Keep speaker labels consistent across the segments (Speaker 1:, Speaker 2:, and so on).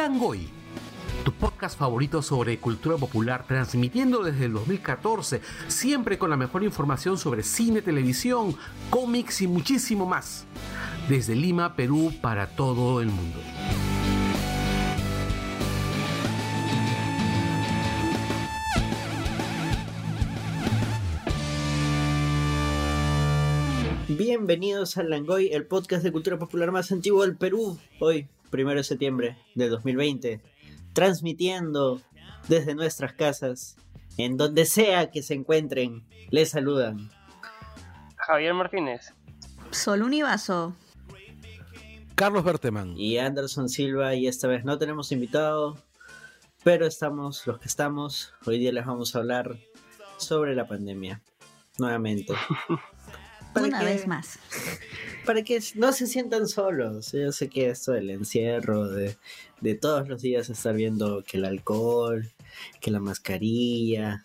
Speaker 1: Langoy, tu podcast favorito sobre cultura popular, transmitiendo desde el 2014, siempre con la mejor información sobre cine, televisión, cómics y muchísimo más. Desde Lima, Perú, para todo el mundo.
Speaker 2: Bienvenidos al Langoy, el podcast de cultura popular más antiguo del Perú. Hoy, primero de septiembre de 2020, transmitiendo desde nuestras casas, en donde sea que se encuentren, les saludan
Speaker 3: Javier Martínez,
Speaker 4: Sol Univaso,
Speaker 1: Carlos Berteman
Speaker 2: y Anderson Silva. Y esta vez no tenemos invitado, pero estamos los que estamos. Hoy día les vamos a hablar sobre la pandemia, nuevamente.
Speaker 4: una vez más.
Speaker 2: Para que no se sientan solos. Yo sé que esto del encierro, de, de todos los días estar viendo que el alcohol, que la mascarilla,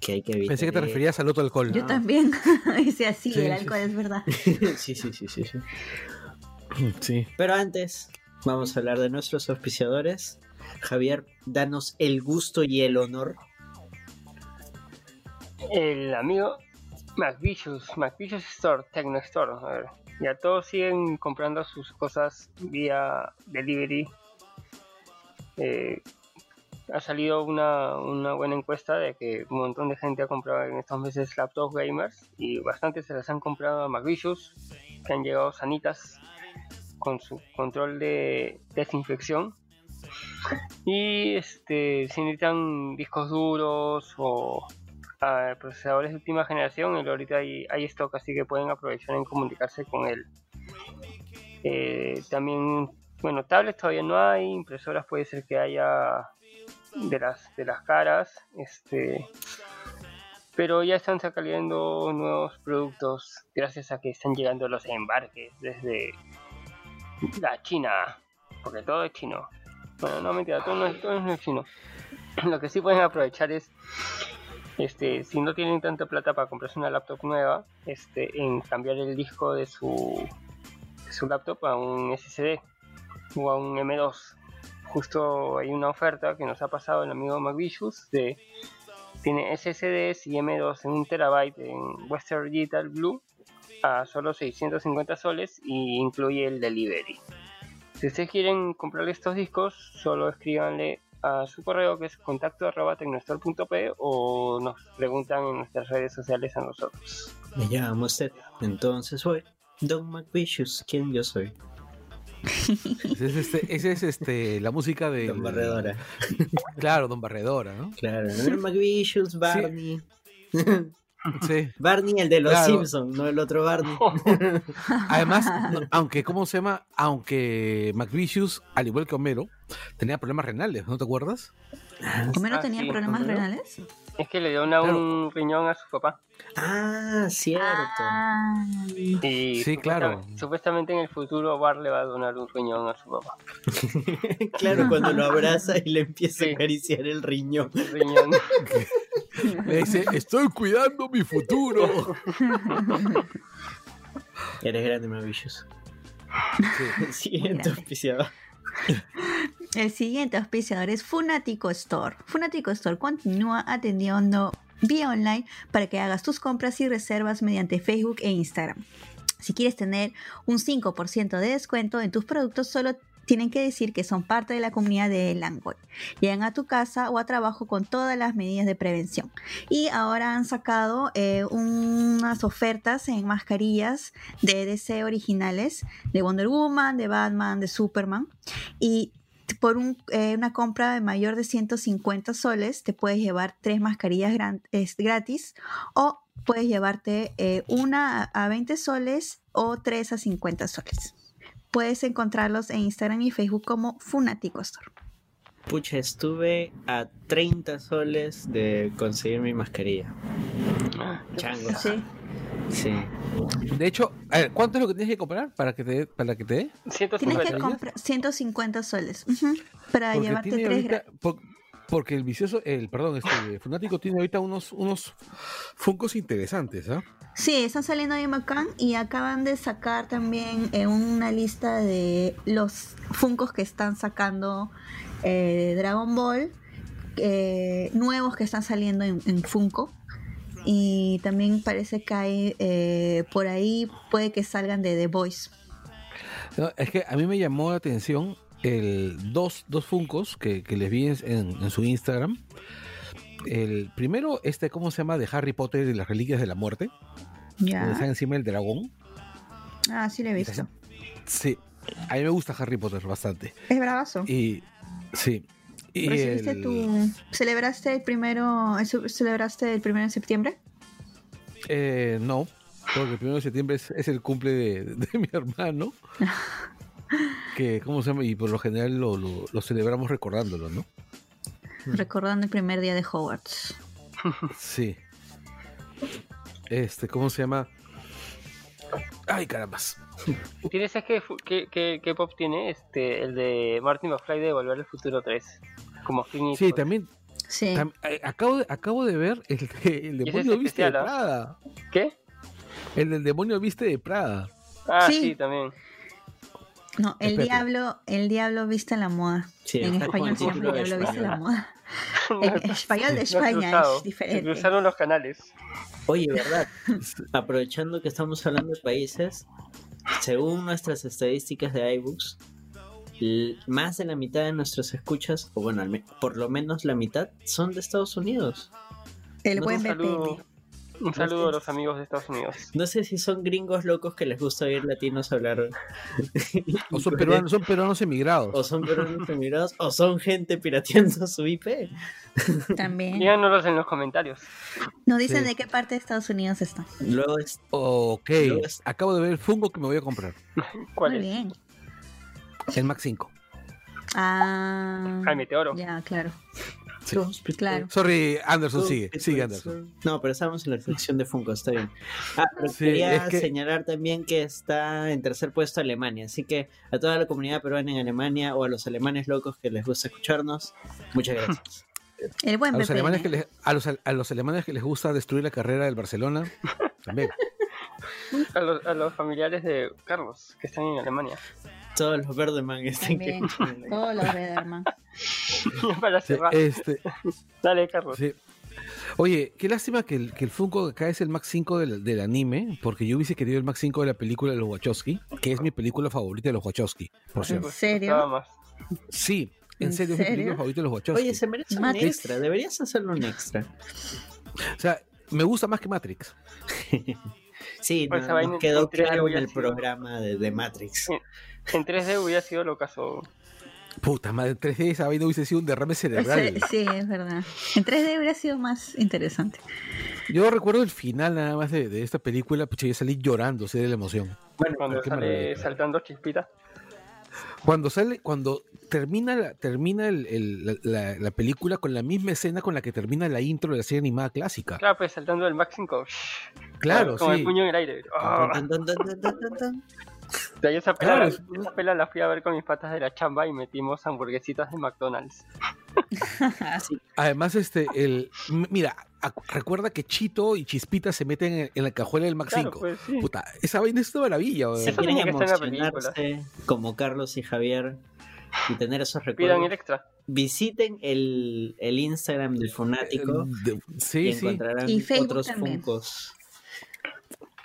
Speaker 2: que hay que evitar.
Speaker 1: Pensé que te referías al otro alcohol.
Speaker 4: Yo
Speaker 2: No.
Speaker 4: también. Dice así,
Speaker 1: Sí,
Speaker 4: el
Speaker 1: sí,
Speaker 4: alcohol es verdad.
Speaker 2: sí, sí, sí, sí, sí.
Speaker 1: Sí.
Speaker 2: Pero antes, vamos a hablar de nuestros auspiciadores. Javier, danos el gusto y el honor.
Speaker 3: el amigo McVicious, McVicious Store, Tecno Store. A ver, ya todos siguen comprando sus cosas vía delivery. Eh, ha salido una, una buena encuesta de que un montón de gente ha comprado en estos meses laptops gamers y bastantes se las han comprado a McVicious, que han llegado sanitas con su control de desinfección. Y este, si necesitan discos duros o procesadores de última generación, el ahorita hay, hay stock, así que pueden aprovechar en comunicarse con él. Eh, también, bueno, tablets todavía no hay, impresoras puede ser que haya de las, de las caras, este, pero ya están saliendo nuevos productos gracias a que están llegando los embarques desde la China, porque todo es chino. Bueno, no mentira, todo es, todo no es chino. Lo que sí pueden aprovechar es, este, si no tienen tanta plata para comprarse una laptop nueva, este, en cambiar el disco de su, laptop a un SSD o a un M2. Justo hay una oferta que nos ha pasado el amigo McVicious de tiene SSDs y M2 en un terabyte en Western Digital Blue a solo 650 soles y incluye el delivery. Si ustedes quieren comprarle estos discos, solo escríbanle a su correo que es contacto arroba tecnostore.p o nos preguntan en nuestras redes sociales a nosotros.
Speaker 2: Me llamo usted. Entonces soy Don McVicious. ¿Quién yo soy?
Speaker 1: Ese es, este, ese es este, la música de.
Speaker 2: Don Barredora.
Speaker 1: Claro, Don Barredora, ¿no?
Speaker 2: Claro, ¿no? McVicious, Barney.
Speaker 1: Sí.
Speaker 2: Barney, el de los
Speaker 1: Claro.
Speaker 2: Simpsons, no el otro Barney.
Speaker 1: Además, no, aunque, ¿cómo se llama? Aunque McVicious, al igual que Homero, tenía problemas renales, ¿no te acuerdas?
Speaker 4: ¿Homero
Speaker 3: Ah,
Speaker 4: tenía
Speaker 3: sí,
Speaker 4: problemas
Speaker 2: ¿Homero?
Speaker 4: renales?
Speaker 3: Es que le dio una-
Speaker 1: Claro.
Speaker 3: un riñón a su papá.
Speaker 2: Ah, cierto.
Speaker 4: Ah,
Speaker 3: Y
Speaker 1: Sí, claro.
Speaker 3: supuesta- Supuestamente en el futuro Bar le va a donar un riñón a su papá.
Speaker 2: claro, cuando lo abraza y le empieza
Speaker 3: Sí.
Speaker 2: a acariciar el riñón.
Speaker 3: Un riñón.
Speaker 1: Le dice, estoy cuidando mi futuro.
Speaker 2: Eres grande, McVicious.
Speaker 1: Sí.
Speaker 2: Siguiente auspiciador.
Speaker 4: El siguiente auspiciador es Funatico Store. Funatico Store continúa atendiendo vía online para que hagas tus compras y reservas mediante Facebook e Instagram. Si quieres tener un 5% de descuento en tus productos, solo tienen que decir que son parte de la comunidad de Langoy. Llegan a tu casa o a trabajo con todas las medidas de prevención. Y ahora han sacado eh, unas ofertas en mascarillas de DC originales, de Wonder Woman, de Batman, de Superman. Y por un- eh, una compra de mayor de 150 soles te puedes llevar tres mascarillas gran- es gratis o puedes llevarte eh, una a 20 soles o tres a 50 soles. Puedes encontrarlos en Instagram y Facebook como Funatico Store.
Speaker 2: Pucha, estuve a 30 soles de conseguir mi mascarilla. Chango.
Speaker 4: Sí.
Speaker 2: Sí.
Speaker 1: De hecho, a ver, ¿cuánto es lo que tienes que comprar para que te, dé- para que te dé?
Speaker 4: Tienes
Speaker 3: 150.
Speaker 4: que comprar 150 soles ujú, para
Speaker 1: Porque
Speaker 4: llevarte
Speaker 1: tiene
Speaker 4: tres
Speaker 1: ahorita-
Speaker 4: gra-
Speaker 1: por-
Speaker 5: Porque el vicioso, el, perdón, este Funático tiene ahorita unos, unos funcos interesantes, ¿ah?
Speaker 4: Sí, están saliendo bien bacán y acaban de sacar también eh, una lista de los funcos que están sacando eh, de Dragon Ball, eh, nuevos que están saliendo en, en Funko. Y también parece que hay eh, por ahí, puede que salgan de The Voice.
Speaker 5: No, es que a mí me llamó la atención el dos, dos funcos que, que les vi en, en su Instagram. El primero, este, ¿cómo se llama? De Harry Potter y las Reliquias de la Muerte. Donde está
Speaker 4: Ya.
Speaker 5: encima del dragón.
Speaker 4: Ah, sí lo he visto.
Speaker 5: Sí, a mí me gusta Harry Potter bastante.
Speaker 4: Es bravazo.
Speaker 5: Y sí. Y
Speaker 4: ¿Recibiste
Speaker 5: el-
Speaker 4: tu. ¿Celebraste el primero. el- ¿Celebraste el primero de septiembre?
Speaker 5: eh, no, porque el primero de septiembre es, es el cumple de, de mi hermano. que, ¿cómo se llama? Y por lo general lo, lo- lo celebramos recordándolo, ¿no?
Speaker 4: Recordando el primer día de Hogwarts.
Speaker 5: Sí. Este, ¿cómo se llama? Ay, carambas.
Speaker 3: ¿Tienes que, que, que pop tiene? Este, el de Martin McFly de Volver al Futuro 3. Como
Speaker 5: Sí, también.
Speaker 4: Sí.
Speaker 5: tam- eh, acabo, de, acabo de ver el, de, el demonio viste de
Speaker 3: especial, ¿ah?
Speaker 5: Prada.
Speaker 3: ¿Qué?
Speaker 5: El del demonio viste de Prada.
Speaker 3: Ah,
Speaker 4: Sí.
Speaker 3: sí, también.
Speaker 4: No, el
Speaker 5: Espérate.
Speaker 4: diablo, el diablo viste la moda.
Speaker 2: Sí,
Speaker 4: en español
Speaker 2: el
Speaker 4: se llama el diablo viste la
Speaker 2: español.
Speaker 4: moda. En español de España
Speaker 3: cruzado,
Speaker 4: es
Speaker 3: Se
Speaker 4: diferente.
Speaker 3: cruzaron los canales.
Speaker 2: Oye, ¿verdad? Aprovechando que estamos hablando de países, según nuestras estadísticas de iBooks, más de la mitad de nuestros escuchas, o bueno, por lo menos la mitad, son de Estados Unidos.
Speaker 4: El
Speaker 2: No,
Speaker 4: buen
Speaker 3: Un saludo, a los amigos de Estados Unidos.
Speaker 2: No sé si son gringos locos que les gusta oír latinos hablar.
Speaker 5: O son peruanos, son peruanos emigrados.
Speaker 2: O son peruanos emigrados, o son gente pirateando su IP.
Speaker 4: También.
Speaker 3: Díganos en los comentarios.
Speaker 4: Nos dicen
Speaker 5: Sí.
Speaker 4: de qué parte de Estados Unidos está.
Speaker 2: Luego es
Speaker 5: Ok,
Speaker 2: Luego es-
Speaker 5: acabo de ver el fungo que me voy a comprar.
Speaker 3: ¿Cuál
Speaker 4: Muy
Speaker 3: es?
Speaker 4: bien.
Speaker 5: El Max 5.
Speaker 4: Ah.
Speaker 3: Ah, el meteoro.
Speaker 4: Ya, claro.
Speaker 5: Sí.
Speaker 4: Claro.
Speaker 5: Sorry, Anderson, sigue. Sigue, Anderson.
Speaker 2: No, pero estamos en la sección de Funko, está bien. Ah, pero
Speaker 5: Sí,
Speaker 2: quería
Speaker 5: es que-
Speaker 2: señalar también que está en tercer puesto Alemania. Así que a toda la comunidad peruana en Alemania o a los alemanes locos que les gusta escucharnos, muchas gracias.
Speaker 4: El buen
Speaker 5: A los, alemanes que les, a, los, a los alemanes que les gusta destruir la carrera del Barcelona, también.
Speaker 3: A los, a los familiares de Carlos, que están en Alemania.
Speaker 2: Todos los Verdeman están que...
Speaker 4: Todos los Bederman.
Speaker 3: Para
Speaker 5: Sí,
Speaker 3: cerrar.
Speaker 5: este,
Speaker 3: Dale, Carlos.
Speaker 5: sí. Oye, qué lástima que el, que el Funko acá es el Max 5 del, del anime, porque yo hubiese querido el Max 5 de la película de los Wachowski, que es mi película favorita de los Wachowski, por cierto.
Speaker 3: Pues,
Speaker 4: serio?
Speaker 3: Nada más.
Speaker 5: Sí, en
Speaker 4: ¿En
Speaker 5: serio, es mi película favorita de los Wachowski.
Speaker 2: Oye, se merece un extra. Deberías hacerlo un extra.
Speaker 5: O sea, me gusta más que Matrix.
Speaker 2: Sí,
Speaker 3: Pues
Speaker 2: no- nos quedó
Speaker 3: en 3D
Speaker 2: claro en el programa de, de Matrix.
Speaker 3: En 3D hubiera sido lo caso.
Speaker 5: Puta madre, 3D esa vaina hubiese sido un derrame cerebral.
Speaker 4: Sí, es verdad. En 3D hubiera sido más interesante.
Speaker 5: Yo recuerdo el final nada más de, de esta película, pucha, yo salí llorando, sé de la emoción.
Speaker 2: Bueno,
Speaker 3: Cuando
Speaker 5: qué
Speaker 3: sale
Speaker 5: maravilla.
Speaker 3: saltando chispita.
Speaker 5: Cuando sale, cuando termina la, termina el- el- la, la- la película con la misma escena con la que termina la intro de la serie animada clásica.
Speaker 3: Claro, pues saltando del Max 5.
Speaker 5: Claro,
Speaker 3: Con el
Speaker 5: sí.
Speaker 3: puño en el aire. Ah, O sea, yo esa pela,
Speaker 5: Claro,
Speaker 3: la-
Speaker 5: es-
Speaker 3: esa pela la fui a ver con mis patas de la chamba y metimos hamburguesitas de McDonald's.
Speaker 5: Además, este, el, mira, recuerda que Chito y Chispita se meten en, en la cajuela del Max
Speaker 3: Claro,
Speaker 5: 5.
Speaker 3: pues sí.
Speaker 5: Puta, esa vaina es una maravilla.
Speaker 3: Eso
Speaker 2: quieren emocionarse como Carlos y Javier y tener esos
Speaker 3: Pidan
Speaker 2: recuerdos,
Speaker 3: el extra.
Speaker 2: visiten el, el Instagram del
Speaker 5: De-
Speaker 2: y
Speaker 5: sí, sí.
Speaker 2: encontrarán
Speaker 4: Y Facebook
Speaker 2: otros
Speaker 4: también.
Speaker 2: Funkos.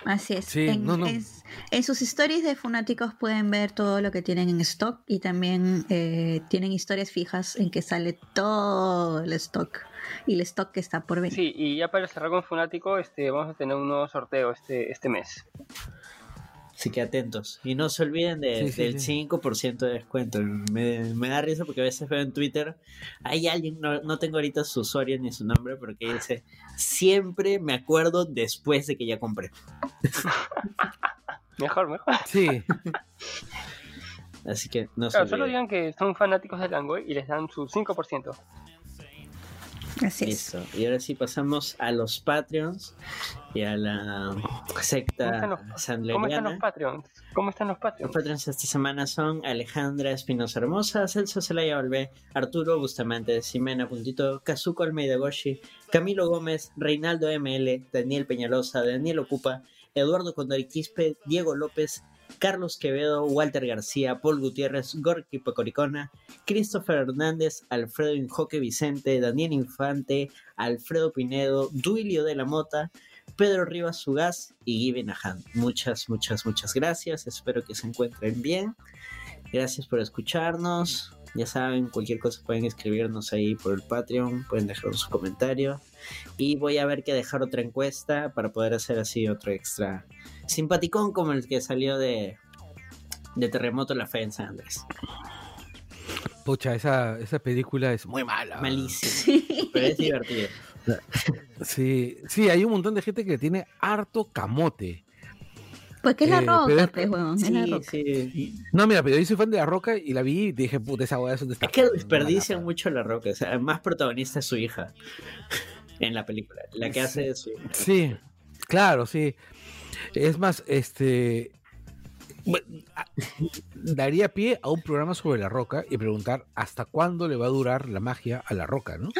Speaker 4: Así es.
Speaker 5: Sí,
Speaker 4: en,
Speaker 5: no, no.
Speaker 4: es- en sus stories de Funáticos pueden ver todo lo que tienen en stock y también eh, tienen historias fijas en que sale todo el stock y el stock que está por venir.
Speaker 3: Sí, y ya para cerrar con Funático, este, vamos a tener un nuevo sorteo este, este mes.
Speaker 2: Así que atentos. Y no se olviden de-
Speaker 5: Sí, sí,
Speaker 2: del
Speaker 5: sí.
Speaker 2: 5% de descuento. Me, me da risa porque a veces veo en Twitter, hay alguien, no, no tengo ahorita su usuario ni su nombre, porque dice, siempre me acuerdo después de que ya compré.
Speaker 3: Mejor, mejor.
Speaker 5: Sí,
Speaker 2: Así que no se
Speaker 3: Claro, solo
Speaker 2: olviden.
Speaker 3: digan que son fanáticos de Langoy y les dan su 5%.
Speaker 4: Así es.
Speaker 2: Listo. Y ahora sí pasamos a los Patreons y a la
Speaker 3: ¿Cómo
Speaker 2: secta
Speaker 3: están los- ¿Cómo están los. Patreons? ¿Cómo están los
Speaker 2: Los
Speaker 3: Patreons?
Speaker 2: Patreons esta semana son Alejandra Espinosa Hermosa, Celso Celaya Valvé, Arturo Bustamante, Ximena Puntito, Kazuko Almeida Goshi, Camilo Gómez, Reinaldo ML, Daniel Peñalosa, Daniel Ocupa, Eduardo Condori Quispe, Diego López, Carlos Quevedo, Walter García, Paul Gutiérrez, Gorky Pecoricona, Christopher Hernández, Alfredo Injoque Vicente, Daniel Infante, Alfredo Pinedo, Duilio de la Mota, Pedro Rivas Sugaz y Gibi Nahan. Muchas, muchas, muchas gracias. Espero que se encuentren bien. Gracias por escucharnos. Ya saben, cualquier cosa pueden escribirnos ahí por el Patreon, pueden dejar su comentario. Y voy a ver que dejar otra encuesta para poder hacer así otro extra simpaticón como el que salió de, de Terremoto La Fe en San Andrés.
Speaker 5: Pucha, esa, esa película es muy mala.
Speaker 2: Malísimo, pero es divertido.
Speaker 5: Sí, sí, hay un montón de gente que tiene harto camote.
Speaker 4: Porque es la
Speaker 5: Eh,
Speaker 4: roca, pues, huevón, es la
Speaker 2: Sí,
Speaker 4: roca.
Speaker 2: sí.
Speaker 5: No, mira, pero yo soy fan de La Roca y la vi y dije, puta, esa hueá es donde está.
Speaker 2: Es que desperdician mucho la roca. O sea, más protagonista es su hija en la película. La que hace de su hija.
Speaker 5: Sí, claro, sí. Es más, este. Daría pie a un programa sobre la roca y preguntar hasta cuándo le va a durar la magia a la roca, ¿no?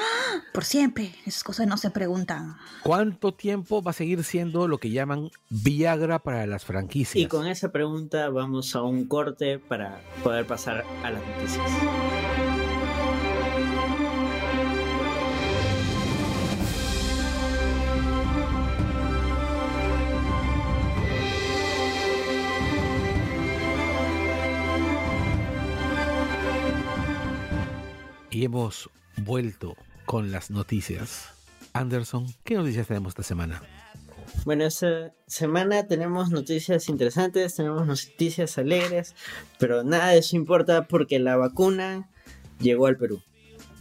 Speaker 4: Por siempre, esas cosas no se preguntan.
Speaker 5: ¿Cuánto tiempo va a seguir siendo lo que llaman Viagra para las franquicias?
Speaker 2: Y con esa pregunta vamos a un corte para poder pasar a las noticias.
Speaker 5: Hemos vuelto con las noticias. Anderson, ¿qué noticias tenemos esta semana?
Speaker 2: Bueno, esta semana tenemos noticias interesantes, tenemos noticias alegres, pero nada de eso importa porque la vacuna llegó al Perú.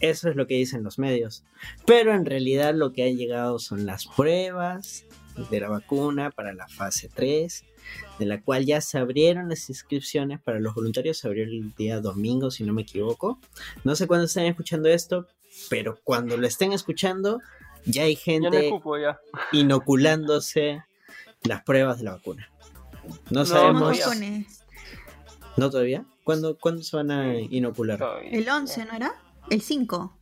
Speaker 2: Eso es lo que dicen los medios. Pero en realidad lo que ha llegado son las pruebas de la vacuna para la fase 3, de la cual ya se abrieron las inscripciones para los voluntarios. Se abrió el día domingo, si no me equivoco. No sé cuándo estén escuchando esto, pero cuando lo estén escuchando, ya hay
Speaker 3: Ya no
Speaker 2: gente
Speaker 3: ocupo ya.
Speaker 2: inoculándose las pruebas de la vacuna. No,
Speaker 3: No,
Speaker 2: sabemos.
Speaker 4: ¿Cuándo
Speaker 3: todavía.
Speaker 4: pone?
Speaker 2: ¿No todavía? ¿Cuándo, ¿Cuándo se van a inocular?
Speaker 3: Todavía.
Speaker 4: El 11, ¿no era? El 5.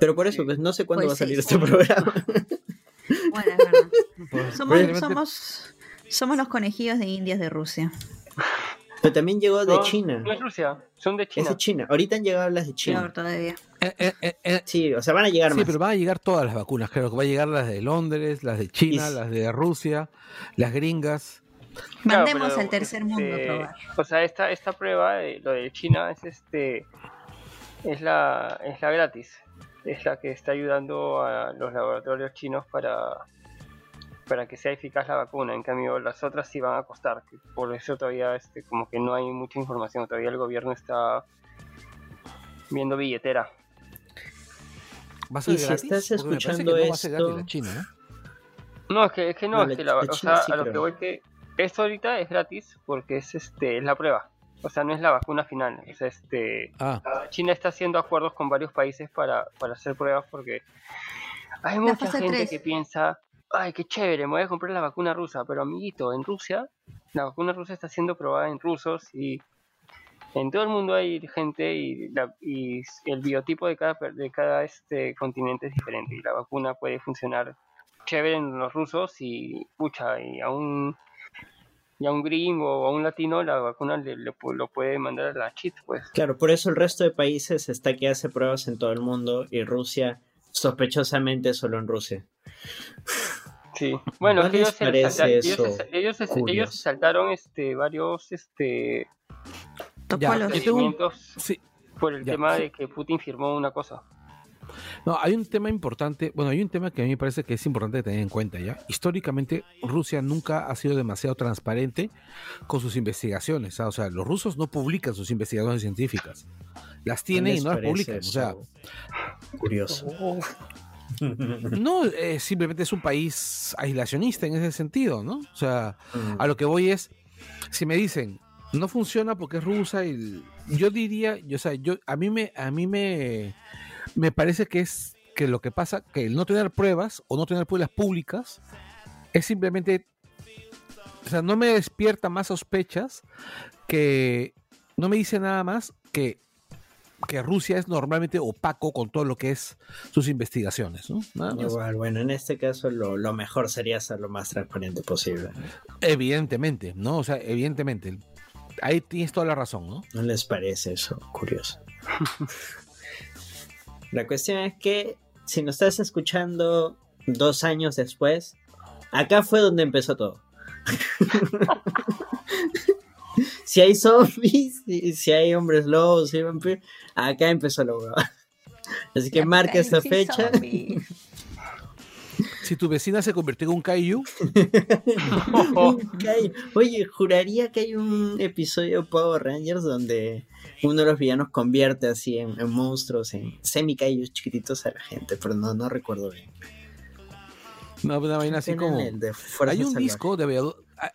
Speaker 2: Pero por eso, pues no sé cuándo
Speaker 4: Pues
Speaker 2: va a salir
Speaker 4: sí.
Speaker 2: este programa.
Speaker 4: Bueno, es verdad. Somos, somos, somos los conejillos de indias de Rusia.
Speaker 2: Pero también llegó de
Speaker 3: No,
Speaker 2: China.
Speaker 3: No es Rusia, son de
Speaker 2: Es
Speaker 3: China.
Speaker 2: de China. Ahorita han llegado las de
Speaker 4: Peor
Speaker 2: China.
Speaker 4: todavía.
Speaker 5: Eh, eh, eh,
Speaker 2: Sí, o sea, van a llegar
Speaker 5: Sí,
Speaker 2: más.
Speaker 5: pero van a llegar todas las vacunas, creo que va a llegar las de Londres, las de China,
Speaker 2: Y-
Speaker 5: las de Rusia, las gringas.
Speaker 3: Claro,
Speaker 4: Mandemos
Speaker 3: pero,
Speaker 4: al tercer mundo a
Speaker 3: este,
Speaker 4: probar.
Speaker 3: O sea, esta, esta prueba, de, lo de China, es este es la, es la gratis. Es la que está ayudando a los laboratorios chinos para, para que sea eficaz la vacuna. En cambio, las otras sí van a costar. Por eso todavía este, como que no hay mucha información. Todavía el gobierno está viendo billetera.
Speaker 5: ¿Va a ser
Speaker 2: Y si
Speaker 5: gratis?
Speaker 2: estás
Speaker 5: me parece
Speaker 2: escuchando
Speaker 5: que no va a ser
Speaker 2: esto-
Speaker 5: gratis la China, ¿eh?
Speaker 3: No, es que, es que no,
Speaker 2: No,
Speaker 3: es que la-
Speaker 2: la
Speaker 3: o sea,
Speaker 2: sí
Speaker 3: a lo
Speaker 2: creo.
Speaker 3: que voy que esto ahorita es gratis porque es este es la prueba. O sea, no es la vacuna final. O sea, este
Speaker 5: Ah,
Speaker 3: China está haciendo acuerdos con varios países para, para hacer pruebas porque hay mucha gente que piensa, ay, qué chévere, me voy a comprar la vacuna rusa, pero amiguito, en Rusia, la vacuna rusa está siendo probada en rusos y en todo el mundo hay gente y, la- y el biotipo de cada, per- de cada este continente es diferente y la vacuna puede funcionar chévere en los rusos y pucha, y a un y a un gringo o a un latino la vacuna le, lo puede mandar a la chit, pues.
Speaker 2: Claro, por eso el resto de países está que hace pruebas en todo el mundo y Rusia sospechosamente solo en Rusia.
Speaker 3: Sí, bueno,
Speaker 2: ¿No
Speaker 3: es que ellos se,
Speaker 2: parece
Speaker 3: salta- ellos, se- ellos, se- ellos se saltaron este varios este
Speaker 5: Ya,
Speaker 3: procedimientos
Speaker 5: sí.
Speaker 3: por el
Speaker 5: ya,
Speaker 3: tema
Speaker 5: sí.
Speaker 3: de que Putin firmó una cosa.
Speaker 5: No, hay un tema importante, bueno, hay un tema que a mí me parece que es importante tener en cuenta ya. Históricamente, Rusia nunca ha sido demasiado transparente con sus investigaciones. ¿ah? O sea, los rusos no publican sus investigaciones científicas. Las tienen y no las publican. O sea,
Speaker 2: eso curioso.
Speaker 5: no, eh, simplemente es un país aislacionista en ese sentido, ¿no? O sea,
Speaker 2: Mm.
Speaker 5: a lo que voy es, si me dicen, no funciona porque es rusa, y yo diría, yo, o sea, yo, a mí me, a mí me, me parece que es que lo que pasa, que el no tener pruebas o no tener pruebas públicas es simplemente, o sea, no me despierta más sospechas que, no me dice nada más que que Rusia es normalmente opaco con todo lo que es sus investigaciones, ¿no? Nada más.
Speaker 2: Igual, bueno, en este caso lo, lo mejor sería ser lo más transparente posible.
Speaker 5: Evidentemente, ¿no? O sea, evidentemente. Ahí tienes toda la razón, ¿no?
Speaker 2: ¿No les parece eso curioso? La cuestión es que si nos estás escuchando dos años después, acá fue donde empezó todo. si hay zombies, si, si hay hombres lobos, si hay vampiros, acá empezó hueva. Así que marca
Speaker 4: Apocalipsis
Speaker 2: fecha.
Speaker 5: Si tu vecina se convirtió en un kaiju,
Speaker 2: Oye, juraría que hay un episodio de Power Rangers donde uno de los villanos convierte así en, en monstruos, en semi chiquititos a la gente, pero no, no recuerdo bien.
Speaker 5: no, una vaina así como...
Speaker 2: el de Fuerza
Speaker 5: Hay un
Speaker 2: Salvaje.
Speaker 5: disco de aviador... ah,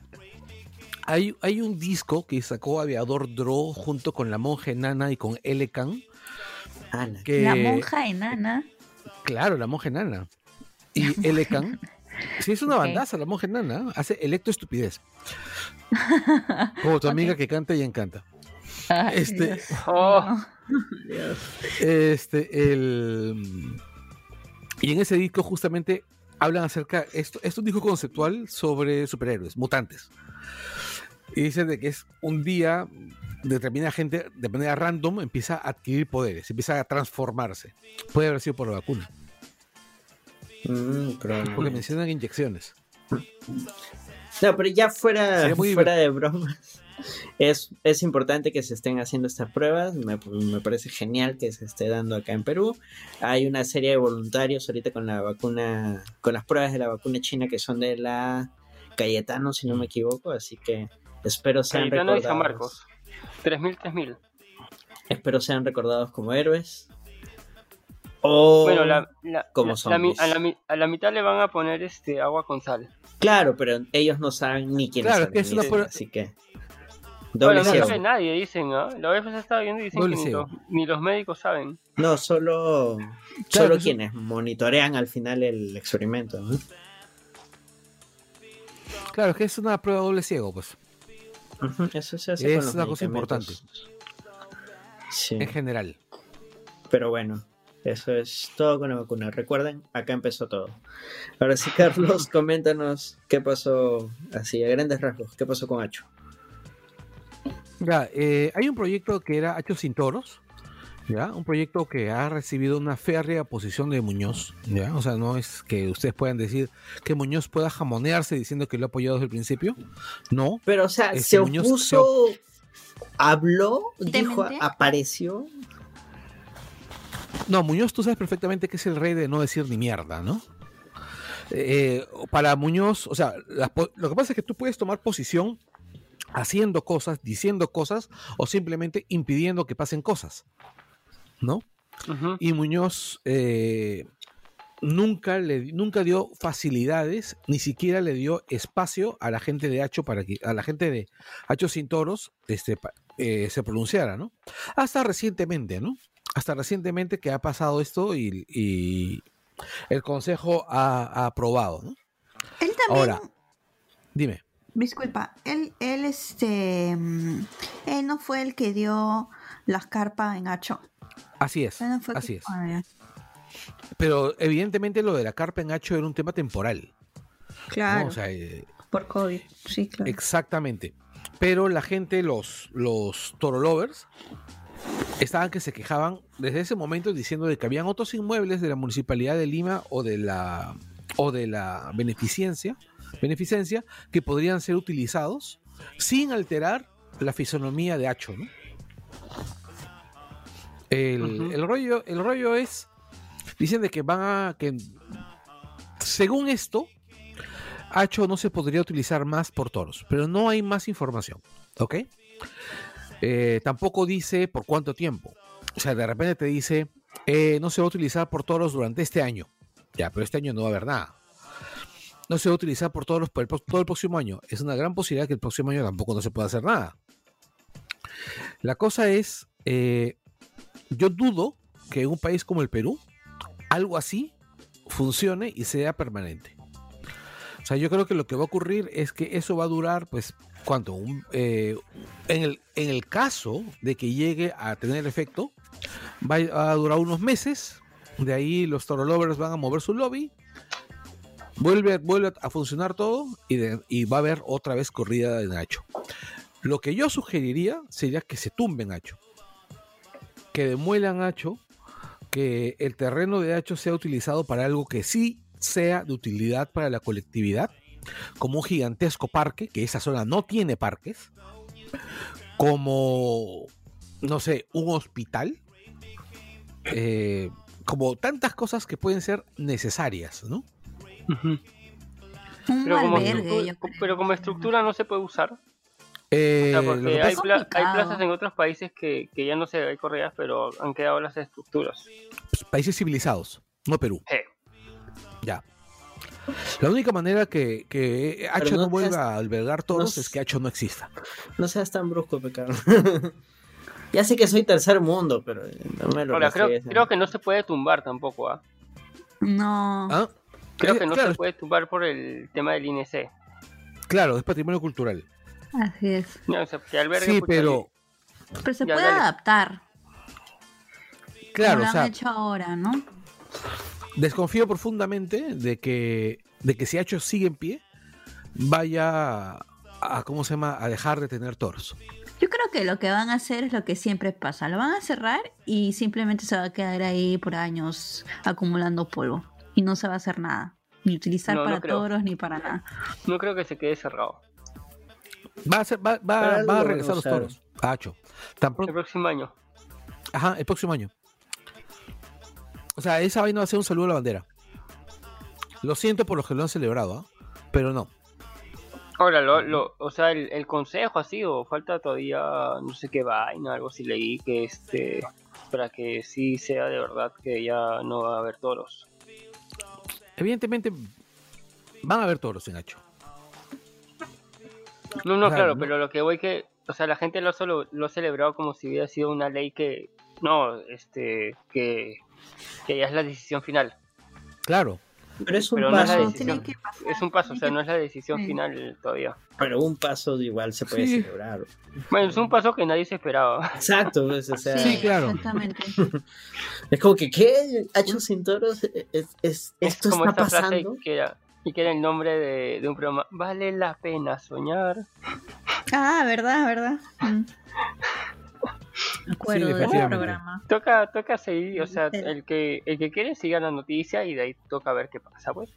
Speaker 5: Hay, hay un disco que sacó Aviador Dro junto con la monja enana y con Elecan.
Speaker 2: Ala.
Speaker 5: Que,
Speaker 4: La monja enana.
Speaker 5: Claro, la monja enana. Y Elecan. Sí, es una bandaza, la monja enana. Hace electro estupidez. Como tu amiga que canta y encanta.
Speaker 4: Ay,
Speaker 5: Este-
Speaker 4: Dios.
Speaker 3: Oh.
Speaker 5: Este, el. Y en ese disco, justamente, hablan acerca. Esto, esto es un disco conceptual sobre superhéroes, mutantes. Y dicen de que es un día. Determinada gente, de manera random, empieza a adquirir poderes, empieza a transformarse. Puede haber sido por la vacuna,
Speaker 2: Mm,
Speaker 5: porque mencionan inyecciones.
Speaker 2: No, pero ya fuera,
Speaker 5: muy
Speaker 2: fuera de bromas. Es, es importante que se estén haciendo estas pruebas. Me, me parece genial que se esté dando acá en Perú. Hay una serie de voluntarios ahorita con la vacuna, con las pruebas de la vacuna china que son de la Cayetano, si no me equivoco. Así que espero sean
Speaker 3: Cayetano y San
Speaker 2: recordados.
Speaker 3: Marcos. 3000, 3000.
Speaker 2: Espero sean recordados como héroes. O
Speaker 3: Bueno, la, la-
Speaker 2: como
Speaker 3: la- a, la, mi- a la mitad le van a poner este agua con sal.
Speaker 2: claro, pero ellos no saben ni quiénes
Speaker 5: Claro,
Speaker 2: son,
Speaker 5: que es una prueba-
Speaker 2: así que
Speaker 3: Bueno,
Speaker 2: doble
Speaker 3: no
Speaker 2: ciego.
Speaker 3: sabe nadie, dicen, ¿ah? La OEF estaba viendo y dicen
Speaker 5: Doble
Speaker 3: que ni los, ni los médicos saben.
Speaker 2: No, solo,
Speaker 5: Claro,
Speaker 2: solo quienes monitorean al final el experimento. ¿no?
Speaker 5: Claro, es que es una prueba doble ciego, pues,
Speaker 2: Eso se hace
Speaker 5: Es
Speaker 2: con los
Speaker 5: una cosa.
Speaker 2: Sí,
Speaker 5: en general.
Speaker 2: pero bueno, eso es todo con la vacuna. Recuerden, acá empezó todo. Ahora sí, Carlos, coméntanos qué pasó, así a grandes rasgos, qué pasó con Hacho.
Speaker 5: Ya, eh, hay un proyecto que era Hachos sin Toros, ¿ya? Un proyecto que ha recibido una férrea posición de Muñoz, ¿ya? O sea, no es que ustedes puedan decir que Muñoz pueda jamonearse diciendo que lo ha apoyado desde el principio. No,
Speaker 2: Pero, o sea,
Speaker 5: Este
Speaker 2: se
Speaker 5: Muñoz
Speaker 2: opuso, habló,
Speaker 4: ¿Te
Speaker 2: dijo, apareció.
Speaker 5: No, Muñoz tú sabes perfectamente que es el rey de no decir ni mierda, ¿no? Eh, para Muñoz, o sea, lo que pasa es que tú puedes tomar posición haciendo cosas, diciendo cosas o simplemente impidiendo que pasen cosas, ¿no? Y Muñoz eh, nunca le nunca dio facilidades ni siquiera le dio espacio a la gente de Hacho para que a la gente de Hacho sin toros este eh, se pronunciara no hasta recientemente no hasta recientemente que ha pasado esto y, y el consejo ha, ha aprobado ¿no?
Speaker 4: Él también.
Speaker 5: Ahora. dime
Speaker 4: Disculpa, él, él, este. mm, Él no fue el que dio las carpas en Hacho.
Speaker 5: así es
Speaker 4: no fue
Speaker 5: así
Speaker 4: que-
Speaker 5: es pero evidentemente lo de la carpa en Hacho era un tema temporal ¿no?
Speaker 4: Claro,
Speaker 5: o sea eh,
Speaker 4: por COVID. Sí, claro.
Speaker 5: Exactamente. Pero la gente, los, los Toro Lovers, estaban que se quejaban desde ese momento diciendo de que habían otros inmuebles de la municipalidad de Lima o de la o de la beneficencia, beneficencia que podrían ser utilizados sin alterar la fisonomía de Hacho, ¿no? El, el rollo, el rollo es, dicen de que van a, que según esto, Hacho no se podría utilizar más por toros, pero no hay más información, ¿ok? Eh, tampoco dice por cuánto tiempo. O sea, de repente te dice, eh, no se va a utilizar por toros durante este año. Ya, pero este año no va a haber nada. No se va a utilizar por todos los, el todo el próximo año. Es una gran posibilidad que el próximo año tampoco no se pueda hacer nada. La cosa es, eh, yo dudo que en un país como el Perú algo así funcione y sea permanente. O sea, yo creo que lo que va a ocurrir es que eso va a durar, pues, eh, en, el, en el caso de que llegue a tener efecto, va a durar unos meses. De ahí los Toro Lovers van a mover su lobby. Vuelve, vuelve a funcionar todo y, de- y va a haber otra vez corrida de Nacho. Lo que yo sugeriría sería que se tumben Nacho. Que demuelan Nacho. Que el terreno de Nacho sea utilizado para algo que sí sea de utilidad para la colectividad. Como un gigantesco parque, que esa zona no tiene parques. Como, no sé, un hospital. Eh, como tantas cosas que pueden ser necesarias, ¿no?
Speaker 3: Pero como,
Speaker 4: albergue,
Speaker 3: pero como estructura no se puede usar.
Speaker 5: Eh,
Speaker 3: O sea,
Speaker 5: lo
Speaker 3: porque
Speaker 5: que
Speaker 3: hay, pla- plazas en otros países que, que ya no se hay correas, pero han quedado las estructuras.
Speaker 5: pues, países civilizados, no Perú.
Speaker 3: Sí.
Speaker 5: Ya. La única manera que, que Hacho
Speaker 2: no
Speaker 5: no, vuelva
Speaker 2: seas-
Speaker 5: a albergar toros
Speaker 2: no
Speaker 5: es que Hacho no exista.
Speaker 2: No seas tan brusco, pecado. ya sé que soy tercer mundo, pero no me lo
Speaker 3: Ahora, creo, que no se puede tumbar tampoco, ¿ah?
Speaker 4: No.
Speaker 5: ¿Ah?
Speaker 3: Creo
Speaker 5: Eh,
Speaker 3: que no
Speaker 5: claro,
Speaker 3: se puede tumbar por el tema del INC.
Speaker 5: claro, es patrimonio cultural.
Speaker 4: Así es.
Speaker 3: No, o sea, que albergue,
Speaker 5: Sí, pero,
Speaker 4: Pero se
Speaker 3: Ya,
Speaker 4: puede
Speaker 3: dale.
Speaker 4: adaptar.
Speaker 5: claro,
Speaker 4: como
Speaker 5: o
Speaker 4: lo
Speaker 5: sea,
Speaker 4: han hecho ahora, ¿no?
Speaker 5: Desconfío profundamente de que, de que si Hacho sigue en pie, vaya a, ¿cómo se llama?, a dejar de tener toros.
Speaker 4: Yo creo que lo que van a hacer es lo que siempre pasa. Lo van a cerrar y simplemente se va a quedar ahí por años acumulando polvo. Y no se va a hacer nada. Ni utilizar
Speaker 3: No,
Speaker 4: para toros ni para nada.
Speaker 3: no creo que se quede cerrado.
Speaker 5: Va a, ser- va, va- a
Speaker 2: lo van a
Speaker 5: regresar los toros a Hacho. Tan
Speaker 3: El próximo año.
Speaker 5: ajá, el próximo año. O sea, esa vaina va a ser un saludo a la bandera. Lo siento por los que lo han celebrado, ¿ah? pero no.
Speaker 3: Ahora, lo, lo, o sea, el, el consejo así, o falta todavía no sé qué vaina, algo así leí que este, para que sí sea de verdad que ya no va a haber toros.
Speaker 5: Evidentemente van a haber toros en Hacho.
Speaker 3: No, no,
Speaker 5: Claro,
Speaker 3: claro,
Speaker 5: ¿no?
Speaker 3: pero lo que voy que, o sea, la gente lo, solo, lo ha celebrado como si hubiera sido una ley que, no, este, que, que ya es la decisión final.
Speaker 5: Claro.
Speaker 2: Pero es un
Speaker 3: Pero no es la
Speaker 2: paso,
Speaker 3: decisión.
Speaker 4: Tiene que pasar,
Speaker 3: Es un paso, o sea, no es la decisión
Speaker 4: Sí.
Speaker 3: final todavía.
Speaker 2: pero un paso igual se puede
Speaker 5: Sí.
Speaker 2: celebrar.
Speaker 3: Bueno, es un paso que nadie se esperaba.
Speaker 2: Exacto, pues, o sea,
Speaker 4: Sí,
Speaker 5: claro.
Speaker 4: Exactamente.
Speaker 2: es como que, ¿qué? ¿Hacho sin toros? ¿Es- es- es-
Speaker 3: Es
Speaker 2: ¿Esto
Speaker 3: como
Speaker 2: está
Speaker 3: esta frase
Speaker 2: pasando?
Speaker 3: que era, y que era el nombre de, de un programa. Vale la pena soñar.
Speaker 4: Ah, verdad, verdad. Mm. Acuerdo programa.
Speaker 3: Toca, toca seguir, o sea, el que, el que quiere siga la noticia y de ahí toca ver qué pasa, pues.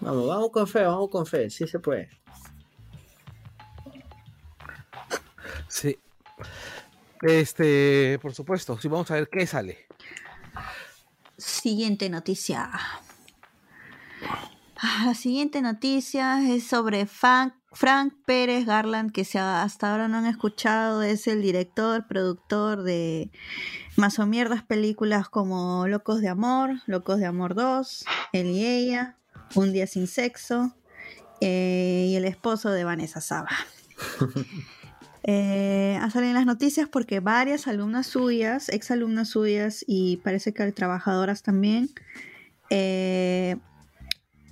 Speaker 2: Vamos, vamos con fe, vamos con fe, sí se puede.
Speaker 5: Sí. Este, por supuesto, sí, vamos a ver qué sale.
Speaker 4: Siguiente noticia. Ah, La siguiente noticia es sobre Frank, Frank Pérez Garland, que si hasta ahora no han escuchado, es el director, productor de más o mierdas películas como Locos de Amor, Locos de Amor 2, Él y ella, Un día sin sexo eh, y el esposo de Vanessa Saba. Eh, ha salido en las noticias porque varias alumnas suyas, ex alumnas suyas y parece que trabajadoras también, eh,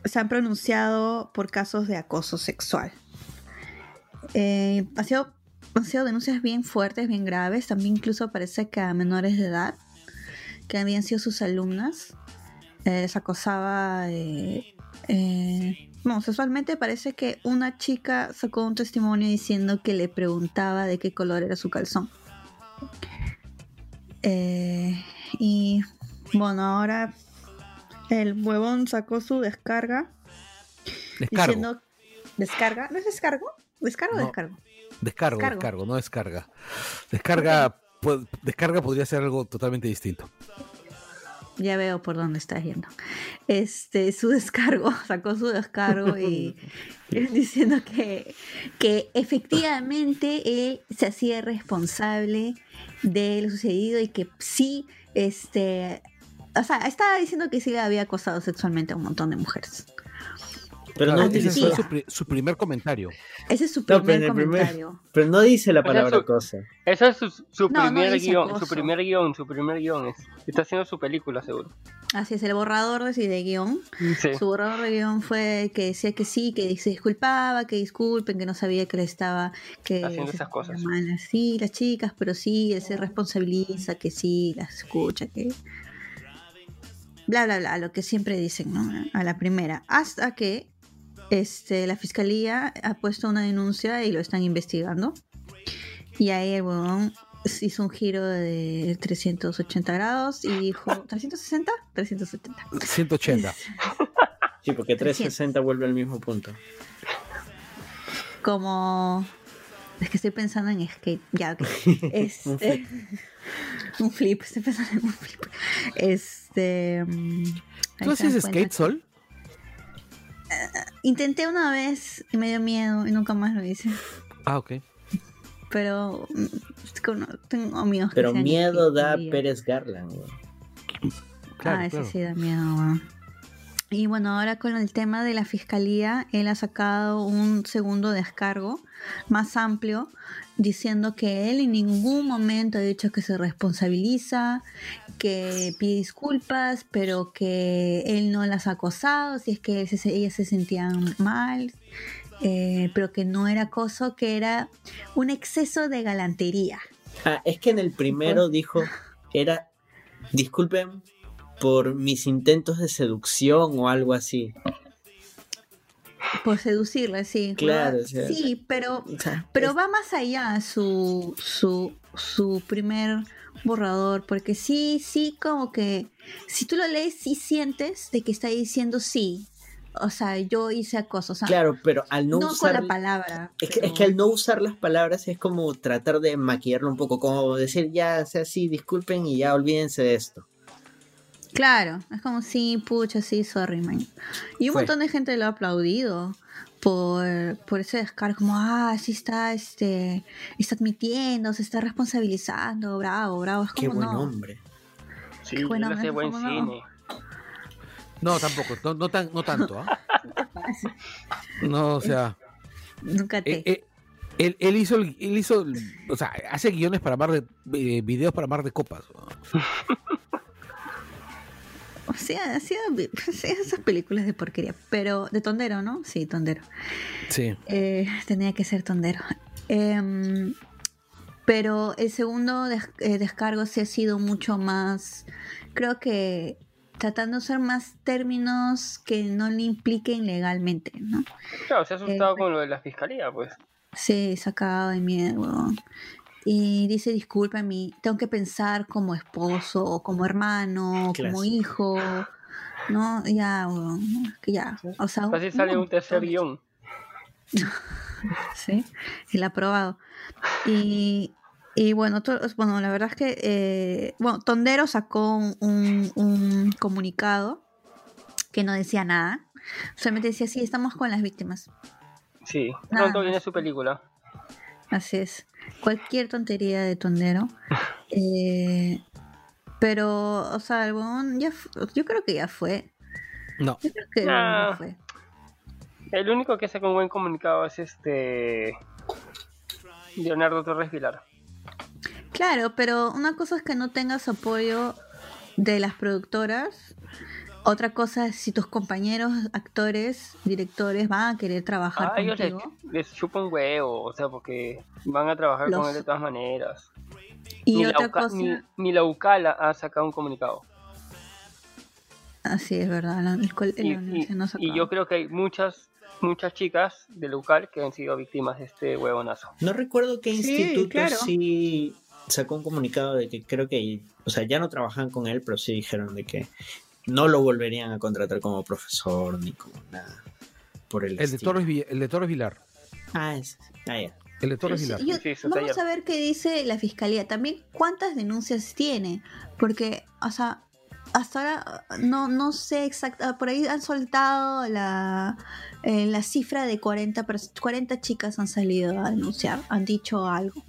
Speaker 4: se han pronunciado por casos de acoso sexual. Eh, ha sido, han sido denuncias bien fuertes, bien graves, también incluso parece que a menores de edad, que habían sido sus alumnas, eh, les acosaba eh, eh, no, sexualmente parece que una chica sacó un testimonio diciendo que le preguntaba de qué color era su calzón. Eh, y bueno, ahora el huevón sacó su descarga
Speaker 5: Descargo.
Speaker 4: diciendo descarga, ¿no es descargo? ¿Descargo o
Speaker 5: No.
Speaker 4: descargo?
Speaker 5: Descargo,
Speaker 4: Descargo.
Speaker 5: descargo, no descarga. Descarga, pu- descarga podría ser algo totalmente distinto.
Speaker 4: Ya veo por dónde estás yendo. Este, su descargo, sacó su descargo y diciendo que, que efectivamente él se hacía responsable de lo sucedido y que sí, este, o sea, estaba diciendo que sí le había acosado sexualmente a un montón de mujeres.
Speaker 2: Pero
Speaker 5: Claro,
Speaker 2: no
Speaker 5: ese
Speaker 2: utilizó.
Speaker 5: fue su, pri- su primer comentario.
Speaker 4: Ese es su
Speaker 2: No,
Speaker 4: primer comentario.
Speaker 2: Pero no dice la palabra
Speaker 3: su-
Speaker 2: cosa.
Speaker 3: Ese es su, su
Speaker 4: No, no
Speaker 3: primer
Speaker 4: dice
Speaker 3: guion, su primer guion, su primer guion es. Está haciendo su película, seguro.
Speaker 4: Así es, el borrador de, de guion.
Speaker 3: Sí.
Speaker 4: Su borrador de guion fue que decía que sí, que se disculpaba, que disculpen, que no sabía que le estaba que
Speaker 3: Haciendo esas cosas.
Speaker 4: mal. Sí, las chicas, pero sí, él se responsabiliza, que sí, las escucha, que bla bla bla, lo que siempre dicen, ¿no? A la primera. Hasta que este, la fiscalía ha puesto una denuncia y lo están investigando. Y ahí el huevón hizo un giro de 380 grados y dijo, ¿360? 370.
Speaker 5: 180.
Speaker 2: Sí, porque 360 vuelve al mismo punto.
Speaker 4: Como... Es que estoy pensando en skate. Ya, ok. Este,
Speaker 2: Un flip.
Speaker 4: un flip. Estoy pensando en un flip. Este... mm,
Speaker 5: ¿Tú haces skate, Sol?
Speaker 4: Intenté una vez y me dio miedo y nunca más lo hice.
Speaker 5: Ah, ok.
Speaker 4: Pero mm, tengo amigos que
Speaker 2: Pero miedo da. Pérez Garland. weón.
Speaker 5: Claro,
Speaker 4: ah, ese
Speaker 5: claro.
Speaker 4: sí da miedo. weón. Y bueno, ahora con el tema de la fiscalía, él ha sacado un segundo descargo más amplio diciendo que él en ningún momento ha dicho que se responsabiliza, que pide disculpas, pero que él no las ha acosado, si es que él se- ellas se sentían mal, eh, pero que no era acoso, que era un exceso de galantería.
Speaker 2: Ah, es que en el primero dijo, era, disculpen por mis intentos de seducción o algo así.
Speaker 4: Por seducirla, sí.
Speaker 2: Claro, o sea-
Speaker 4: sí, pero
Speaker 2: O sea,
Speaker 4: Pero
Speaker 2: es-
Speaker 4: va más allá su, su, su primer borrador, porque sí, sí, como que si tú lo lees, sí sientes de que está diciendo sí. O sea, yo hice acoso. O sea,
Speaker 2: claro, pero al no,
Speaker 4: no, con
Speaker 2: usar...
Speaker 4: la palabra.
Speaker 2: Es que, es que al no usar las palabras es como tratar de maquillarlo un poco, como decir, ya sea así, disculpen y ya olvídense de esto.
Speaker 4: Claro, es como sí, pucha, sí, sorry, man. Y un
Speaker 2: Fue.
Speaker 4: montón de gente lo ha aplaudido por, por ese descargo, como, ah, sí está, este, está admitiendo, se está responsabilizando, bravo, bravo. Es
Speaker 2: Qué
Speaker 4: como,
Speaker 2: buen
Speaker 4: no.
Speaker 2: hombre.
Speaker 3: Sí,
Speaker 4: Qué
Speaker 3: hace buen
Speaker 4: ¿cómo no?
Speaker 3: cine.
Speaker 5: No, tampoco. No, no, tan, no tanto, ¿ah? No, o sea.
Speaker 4: Nunca te.
Speaker 5: eh, eh, él, él hizo, el- él hizo, o sea, hace guiones para mar de, eh, videos para mar de copas.
Speaker 4: O sea, ha sido sí, esas películas de porquería, pero de tondero, ¿no? Sí, tondero.
Speaker 5: Sí.
Speaker 4: Eh, tenía que ser tondero. Em, pero el segundo des- eh, descargo sí ha sido mucho más, creo que tratando de usar más términos que no le impliquen legalmente, ¿no?
Speaker 3: Claro, se ha asustado
Speaker 4: Eh,
Speaker 3: con lo de la fiscalía, pues.
Speaker 4: Sí, sacado de miedo. Y dice, disculpa mí, tengo que pensar como esposo, o como hermano, como hijo, ¿no? Ya, que ya. O sea,
Speaker 3: Casi sale un tercer guion.
Speaker 4: Sí, ha aprobado. Y, y bueno, to- bueno, la verdad es que, eh, bueno, Tondero sacó un, un- un comunicado que no decía nada. Solamente decía, sí, estamos con las víctimas.
Speaker 3: Sí, pronto
Speaker 4: más.
Speaker 3: viene su película.
Speaker 4: Así es. Cualquier tontería de tondero. Eh, pero, o sea, el huevón ya yo creo que ya fue.
Speaker 5: No.
Speaker 4: Yo creo que el huevón ya fue.
Speaker 3: El único que saca un buen comunicado es este. Leonardo Torres Vilar.
Speaker 4: Claro, pero una cosa es que no tengas apoyo de las productoras. Otra cosa es si tus compañeros, actores, directores van a querer trabajar
Speaker 3: A ellos les,
Speaker 4: contigo.
Speaker 3: les chupa un huevo, o sea, porque van a trabajar
Speaker 4: Los-
Speaker 3: con él de todas maneras.
Speaker 4: Y
Speaker 3: ni, la
Speaker 4: otra
Speaker 3: UCA
Speaker 4: cosa,
Speaker 3: ni, ni la UCALA ha sacado un comunicado.
Speaker 4: así es verdad, la, el col-
Speaker 3: Y,
Speaker 4: no
Speaker 3: yo creo que hay muchas muchas chicas de la UCAL que han sido víctimas de este huevonazo.
Speaker 2: No recuerdo qué
Speaker 4: Sí,
Speaker 2: instituto
Speaker 4: claro.
Speaker 2: sí sacó un comunicado de que creo que, o sea, ya no trabajan con él, pero sí dijeron de que no lo volverían a contratar como profesor ni como nada por el,
Speaker 5: El de. Torres, el de Torres Vilar.
Speaker 2: Ah, es, ah, ya.
Speaker 5: El de Torres Vilar.
Speaker 4: yo-
Speaker 3: Sí,
Speaker 4: vamos
Speaker 3: taller.
Speaker 4: a ver qué dice la fiscalía. También cuántas denuncias tiene. Porque, o sea, hasta ahora no, no sé exacta. Por ahí han soltado la, eh, la cifra de 40, pers- 40 chicas han salido a denunciar. Han dicho algo.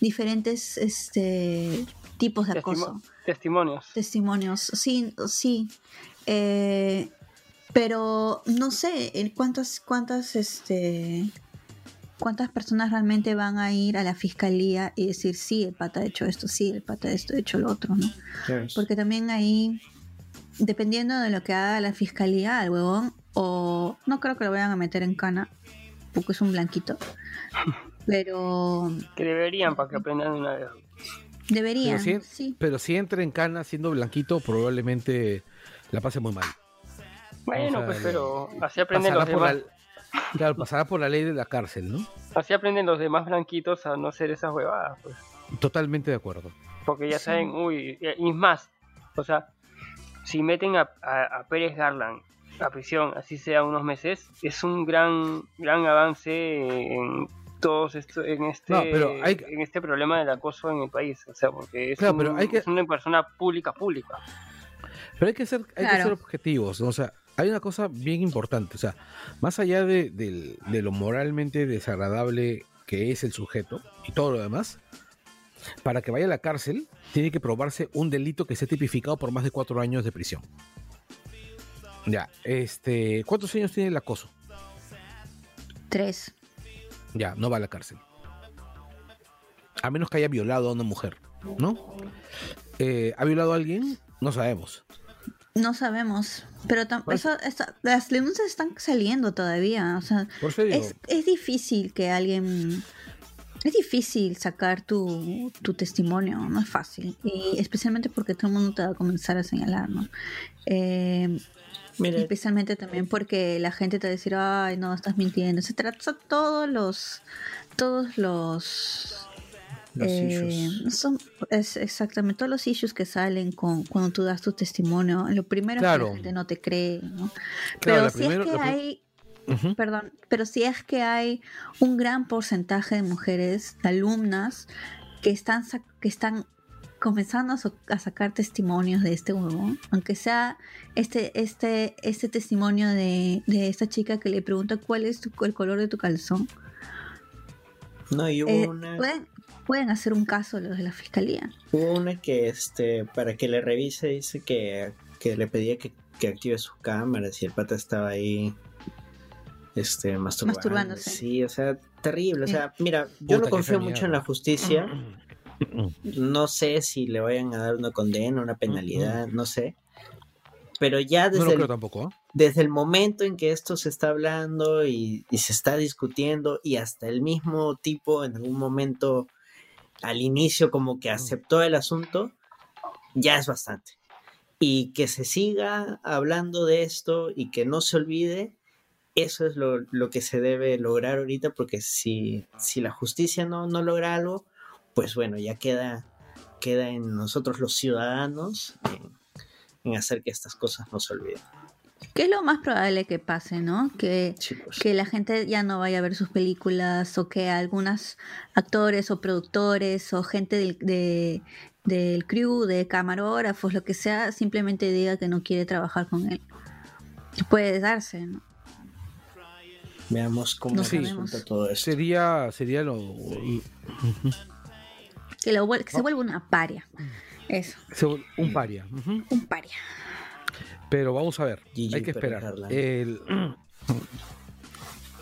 Speaker 4: Diferentes este, tipos de
Speaker 3: Testimo-
Speaker 4: acoso
Speaker 3: testimonios.
Speaker 4: testimonios. Sí, sí. Eh, pero no sé en cuántas, cuántas, este, cuántas personas realmente van a ir a la fiscalía y decir sí, el pata ha hecho esto, sí, el pata ha esto, ha hecho lo otro, ¿no? Porque también ahí dependiendo de lo que haga la fiscalía al huevón, o no creo que lo vayan a meter en cana, porque es un blanquito. Pero
Speaker 3: Que deberían para que aprendan una vez.
Speaker 4: Deberían,
Speaker 5: Pero si,
Speaker 4: sí.
Speaker 5: pero si entra en cana siendo blanquito, probablemente la pase muy mal.
Speaker 3: Bueno,
Speaker 5: O sea,
Speaker 3: pues
Speaker 5: le-
Speaker 3: pero así aprenden los demás.
Speaker 5: la, claro, pasará por la ley de la cárcel, ¿no?
Speaker 3: Así aprenden los demás blanquitos a no hacer esas huevadas, pues.
Speaker 5: Totalmente de acuerdo.
Speaker 3: Porque ya
Speaker 4: Sí.
Speaker 3: saben, uy, y y es más, o sea, si meten a, a- a Pérez Garland a prisión, así sea unos meses, es un gran, gran avance en todos esto, en este,
Speaker 5: No, pero hay-
Speaker 3: en este problema del acoso en el país, o sea, porque es,
Speaker 5: Claro,
Speaker 3: un-
Speaker 5: pero hay que-
Speaker 3: es una persona pública, pública.
Speaker 5: Pero hay que ser, hay que ser objetivos, ¿no? O sea, hay una cosa bien importante, o sea, más allá de, del- de lo moralmente desagradable que es el sujeto y todo lo demás, para que vaya a la cárcel, tiene que probarse un delito que esté tipificado por más de cuatro años de prisión. Ya, este, ¿cuántos años tiene el acoso?
Speaker 4: Tres.
Speaker 5: Ya, no va a la cárcel. A menos que haya violado a una mujer, ¿no? Eh, ¿Ha violado a alguien? No sabemos.
Speaker 4: No sabemos, pero eso, las denuncias están saliendo todavía, o sea,
Speaker 5: Por eso digo,
Speaker 4: es, es difícil que alguien... Es difícil sacar tu, tu testimonio, no es fácil. Y especialmente porque todo el mundo te va a comenzar a señalar, ¿no? Eh,
Speaker 2: Mira,
Speaker 4: especialmente también porque la gente te va a decir, ay, no, estás mintiendo. O sea, todos los... Todos los...
Speaker 2: los
Speaker 4: eh,
Speaker 2: issues.
Speaker 4: son, es exactamente todos los issues que salen con cuando tú das tu testimonio. Lo primero es que
Speaker 5: Claro.
Speaker 4: la gente no te cree, ¿no?
Speaker 5: Claro,
Speaker 4: Pero si
Speaker 5: primero-
Speaker 4: es que hay perdón, pero si es que hay un gran porcentaje de mujeres, de alumnas, que están, que están comenzando a, so- a sacar testimonios de este huevón, aunque sea este, este, este testimonio de, de esta chica que le pregunta cuál es tu- el color de tu calzón,
Speaker 2: No, y hubo
Speaker 4: eh,
Speaker 2: una,
Speaker 4: pueden, pueden hacer un caso los de la fiscalía.
Speaker 2: hubo una que este, para que le revise, dice que, que le pedía que, que active sus cámaras y el pata estaba ahí este masturbando.
Speaker 4: Masturbándose.
Speaker 2: Sí, o sea, terrible. O sea, mira, yo
Speaker 5: Puta,
Speaker 2: no confío mucho en la justicia. No sé si le vayan a dar una condena, una penalidad, no sé. Pero ya
Speaker 5: No
Speaker 2: desde,
Speaker 5: lo
Speaker 2: el,
Speaker 5: tampoco, ¿eh?
Speaker 2: desde el momento en que esto se está hablando y, y se está discutiendo y hasta el mismo tipo en algún momento al inicio como que aceptó el asunto, ya es bastante. Y que se siga hablando de esto y que no se olvide, eso es lo, lo que se debe lograr ahorita porque si, si la justicia no, no logra algo, pues bueno, ya queda, queda en nosotros los ciudadanos en, en hacer que estas cosas no se olviden.
Speaker 4: ¿Qué es lo más probable que pase, no? Que que la gente ya no vaya a ver sus películas o que algunos actores o productores o gente del, de- del crew, de camarógrafos, lo que sea, simplemente diga que no quiere trabajar con él. Puede darse, ¿no?
Speaker 2: Veamos cómo
Speaker 4: No
Speaker 2: resulta todo esto.
Speaker 5: Sería, sería lo.
Speaker 4: Que, lo que se vuelva una paria. Eso,
Speaker 5: se- Un paria.
Speaker 4: un paria.
Speaker 5: Pero vamos a ver, hay que esperar. El-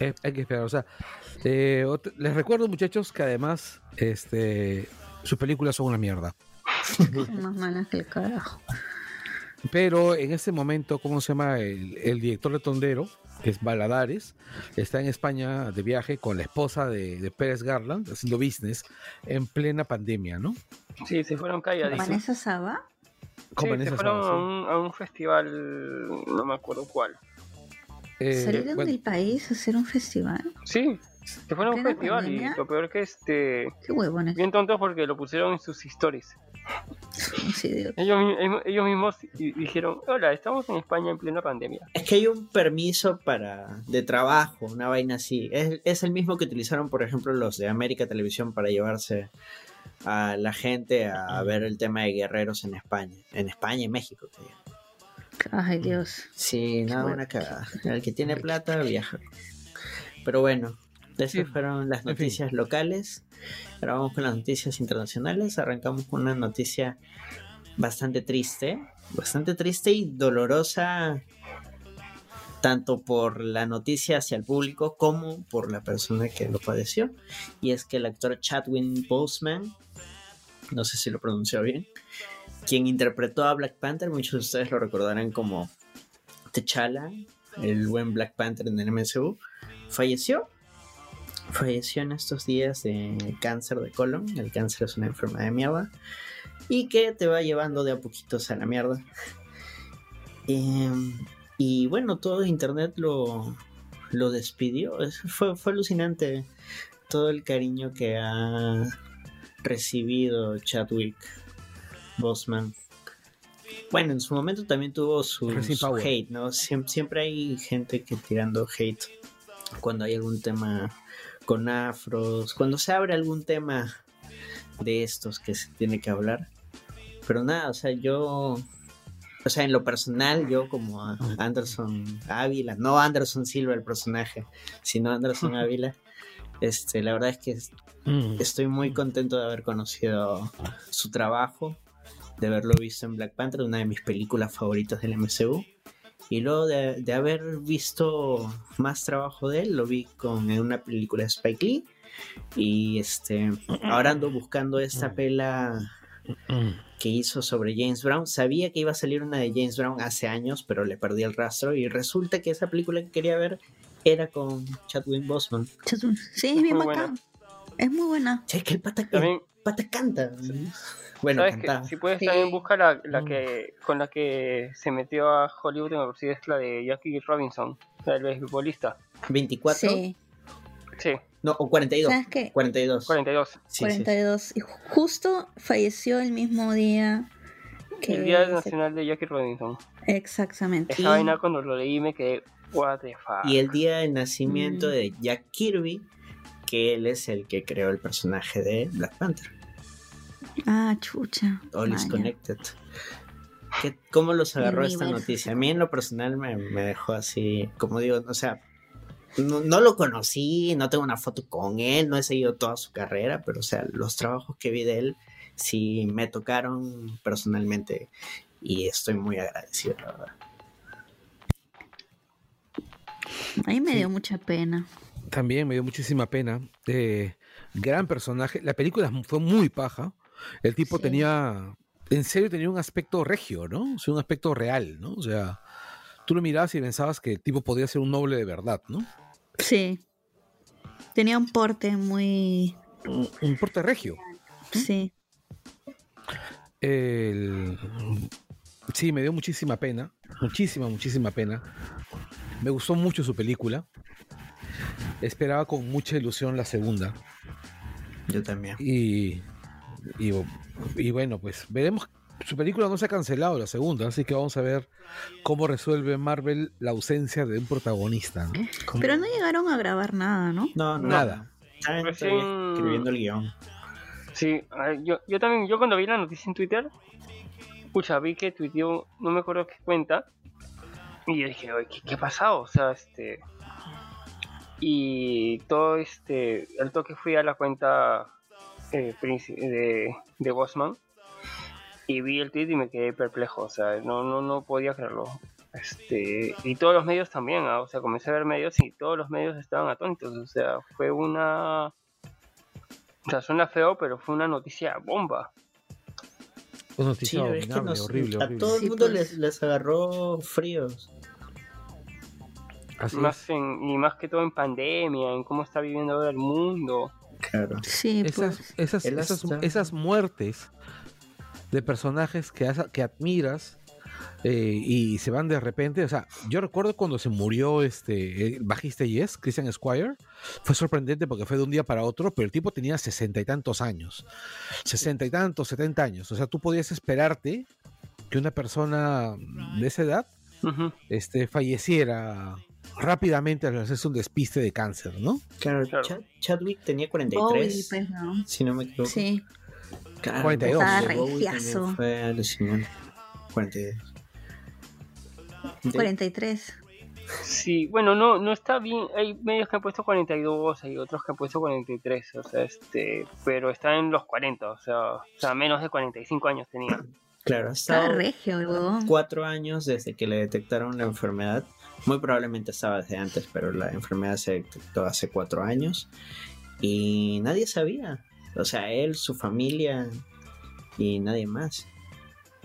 Speaker 5: Eh, hay que esperar, o sea, eh, les recuerdo muchachos que además este, sus películas son una mierda.
Speaker 4: Son más malas que el carajo.
Speaker 5: Pero en este momento, ¿cómo se llama? El, el director de Tondero, que es Baladares, está en España de viaje con la esposa de, de Pérez Garland, haciendo business en plena pandemia, ¿no?
Speaker 3: Sí, se fueron calladitos.
Speaker 4: Vanessa Saba,
Speaker 3: Sí,
Speaker 5: Vanessa
Speaker 3: se fueron
Speaker 5: Saba,
Speaker 3: a un, a un festival, no me acuerdo cuál.
Speaker 5: Eh,
Speaker 4: salieron
Speaker 5: bueno,
Speaker 4: del país a hacer un festival.
Speaker 3: Sí, se fueron a un
Speaker 4: ¿Plena
Speaker 3: festival
Speaker 4: pandemia?
Speaker 3: y lo peor que este...
Speaker 4: Qué huevones.
Speaker 3: Bien tontos porque lo pusieron en sus stories.
Speaker 4: Sí,
Speaker 3: Ellos, ellos- mismos di- dijeron, hola, estamos en España en plena pandemia.
Speaker 2: Es que hay un permiso para de trabajo, una vaina así. Es, es el mismo que utilizaron, por ejemplo, los de América Televisión para llevarse a la gente a ver el tema de guerreros en España. En España y México. te digo.
Speaker 4: Ay, Dios.
Speaker 2: Sí, nada, una cagada. El que tiene plata viaja. Pero bueno, esas
Speaker 5: Sí,
Speaker 2: fueron las
Speaker 5: en fin.
Speaker 2: noticias locales. Ahora vamos con las noticias internacionales. Arrancamos con una noticia bastante triste. Bastante triste y dolorosa. Tanto por la noticia hacia el público como por la persona que lo padeció. Y es que el actor Chadwick Boseman, no sé si lo pronunció bien, quien interpretó a Black Panther, muchos de ustedes lo recordarán como T'Challa, el buen Black Panther en el MCU, falleció. Falleció en estos días de cáncer de colon. El cáncer es una enfermedad de mierda. Y que te va llevando de a poquitos a la mierda. Em, y bueno, todo internet lo, lo despidió. Es- Fue, fue alucinante todo el cariño que ha recibido Chadwick Boseman. Bueno, en su momento también tuvo su, hate, ¿no? Siem- Siempre, hay gente que tirando hate cuando hay algún tema con afros, cuando se abre algún tema de estos que se tiene que hablar. Pero nada, o sea, yo, o sea, en lo personal, yo como Anderson Ávila, no Anderson Silva el personaje, sino Anderson Ávila, este, la verdad es que
Speaker 5: Mm.
Speaker 2: estoy muy contento de haber conocido su trabajo, de haberlo visto en Black Panther, una de mis películas favoritas del MCU. Y luego de, de haber visto más trabajo de él, lo vi con en una película de Spike Lee. Y este, ahora ando buscando esta pela
Speaker 5: Mm.
Speaker 2: que hizo sobre James Brown. Sabía que iba a salir una de James Brown hace años, pero le perdí el rastro. Y resulta que esa película que quería ver era con Chadwick Boseman.
Speaker 4: Sí, es bien
Speaker 3: Muy
Speaker 4: bacán. Es muy buena.
Speaker 2: Che, que el pata,
Speaker 3: También,
Speaker 2: pata canta. Bueno,
Speaker 3: ¿sabes que
Speaker 2: cantaba.
Speaker 3: Si puedes
Speaker 4: Sí.
Speaker 3: también buscar la, la
Speaker 5: Mm.
Speaker 3: que con la que se metió a Hollywood, me parece es la de Jackie Robinson, la del beisbolista.
Speaker 2: 24.
Speaker 4: Sí.
Speaker 3: Sí,
Speaker 2: No, o 42.
Speaker 4: ¿Sabes qué?
Speaker 2: 42.
Speaker 3: 42.
Speaker 2: Sí, sí,
Speaker 4: 42. Y justo falleció el mismo día que...
Speaker 3: El Día
Speaker 4: se-
Speaker 3: Nacional de Jackie Robinson.
Speaker 4: Exactamente.
Speaker 3: Esa
Speaker 2: Y-
Speaker 3: vaina cuando lo leí me quedé, what the fuck.
Speaker 2: Y el día del nacimiento
Speaker 4: Mm.
Speaker 2: de Jack Kirby, que él es el que creó el personaje de Black Panther.
Speaker 4: Ah, chucha.
Speaker 2: All is
Speaker 4: Vaya.
Speaker 2: connected. ¿Qué- ¿Cómo los agarró esta noticia? A mí en lo personal me, me dejó así, como digo, o sea, no, no lo conocí, no tengo una foto con él, no he seguido toda su carrera, pero o sea, los trabajos que vi de él sí me tocaron personalmente y estoy muy agradecido, la verdad.
Speaker 4: A mí me dio mucha pena.
Speaker 5: También me dio muchísima pena. Eh, gran personaje. La película fue muy paja. El tipo
Speaker 4: Sí.
Speaker 5: tenía, en serio, tenía un aspecto regio, ¿no? O sea, un aspecto real, ¿no? O sea, tú lo mirabas y pensabas que el tipo podía ser un noble de verdad, ¿no?
Speaker 4: Sí. Tenía un porte muy...
Speaker 5: Un, un porte regio.
Speaker 4: Sí.
Speaker 5: El- Sí, me dio muchísima pena. Muchísima, muchísima pena. Me gustó mucho su película. Esperaba con mucha ilusión la segunda.
Speaker 2: Yo también.
Speaker 5: Y, y, y bueno, pues veremos. Su película no se ha cancelado la segunda, así que vamos a ver cómo resuelve Marvel la ausencia de un protagonista. ¿no?
Speaker 4: Pero no llegaron a grabar nada, ¿no?
Speaker 2: No, no.
Speaker 5: Nada.
Speaker 2: Todavía escribiendo el guion.
Speaker 3: Sí, yo, yo también, yo cuando vi la noticia en Twitter, pucha, vi que tuiteó, no me acuerdo qué cuenta, y yo dije, oye, ¿qué, qué ha pasado? O sea, este... Y todo este, al toque fui a la cuenta eh, de, de Bosman y vi el tweet y me quedé perplejo, o sea, no, no, no podía creerlo. Este, y todos los medios también, ah, o sea, comencé a ver medios y todos los medios estaban atónitos, o sea, fue una... O sea, suena feo, pero fue una noticia bomba.
Speaker 5: Una
Speaker 2: Sí,
Speaker 5: noticia
Speaker 2: es que
Speaker 5: abominable,
Speaker 2: nos-
Speaker 5: horrible,
Speaker 2: a todo el
Speaker 4: Sí,
Speaker 2: mundo
Speaker 4: pues.
Speaker 2: les, les agarró fríos.
Speaker 5: Así
Speaker 3: más
Speaker 5: es.
Speaker 3: en, y más que todo en pandemia, en cómo está viviendo ahora el mundo.
Speaker 2: Claro.
Speaker 4: Sí,
Speaker 5: Esas,
Speaker 4: pues.
Speaker 5: esas, esas, muertes de personajes que, has- que admiras eh, y se van de repente. O sea, yo recuerdo cuando se murió este el bajista Yes, Christian Squire, fue sorprendente porque fue de un día para otro, pero el tipo tenía sesenta y tantos años, sesenta y tantos, setenta años. O sea, tú podías esperarte que una persona de esa edad este, falleciera rápidamente al hacerse un despiste de cáncer, ¿no?
Speaker 2: Claro,
Speaker 3: Claro.
Speaker 2: Chad- Chadwick tenía
Speaker 4: Bowie,
Speaker 2: 43,
Speaker 4: pues, ¿no?
Speaker 2: si no me equivoco.
Speaker 4: Sí.
Speaker 2: Claro,
Speaker 5: 42.
Speaker 2: Bowie
Speaker 4: Estaba.
Speaker 2: Fue alucinante. 42. De-
Speaker 4: 43.
Speaker 3: Sí, bueno, no, no está bien. Hay medios que han puesto 42, hay otros que han puesto 43, o sea, este, pero está en los 40, o sea, o sea menos de 45 años tenía.
Speaker 2: Claro, estado
Speaker 4: regio
Speaker 2: cuatro años desde que le detectaron la enfermedad. Muy probablemente estaba desde antes, pero la enfermedad se detectó hace cuatro años. Y nadie sabía. O sea, él, su familia y nadie más.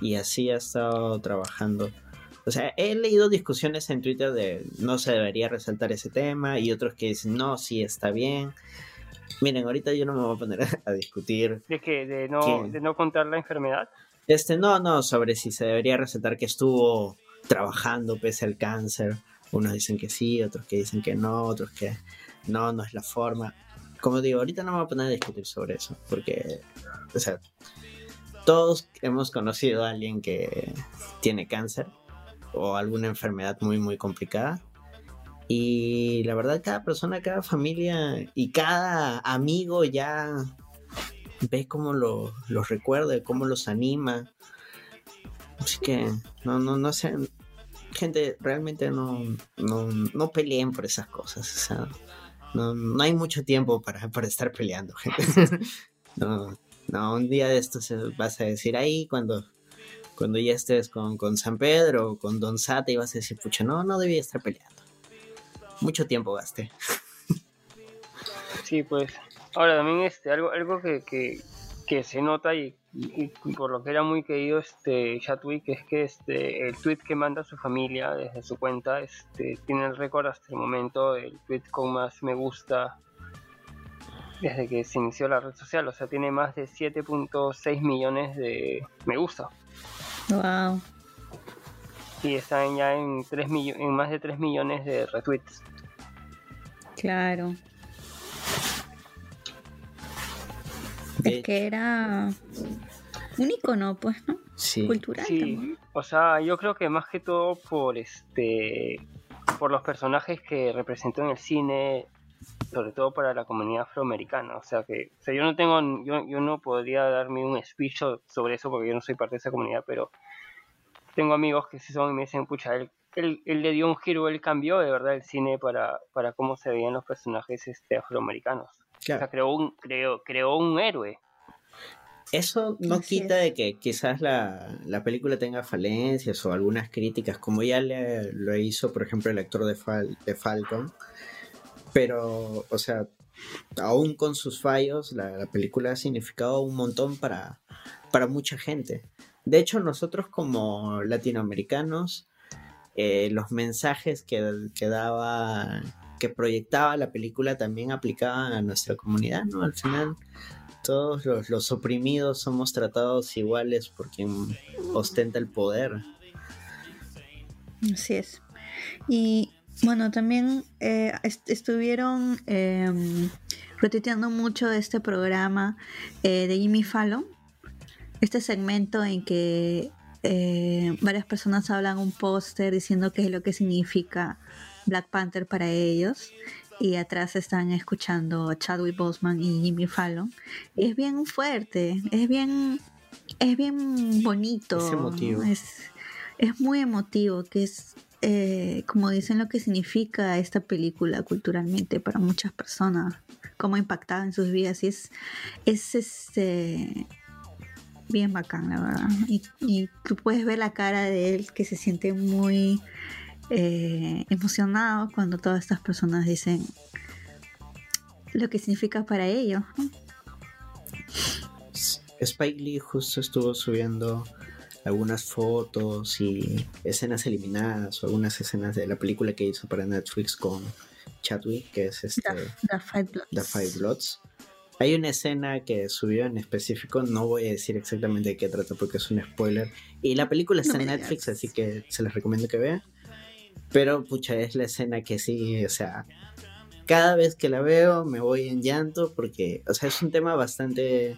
Speaker 2: y así ha estado trabajando. O sea, he leído discusiones en Twitter de no se debería resaltar ese tema y otros que dicen no, sí está bien. Miren, ahorita yo no me voy a poner a discutir.
Speaker 3: ¿De qué? ¿De no, ¿De no contar la enfermedad?
Speaker 2: Este, no, no, sobre si se debería resaltar que estuvo trabajando pese al cáncer. Unos dicen que sí, otros que dicen que no, otros que no, no es la forma. Como digo, ahorita no me voy a poner a discutir sobre eso, porque, o sea, todos hemos conocido a alguien que tiene cáncer o alguna enfermedad muy, muy complicada. Y la verdad, cada persona, cada familia y cada amigo ya ve cómo lo, los recuerda, cómo los anima. Así que no, no, no sé, gente, realmente no, no, no peleen por esas cosas. O sea, no, no hay mucho tiempo para, para estar peleando, gente. no, no, un día de estos vas a decir ahí cuando, cuando ya estés con, con San Pedro o con Don Sata y vas a decir, pucha, no, no debía estar peleando. Mucho tiempo gasté.
Speaker 3: Sí, pues Ahora también este algo algo que, que, se nota y, por lo que era muy querido este Chatwick es que este el tweet que manda su familia desde su cuenta este tiene el récord hasta el momento el tweet con más me gusta desde que se inició la red social, o sea, tiene más de 7.6 millones de me gusta.
Speaker 4: Wow.
Speaker 3: Y está ya en, 3 en más de 3 millones de retweets.
Speaker 4: Claro. Es que era un icono, pues, ¿no?
Speaker 2: Sí.
Speaker 4: Cultural.
Speaker 3: Sí, o sea, yo creo que más que todo por este por los personajes que representó en el cine, sobre todo para la comunidad afroamericana. O sea que, o sea, yo no tengo, yo, yo no podría darme un speech sobre eso porque yo no soy parte de esa comunidad, pero tengo amigos que sí son y me dicen, pucha, él, él, le dio un giro, él cambió de verdad el cine para, para cómo se veían los personajes este, afroamericanos. O sea, creó un, creó, creó un héroe.
Speaker 2: Eso no quita de que quizás la, película tenga falencias o algunas críticas, como ya le, lo hizo, por ejemplo, el actor de, de Falcon. Pero, o sea, aún con sus fallos, la, película ha significado un montón para, para mucha gente. De hecho, nosotros como latinoamericanos, eh, los mensajes que, que daba que proyectaba la película también aplicaba a nuestra comunidad, ¿no? Al final todos los, oprimidos somos tratados iguales por quien ostenta el poder.
Speaker 4: Así es. Y bueno, también eh, estuvieron eh, mucho de este programa eh, de Jimmy Fallon, este segmento en que eh, varias personas hablan un póster diciendo qué es lo que significa Black Panther para ellos y atrás están escuchando Chadwick Boseman y Jimmy Fallon. es bien fuerte, es bien, es bien bonito.
Speaker 2: Es emotivo.
Speaker 4: Es, muy emotivo, que es eh, como dicen lo que significa esta película culturalmente para muchas personas, cómo ha impactado en sus vidas y es, es este bien bacán, la verdad. Y, y tú puedes ver la cara de él que se siente muy eh, emocionado cuando todas estas personas dicen lo que significa para ellos.
Speaker 2: Spike Lee justo estuvo subiendo algunas fotos y escenas eliminadas o algunas escenas de la película que hizo para Netflix con Chadwick, que es este
Speaker 4: The, Five, Bloods.
Speaker 2: The Five Bloods. Hay una escena que subió en específico, no voy a decir exactamente de qué trata porque es un spoiler. Y la película está en Netflix, así que se les recomiendo que vean. Pero, pucha, es la escena que sí, o sea, cada vez que la veo me voy en llanto porque, o sea, es un tema bastante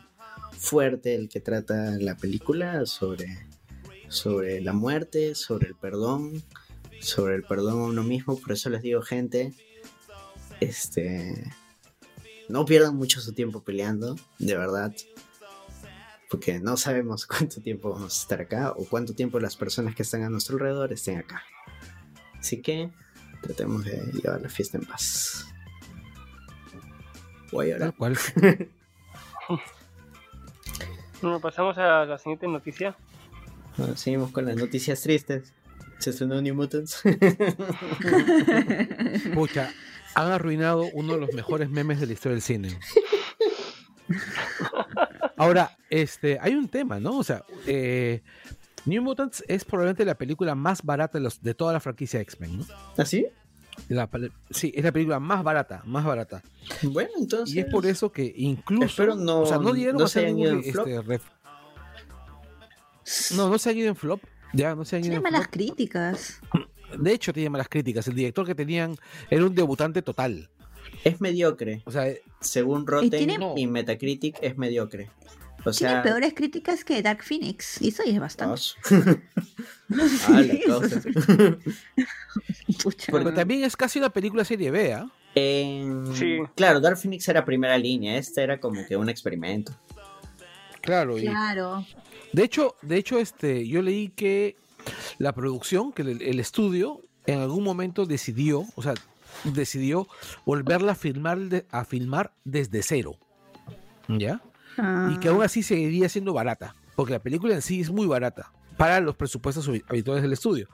Speaker 2: fuerte el que trata la película sobre, sobre la muerte, sobre el perdón, sobre el perdón a uno mismo. Por eso les digo, gente, este, no pierdan mucho su tiempo peleando, de verdad. Porque no sabemos cuánto tiempo vamos a estar acá o cuánto tiempo las personas que están a nuestro alrededor estén acá. Así que tratemos de llevar la fiesta en paz. Voy a
Speaker 5: llorar. ¿Cuál?
Speaker 3: bueno, pasamos a la siguiente noticia.
Speaker 2: seguimos con las noticias tristes. Se estrenó New Mutants.
Speaker 5: Pucha, han arruinado uno de los mejores memes de la historia del cine. Ahora, este, hay un tema, ¿no? O sea, eh, New Mutants es probablemente la película más barata de, los, de toda la franquicia X-Men, ¿no?
Speaker 2: ¿Así?
Speaker 5: La pele- sí, es la película más barata, más barata.
Speaker 2: Bueno, entonces.
Speaker 5: Y es por eso que incluso.
Speaker 2: Espero no-
Speaker 5: o sea, no dieron
Speaker 2: no se ido en flop.
Speaker 5: este, ref- No, no se han ido en flop. Ya, no se han ido
Speaker 4: Tiene
Speaker 5: en
Speaker 4: malas
Speaker 5: flop.
Speaker 4: críticas.
Speaker 5: De hecho, tiene malas críticas. El director que tenían era un debutante total.
Speaker 2: Es mediocre.
Speaker 5: O sea,
Speaker 2: Según Rotten y,
Speaker 4: tiene-
Speaker 2: Metacritic, es mediocre. O
Speaker 4: Tiene
Speaker 2: sea.
Speaker 4: peores críticas que Dark Phoenix. Y eso ya es bastante.
Speaker 2: Ah,
Speaker 5: pero también es casi una película serie B, ¿ah?
Speaker 2: En-
Speaker 3: Sí.
Speaker 2: Claro, Dark Phoenix era primera línea. Este era como que un experimento.
Speaker 5: Claro, y
Speaker 4: Claro.
Speaker 5: De hecho, de hecho, este, yo leí que la producción, que el, el estudio, en algún momento decidió, o sea, decidió volverla a filmar, de- a filmar desde cero. ¿Ya? Y que aún así seguiría siendo barata. Porque la película en sí es muy barata. Para los presupuestos habi- habituales del estudio.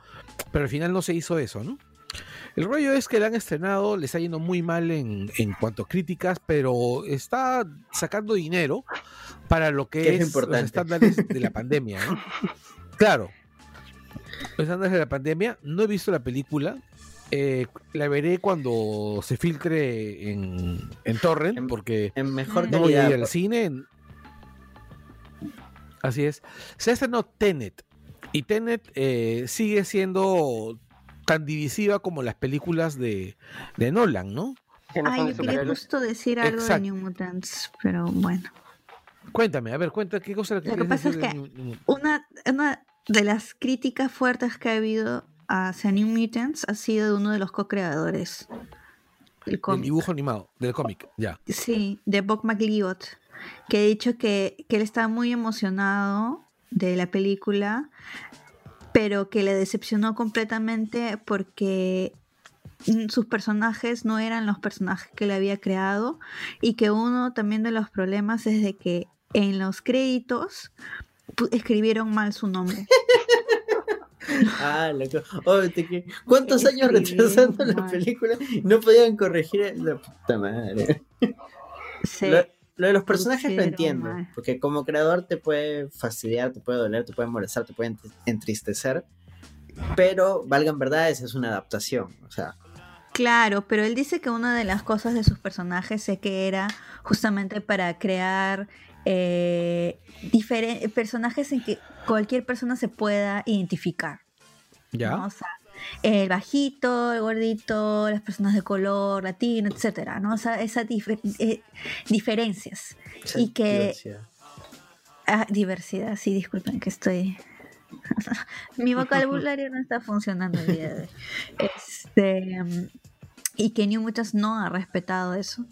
Speaker 5: Pero al final no se hizo eso, ¿no? El rollo es que la han estrenado, le está yendo muy mal en, en cuanto a críticas, pero está sacando dinero para lo que
Speaker 2: Que es
Speaker 5: es, los estándares de la pandemia, ¿no? Claro. Los estándares de la pandemia. No he visto la película. eh, la veré cuando se filtre en, en Torrent,
Speaker 2: En-
Speaker 5: porque
Speaker 2: En mejor
Speaker 5: no voy a
Speaker 2: calidad.
Speaker 5: ir al cine. Así es. Se estrenó Tenet. Y Tenet eh, sigue siendo tan divisiva como las películas de, de Nolan, ¿no?
Speaker 3: Que
Speaker 4: Ay, yo quería justo decir algo
Speaker 5: Exacto.
Speaker 4: de New Mutants, pero bueno.
Speaker 5: Cuéntame, a ver, cuenta qué cosa
Speaker 4: Lo que
Speaker 5: quieres
Speaker 4: pasa es que
Speaker 5: New-
Speaker 4: Una, una de las críticas fuertes que ha habido hacia New Mutants ha sido de uno de los co-creadores del cómic.
Speaker 5: dibujo animado, del cómic, ya.
Speaker 4: Sí, de Bob McLeod, que ha dicho que, que él estaba muy emocionado de la película, pero que le decepcionó completamente porque sus personajes no eran los personajes que le había creado y que uno también de los problemas es de que en los créditos escribieron mal su nombre.
Speaker 2: Ah, loco. Oh, te ¿Cuántos años retrasando la película? No podían corregir la puta madre.
Speaker 4: Sí.
Speaker 2: Lo de los personajes lo
Speaker 4: Pusieron
Speaker 2: entiendo. Porque como creador te puede fastidiar, te puede doler, te puede molestar, te puede ent- entristecer. Pero, valgan verdades, es una adaptación. O sea,
Speaker 4: Claro, pero él dice que una de las cosas de sus personajes es que era justamente para crear eh, personajes en que cualquier persona se pueda identificar.
Speaker 5: ¿Ya?
Speaker 4: ¿no? O sea, el bajito, el gordito, las personas de color, latino, etcétera, ¿no? O sea, esas difer- eh, diferencias.
Speaker 2: esa
Speaker 4: Y que-
Speaker 2: diversidad.
Speaker 4: Ah, diversidad, sí, disculpen que estoy. Mi vocabulario no está funcionando el día de hoy. Este, y que New Mutants no ha respetado eso,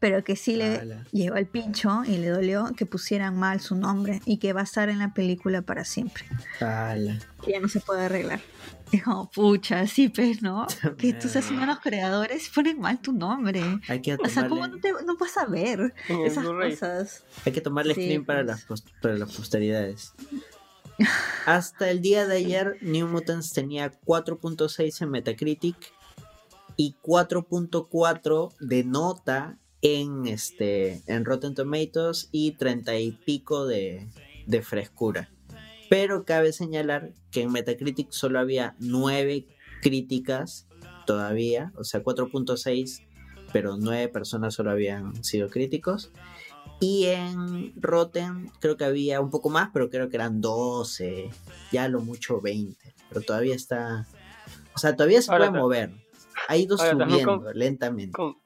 Speaker 4: pero que sí le
Speaker 2: Ala.
Speaker 4: llegó al pincho y le dolió que pusieran mal su nombre y que va a estar en la película para siempre.
Speaker 2: Ala.
Speaker 4: Que ya no se puede arreglar. Es como, pucha, sí, pues, ¿no? Que haciendo los creadores ponen mal tu nombre.
Speaker 2: Hay que
Speaker 4: O sea, ¿cómo
Speaker 2: tomarle,
Speaker 4: no, te, no vas a ver esas cosas?
Speaker 2: hay que tomarle
Speaker 4: Sí,
Speaker 2: screen para,
Speaker 4: pues.
Speaker 2: las, para las posteridades. Hasta el día de ayer, New Mutants tenía 4.6 en Metacritic y 4.4 de nota en este en Rotten Tomatoes y 30 y pico de, de frescura. Pero cabe señalar que en Metacritic solo había 9 críticas todavía, o sea, 4.6, pero 9 personas solo habían sido críticos. Y en Rotten creo que había un poco más, pero creo que eran 12, ya a lo mucho 20. Pero todavía está... O sea, todavía se
Speaker 3: Ahora
Speaker 2: puede mover. Ha ido
Speaker 3: ahora
Speaker 2: subiendo
Speaker 3: con-
Speaker 2: lentamente.
Speaker 3: Con,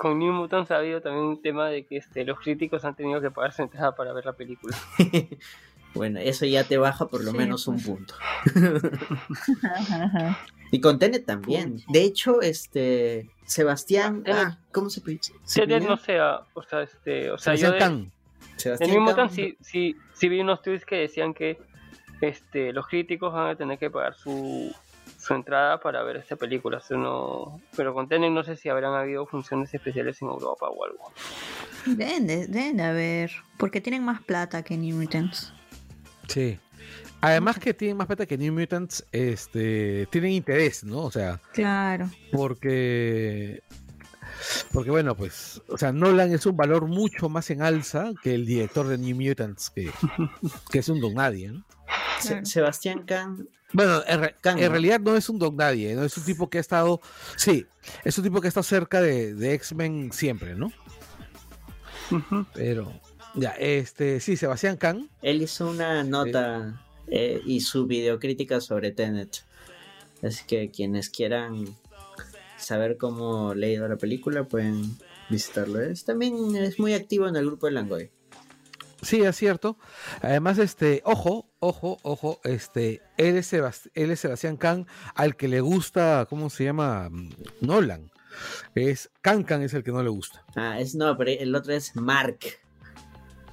Speaker 3: con New Mutants ha habido también un tema de que este, los críticos han tenido que pagar su entrada para ver la película.
Speaker 2: bueno, eso ya te baja por lo
Speaker 4: Sí,
Speaker 2: menos un
Speaker 4: pues.
Speaker 2: punto. Y con Tenet también. De hecho, este... Sebastián... Ah, ¿cómo se pide? ¿Se
Speaker 3: Tenet no sea, o sea, este, o sea, yo
Speaker 5: Sebastián
Speaker 3: de,
Speaker 5: Kang.
Speaker 3: de
Speaker 2: Sebastián
Speaker 3: New Mutants sí, sí, sí vi unos tweets que decían que este, los críticos van a tener que pagar su, su entrada para ver esta película. No, pero con Tenet no sé si habrán habido funciones especiales en Europa o algo.
Speaker 4: Deben de, deben de haber, porque tienen más plata que New Mutants.
Speaker 5: Sí. Además que tienen más plata que New Mutants, este, tienen interés, ¿no? O sea,
Speaker 4: Claro.
Speaker 5: porque porque bueno, pues, o sea, Nolan es un valor mucho más en alza que el director de New Mutants, que, que es un don nadie, ¿no?
Speaker 4: Claro.
Speaker 2: Sebastián Kahn,
Speaker 5: Bueno, en, re-
Speaker 2: Kang,
Speaker 5: en
Speaker 2: ¿no?
Speaker 5: realidad no es un don nadie, ¿no? Es un tipo que ha estado, sí, es un tipo que ha estado cerca de, de X-Men siempre, ¿no? Pero, ya, este, sí, Sebastián Khan,
Speaker 2: él hizo una nota eh, y su videocrítica sobre Tenet. Así que quienes quieran saber cómo le ha ido la película pueden visitarlo. Es, también es muy activo en el grupo de Langoy.
Speaker 5: sí, es cierto. Además, este, ojo, ojo, ojo, este, él es, Sebast- él es Sebastián Khan, al que le gusta, ¿cómo se llama? Mm, Nolan. Es, Khan Khan es el que no le gusta.
Speaker 2: Ah, es no, pero el otro es Mark.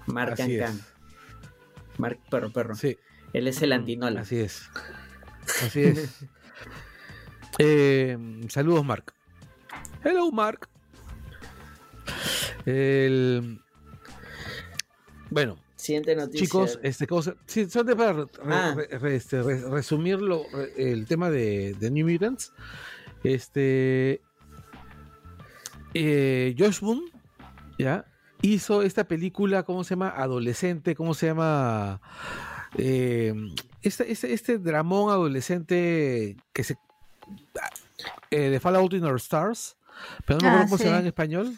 Speaker 2: Mark
Speaker 5: Así
Speaker 2: Kahn.
Speaker 5: es.
Speaker 2: Mark Perro Perro.
Speaker 5: Sí.
Speaker 2: Él es el antinola.
Speaker 5: Así es. Así es. Eh, saludos, Mark. Hello, Mark. El- Bueno,
Speaker 2: Siguiente noticia.
Speaker 5: chicos, este cosa, sí, solo para re-
Speaker 2: Ah.
Speaker 5: re- re- este, re- resumirlo, re- el tema de, de New Mutants. Este. eh, Josh Boone, ¿ya? Hizo esta película, ¿cómo se llama? Adolescente, ¿cómo se llama? Eh, este, este, este dramón adolescente que se. eh, de Fallout in Our Stars, pero no me
Speaker 4: Ah,
Speaker 5: acuerdo cómo se
Speaker 4: sí.
Speaker 5: llama en español.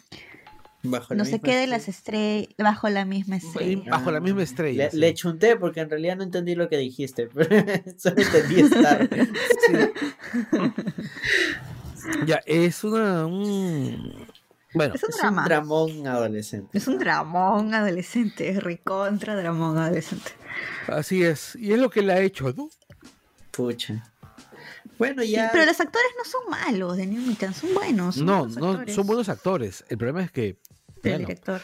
Speaker 2: Bajo la
Speaker 4: No sé
Speaker 2: misma
Speaker 4: qué de
Speaker 2: estrella.
Speaker 4: las estrellas, bajo la misma estrella.
Speaker 5: Bajo la misma estrella.
Speaker 2: Le,
Speaker 5: sí.
Speaker 2: le chunté porque en realidad no entendí lo que dijiste. Solo entendí estar.
Speaker 5: Ya, es una. un- Bueno,
Speaker 4: Es un
Speaker 2: Es dramón adolescente.
Speaker 4: Es un dramón adolescente, recontra dramón adolescente.
Speaker 5: así es. Y es lo que le ha hecho, ¿no?
Speaker 2: Pucha. Bueno,
Speaker 4: Sí,
Speaker 2: ya.
Speaker 4: pero los actores no son malos de New Mutants, son buenos. son
Speaker 5: No,
Speaker 4: buenos
Speaker 5: no,
Speaker 4: actores.
Speaker 5: son buenos actores. El problema es que. Bueno,
Speaker 4: director.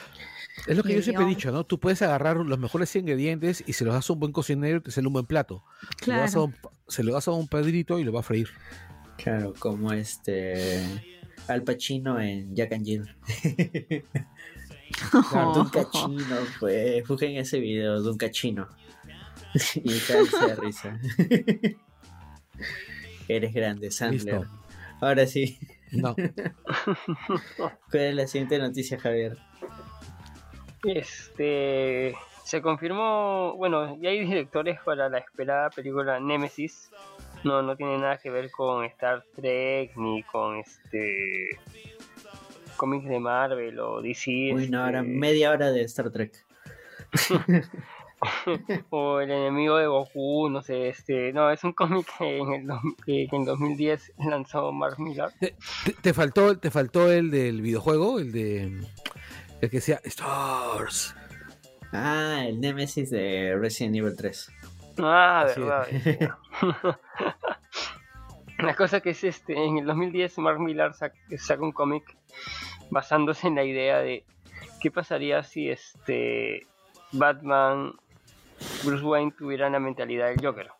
Speaker 5: es lo que yo siempre he dicho, ¿no? Tú puedes agarrar los mejores ingredientes y se los das a un buen cocinero y te sale un buen plato. Se lo das a
Speaker 4: Claro.
Speaker 5: un, se lo das a un padrito y lo va a freír.
Speaker 2: Claro, como este. Al Pacino en Jack and Jill.
Speaker 5: Claro,
Speaker 2: De un cachino, pues. Busquen ese video de un cachino. y caerse de risa. Eres grande, Sandler.
Speaker 5: Listo.
Speaker 2: Ahora sí.
Speaker 5: No.
Speaker 2: ¿Cuál es la siguiente noticia, Javier?
Speaker 3: Este se confirmó, bueno, ya hay directores para la esperada película Nemesis. No, no tiene nada que ver con Star Trek ni con este cómics de Marvel o DC.
Speaker 2: Uy, no, ahora
Speaker 3: este,
Speaker 2: media hora de Star Trek.
Speaker 3: o el enemigo de Goku, no sé, este, no, es un cómic que en el, que en 2010 lanzó Mark Millar.
Speaker 5: Te, te- faltó, te faltó el del videojuego, el de. El que decía Stars.
Speaker 2: Ah, el Nemesis de Resident Evil 3.
Speaker 3: Ah,
Speaker 5: Así
Speaker 3: verdad. La cosa que es este, en el 2010 Mark Millar sac- saca un cómic basándose en la idea de qué pasaría si este Batman, Bruce Wayne tuvieran la mentalidad del Joker.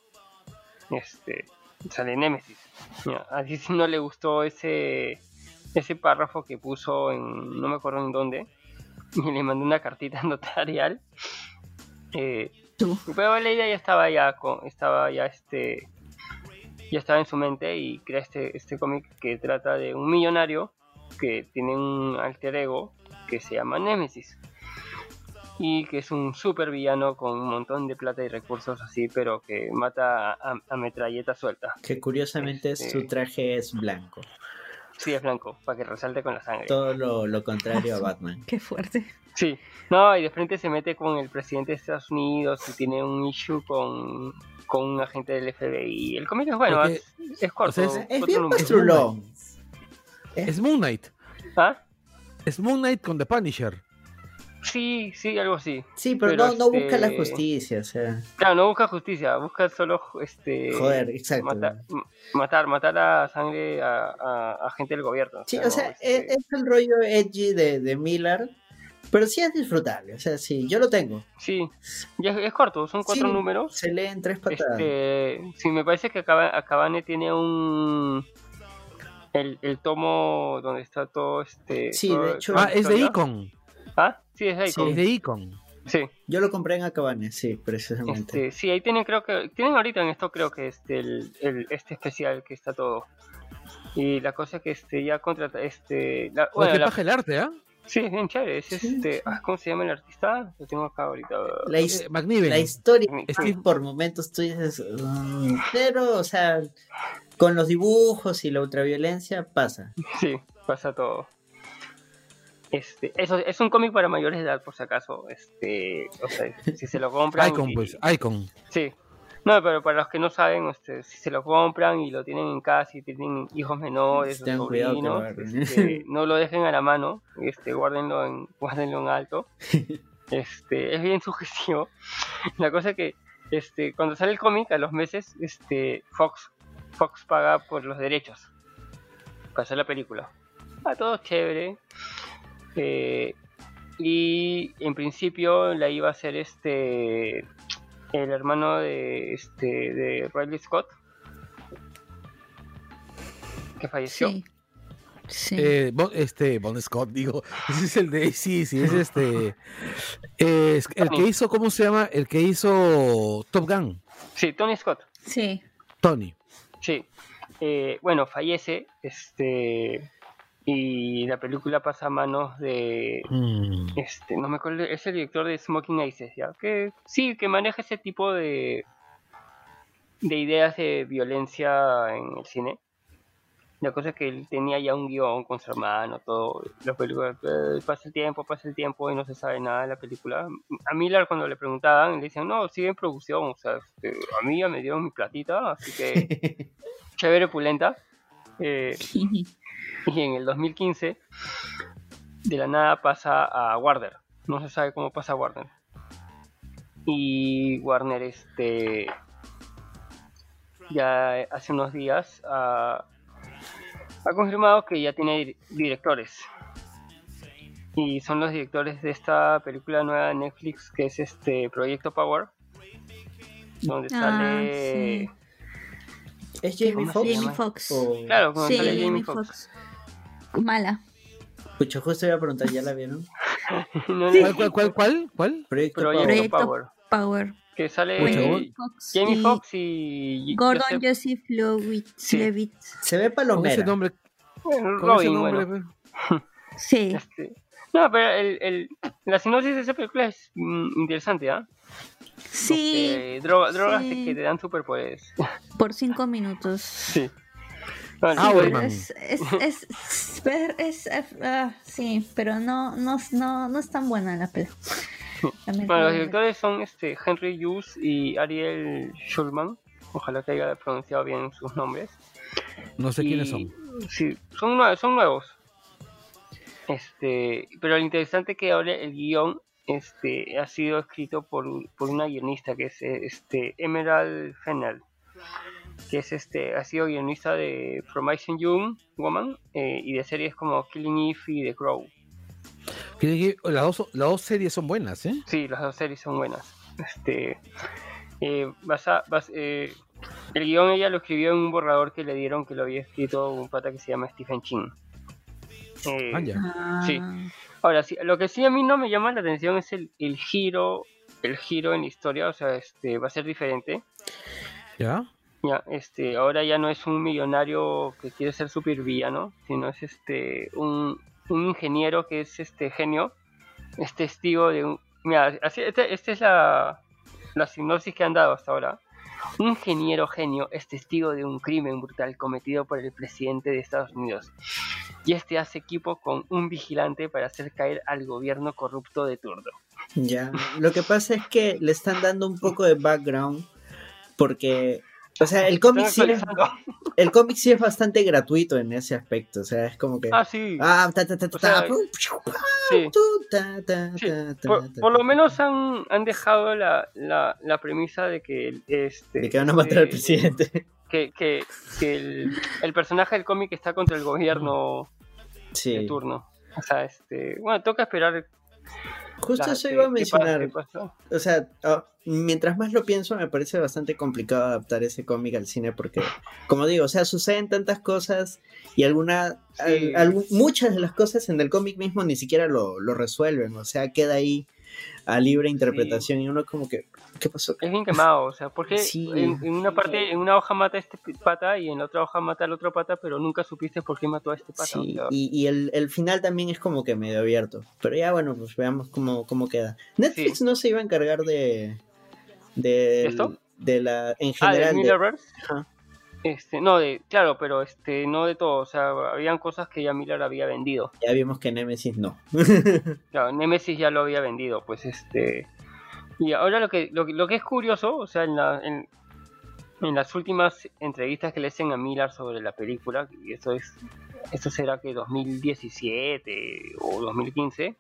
Speaker 3: Este, sale Nemesis. A DC no le gustó ese ese párrafo que puso en no me acuerdo en dónde y le mandó una cartita notarial. Eh, pero la idea ya estaba ya con, estaba ya este ya estaba en su mente y crea este, este cómic que trata de un millonario que tiene un alter ego que se llama Nemesis y que es un super villano con un montón de plata y recursos así pero que mata a, a metralleta suelta
Speaker 2: Que curiosamente
Speaker 3: Este-
Speaker 2: su traje es blanco.
Speaker 3: sí es blanco para que resalte con la sangre
Speaker 2: Todo lo, lo contrario a Batman.
Speaker 4: Qué fuerte.
Speaker 3: Sí, no, y de frente se mete con el presidente de Estados Unidos y tiene un issue con, con un agente del FBI. El cómic es bueno,
Speaker 5: Porque-
Speaker 3: es, es corto.
Speaker 5: o sea, es-
Speaker 2: Es bien.
Speaker 5: Es Moon Knight.
Speaker 3: ¿Ah?
Speaker 5: Es Moon Knight con The Punisher.
Speaker 3: Sí, sí, algo así.
Speaker 2: Sí, pero,
Speaker 3: Pero
Speaker 2: no, no busca la
Speaker 3: este-
Speaker 2: justicia, o sea.
Speaker 3: Claro, no busca justicia, busca solo este
Speaker 2: Joder, exacto.
Speaker 3: matar, matar, matar a sangre a, a, a gente del gobierno.
Speaker 2: Sí, o sea,
Speaker 3: este,
Speaker 2: es, es el rollo edgy de, de Miller, pero sí es disfrutable. O sea, sí, yo lo tengo.
Speaker 3: sí, ya es, es corto, son cuatro
Speaker 2: Sí,
Speaker 3: números.
Speaker 2: Se lee en tres patadas.
Speaker 3: Este, sí, me parece que Acaba- Acabane tiene un el, el tomo donde está todo este.
Speaker 2: Sí,
Speaker 3: todo-
Speaker 2: de hecho-
Speaker 5: Ah, es de. Icon.
Speaker 3: Ah, sí, es de Icon.
Speaker 5: Es de Icon.
Speaker 3: Sí,
Speaker 2: Yo lo compré en Acabane, sí, precisamente.
Speaker 3: este, sí, ahí tienen, creo que tienen ahorita en esto creo que este el, el- este especial que está todo. Y la cosa que este ya contrata este la,
Speaker 5: Oye,
Speaker 3: bueno,
Speaker 5: qué
Speaker 3: la-
Speaker 5: paja el arte, ¿ah?
Speaker 3: Sí, es bien chévere. Es este.
Speaker 2: sí.
Speaker 3: ah, ¿Cómo se llama el artista? Lo tengo acá ahorita.
Speaker 2: La, his-
Speaker 5: Eh, McNiven.
Speaker 2: la historia
Speaker 3: Es
Speaker 2: que
Speaker 3: que-
Speaker 2: por momentos tú dices, "Mm", pero, o sea, con los dibujos y la ultraviolencia pasa.
Speaker 3: Sí, pasa todo. Este, eso es un cómic para mayores de edad, por si acaso. Este, o sea, si se lo compran.
Speaker 5: Icon,
Speaker 3: y-
Speaker 5: pues, Icon.
Speaker 3: Sí. No, pero para los que no saben, este, si se lo compran y lo tienen en casa y tienen hijos menores o sobrinos, este, no lo dejen a la mano, este, guárdenlo en, guárdenlo en alto. Este, es bien sugestivo. La cosa es que este, cuando sale el cómic a los meses, este, Fox, Fox paga por los derechos para hacer la película. Ah, todo chévere. Eh, y en principio la iba a hacer este el hermano de este de Riley Scott que falleció.
Speaker 4: Sí. Sí.
Speaker 5: Eh, Bon- este, Bon Scott, digo. Ese es el de. Sí, sí, es este. es el que hizo, ¿cómo se llama? El que hizo Top Gun.
Speaker 3: Sí, Tony Scott.
Speaker 4: sí.
Speaker 5: Tony.
Speaker 3: Sí. Eh, bueno, fallece este y la película pasa a manos de
Speaker 5: Mm.
Speaker 3: este no me acuerdo es el director de Smoking Aces ya que sí que maneja ese tipo de de ideas de violencia en el cine. La cosa es que él tenía ya un guion con su hermano todo la película eh, pasa el tiempo pasa el tiempo y no se sabe nada de la película. A Miller cuando le preguntaban le decían no sigue en producción o sea este, a mí ya me dieron mi platita así que chévere pulenta. Eh, y en el 2015 de la nada pasa a Warner. No se sabe cómo pasa a Warner. Y Warner este ya hace unos días ha, ha confirmado que ya tiene dir- directores. Y son los directores de esta película nueva de Netflix que es este Proyecto Power. Donde
Speaker 4: Ah,
Speaker 3: sale
Speaker 4: sí.
Speaker 2: ¿Es Jamie
Speaker 3: ¿Cómo se
Speaker 2: Foxx?
Speaker 3: llama?
Speaker 4: Jamie Foxx.
Speaker 2: O-
Speaker 3: Claro, cuando
Speaker 4: Sí,
Speaker 3: sale
Speaker 4: Jamie
Speaker 3: Foxx.
Speaker 4: Foxx. Mala.
Speaker 2: Pucha, justo iba a preguntar, ¿ya la vieron?
Speaker 3: No, no,
Speaker 5: ¿Cuál, cuál, cuál, cuál? ¿Cuál?
Speaker 2: Proyecto
Speaker 3: Proyecto
Speaker 2: Power.
Speaker 4: Proyecto
Speaker 3: Power.
Speaker 4: Power.
Speaker 3: Que sale eh,
Speaker 4: Fox
Speaker 3: Jamie
Speaker 4: y
Speaker 3: Foxx y
Speaker 4: Gordon
Speaker 3: Joseph-
Speaker 4: Joseph Levitt.
Speaker 3: Sí.
Speaker 4: Levitt.
Speaker 2: Se ve
Speaker 5: Con ese
Speaker 2: palomera.
Speaker 5: nombre.
Speaker 3: bueno,
Speaker 5: Con ese
Speaker 3: Robin,
Speaker 5: nombre
Speaker 3: bueno.
Speaker 5: pues.
Speaker 4: Sí.
Speaker 3: Este, no, pero el, el, la sinopsis de esa película es mm, interesante, ¿ah?
Speaker 4: Sí.
Speaker 3: Este, droga- drogas
Speaker 4: sí.
Speaker 3: que te dan superpoderes.
Speaker 4: Por cinco minutos.
Speaker 3: Sí. Bueno,
Speaker 5: Ah,
Speaker 3: sí,
Speaker 5: bueno.
Speaker 4: Es, es, es, es- ver- es- es- ah, sí, pero no, no, no, no es tan buena la película.
Speaker 3: bueno, los directores son este Henry Hughes y Ariel Schulman. Ojalá que haya pronunciado bien sus nombres.
Speaker 5: No sé
Speaker 3: Y-
Speaker 5: quiénes son.
Speaker 3: Sí, son, nue- son nuevos. Este, pero lo interesante es que ahora el guion este, ha sido escrito por, por una guionista que es este, Emerald Fennell, que es este, ha sido guionista de Promising Young Woman eh, y de series como Killing Eve y The Crow.
Speaker 5: Las dos, las dos series son buenas, ¿eh?
Speaker 3: Sí, las dos series son buenas. Este, eh, basa- bas- eh, el guion ella lo escribió en un borrador que le dieron que lo había escrito un pata que se llama Stephen King. Eh,
Speaker 5: Ah, ya.
Speaker 3: Sí. Ahora, sí, lo que sí a mí no me llama la atención es el, el giro, el giro en la historia, o sea, este va a ser diferente.
Speaker 5: ¿Ya?
Speaker 3: Este, ahora ya no es un millonario que quiere ser supervillano, sino es este un, ingeniero que es este genio, es testigo de un mira, así, este- esta es la, la sinopsis que han dado hasta ahora. Un ingeniero genio es testigo de un crimen brutal cometido por el presidente de Estados Unidos. Y este hace equipo con un vigilante para hacer caer al gobierno corrupto de turno.
Speaker 2: Ya. Lo que pasa es que le están dando un poco de background porque, o sea, el cómic sí es, el cómic sí es bastante gratuito en ese aspecto. O sea, es como que
Speaker 3: Ah, sí.
Speaker 2: ah, ta ta ta ta,
Speaker 3: O sea, sí. Sí, por, lo menos han, han dejado la, la, la premisa de que este
Speaker 2: de que van a matar al
Speaker 3: eh,
Speaker 2: presidente.
Speaker 3: que, que, que el, el personaje del cómic está contra el gobierno de turno. O sea, este, bueno, toca esperar.
Speaker 2: Justo
Speaker 3: la-
Speaker 2: eso iba a mencionar.
Speaker 3: pasa, pasa.
Speaker 2: O sea, ah, mientras más lo pienso, me parece bastante complicado adaptar ese cómic al cine porque, como digo, o sea, suceden tantas cosas y alguna,
Speaker 3: Sí.
Speaker 2: al- algu- muchas de las cosas en el cómic mismo ni siquiera lo, lo resuelven, o sea, queda ahí a libre interpretación y uno como que, ¿qué pasó?
Speaker 3: Es bien quemado, o sea, porque
Speaker 2: Sí.
Speaker 3: en, en una parte, en una hoja mata a este pata y en la otra hoja mata al otro pata, pero nunca supiste por qué mató a este pata. o
Speaker 2: Sí,
Speaker 3: sea,
Speaker 2: y, y el, el final también es como que medio abierto. Pero ya bueno, pues veamos cómo, cómo queda. Netflix
Speaker 3: Sí.
Speaker 2: no se iba a encargar de... De,
Speaker 3: ¿Esto?
Speaker 2: de la... En
Speaker 3: ah,
Speaker 2: general...
Speaker 3: Millerverse. Este, no, de, claro, pero este, no de todo, o sea, habían cosas que ya Miller había vendido.
Speaker 2: ya vimos que Nemesis no.
Speaker 3: Claro, Nemesis ya lo había vendido, pues este. Y ahora lo que, lo, que- lo que es curioso, o sea, en, la- en, en las últimas entrevistas que le hacen a Miller sobre la película, y eso es, eso será que 2017 o 2015,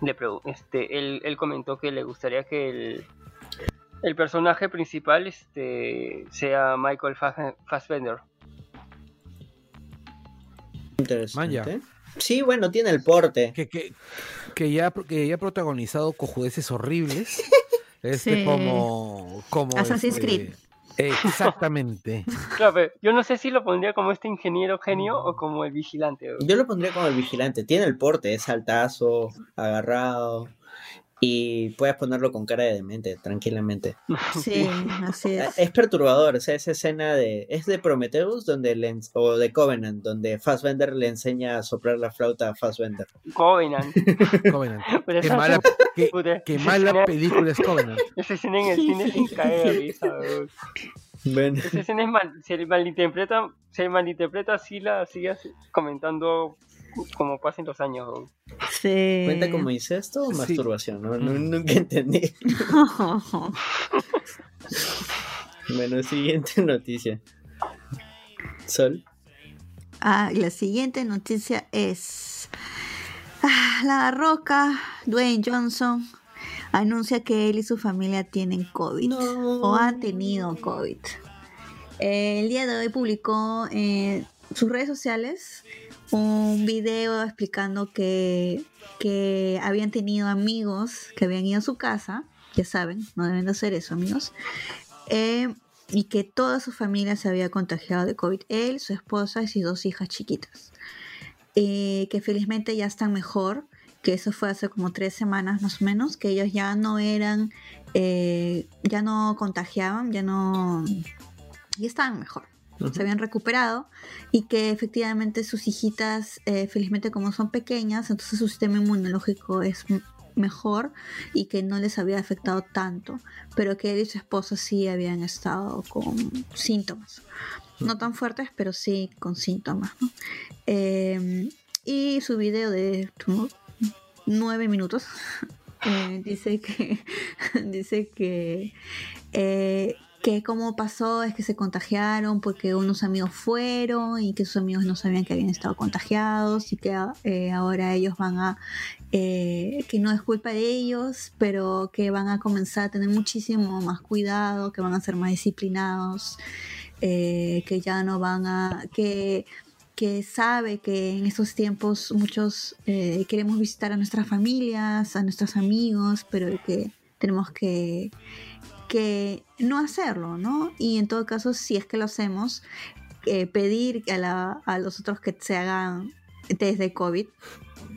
Speaker 3: le este, él, él comentó que le gustaría que el, el personaje principal este, sea Michael Fass- Fassbender.
Speaker 2: Interesante. Sí, bueno, tiene el porte.
Speaker 5: Que, que, que ya, que ya ha protagonizado cojudeces horribles. Este
Speaker 4: Sí.
Speaker 5: como, como
Speaker 4: Assassin's
Speaker 5: este,
Speaker 4: Creed.
Speaker 5: Exactamente.
Speaker 3: Claro, pero yo no sé si lo pondría como este ingeniero genio o como el vigilante.
Speaker 2: Yo lo pondría como el vigilante. Tiene el porte, es altazo, agarrado. Y puedes ponerlo con cara de demente, tranquilamente.
Speaker 4: Sí, así es.
Speaker 2: Es perturbador, o sea, esa escena de. Es de Prometheus donde le o de Covenant, donde Fassbender le enseña a soplar la flauta a Fassbender.
Speaker 3: Covenant.
Speaker 5: Covenant.
Speaker 3: Pero
Speaker 5: Qué mala, qué, mala película es Covenant.
Speaker 3: Esa escena en el cine sin caer de risa.
Speaker 2: Bueno,
Speaker 3: Esa escena es mal, se malinterpreta, se malinterpreta así la sigas comentando como pasen los años.
Speaker 4: Sí.
Speaker 2: ¿cuenta como incesto o
Speaker 5: Sí.
Speaker 2: masturbación? No, No-
Speaker 5: Mm.
Speaker 2: nunca entendí. Bueno, siguiente noticia. Sol.
Speaker 4: Ah, la siguiente noticia es ah, La Roca, Dwayne Johnson, anuncia que él y su familia tienen COVID o han tenido COVID. Eh, el día de hoy publicó en sus redes sociales un video explicando que, que habían tenido amigos que habían ido a su casa, ya saben, no deben de hacer eso amigos, eh, y que toda su familia se había contagiado de COVID, él, su esposa y sus dos hijas chiquitas, Eh, que felizmente ya están mejor, que eso fue hace como tres semanas más o menos, que ellos ya no eran, eh, ya no contagiaban, ya no, ya estaban mejor se habían recuperado y que efectivamente sus hijitas, eh, felizmente como son pequeñas, entonces su sistema inmunológico es mejor y que no les había afectado tanto, pero que él y su esposa sí habían estado con síntomas. No tan fuertes, pero sí con síntomas. ¿no? Eh, y su video de tu- nueve minutos eh, dice que dice que eh, que cómo pasó es que se contagiaron porque unos amigos fueron y que sus amigos no sabían que habían estado contagiados y que eh, ahora ellos van a eh, que no es culpa de ellos pero que van a comenzar a tener muchísimo más cuidado que van a ser más disciplinados eh, que ya no van a que que sabe que en estos tiempos muchos eh, queremos visitar a nuestras familias, a nuestros amigos, pero que tenemos que, que no hacerlo, ¿no? Y en todo caso, si es que lo hacemos, eh, pedir a, la- a los otros que se hagan test de COVID.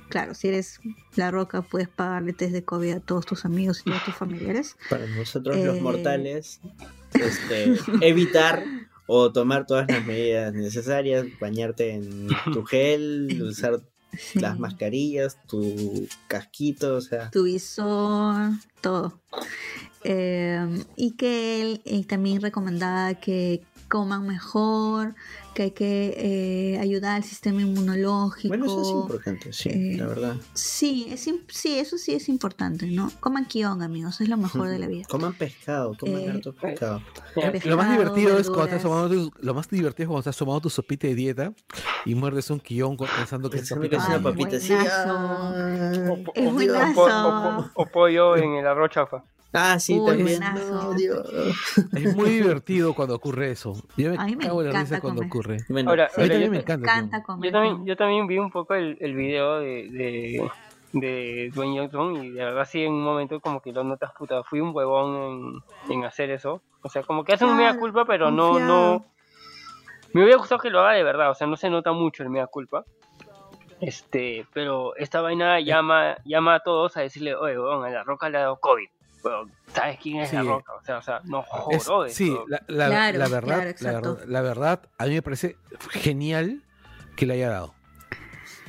Speaker 4: Claro, si eres la roca, puedes pagarle test de COVID a todos tus amigos y a tus familiares.
Speaker 2: Para nosotros los
Speaker 4: Eh.
Speaker 2: mortales, este, evitar o tomar todas las medidas necesarias, bañarte en tu gel, usar
Speaker 4: Sí.
Speaker 2: las mascarillas, tu casquito, o sea,
Speaker 4: tu visor, todo. Eh, y que él eh, también recomendaba que coman mejor, que hay que eh, ayudar al sistema inmunológico.
Speaker 2: bueno, eso es importante, sí,
Speaker 4: eh,
Speaker 2: la verdad.
Speaker 4: Sí, es, sí, eso sí es importante, ¿no? Coman kion, amigos, es lo mejor de la vida.
Speaker 2: Coman pescado, coman
Speaker 4: Eh,
Speaker 2: harto pescado.
Speaker 4: Pescado,
Speaker 5: Lo más divertido es cuando estás tomando tu, lo más divertido es cuando estás tomando tu sopita de dieta y muerdes un guion con- pensando que es
Speaker 2: una papita
Speaker 4: buenazo.
Speaker 2: ah,
Speaker 3: o- o pollo en el arroz chafa.
Speaker 2: Ah, sí,
Speaker 4: Uy,
Speaker 2: también.
Speaker 4: buenazo.
Speaker 2: No, Dios.
Speaker 5: Es muy divertido cuando ocurre eso. Yo me,
Speaker 4: A mí me
Speaker 5: cago en la
Speaker 4: encanta
Speaker 5: risa cuando ocurre.
Speaker 2: Bueno,
Speaker 3: Ahora,
Speaker 5: A mí también
Speaker 3: yo,
Speaker 5: me
Speaker 3: ta-
Speaker 5: encanta.
Speaker 4: encanta
Speaker 5: tío.
Speaker 4: comer.
Speaker 3: yo también, yo también vi un poco el, el video de, de, de Dwayne Johnson y de verdad sí en un momento como que lo notas puta, fui un huevón en, en hacer eso. O sea, como que hace un mea culpa, pero no, no... Me hubiera gustado que lo haga de verdad, o sea, no se nota mucho el mea culpa. Este, pero esta vaina llama, llama a todos a decirle, oye, weón, a la roca le ha dado COVID. Weón, ¿sabes quién es la roca? O sea, o sea, no
Speaker 5: Es-
Speaker 3: jodas.
Speaker 5: sí, la, la-
Speaker 4: Claro,
Speaker 5: la verdad,
Speaker 4: claro,
Speaker 5: la, verdad, la verdad, a mí me parece genial que le haya dado.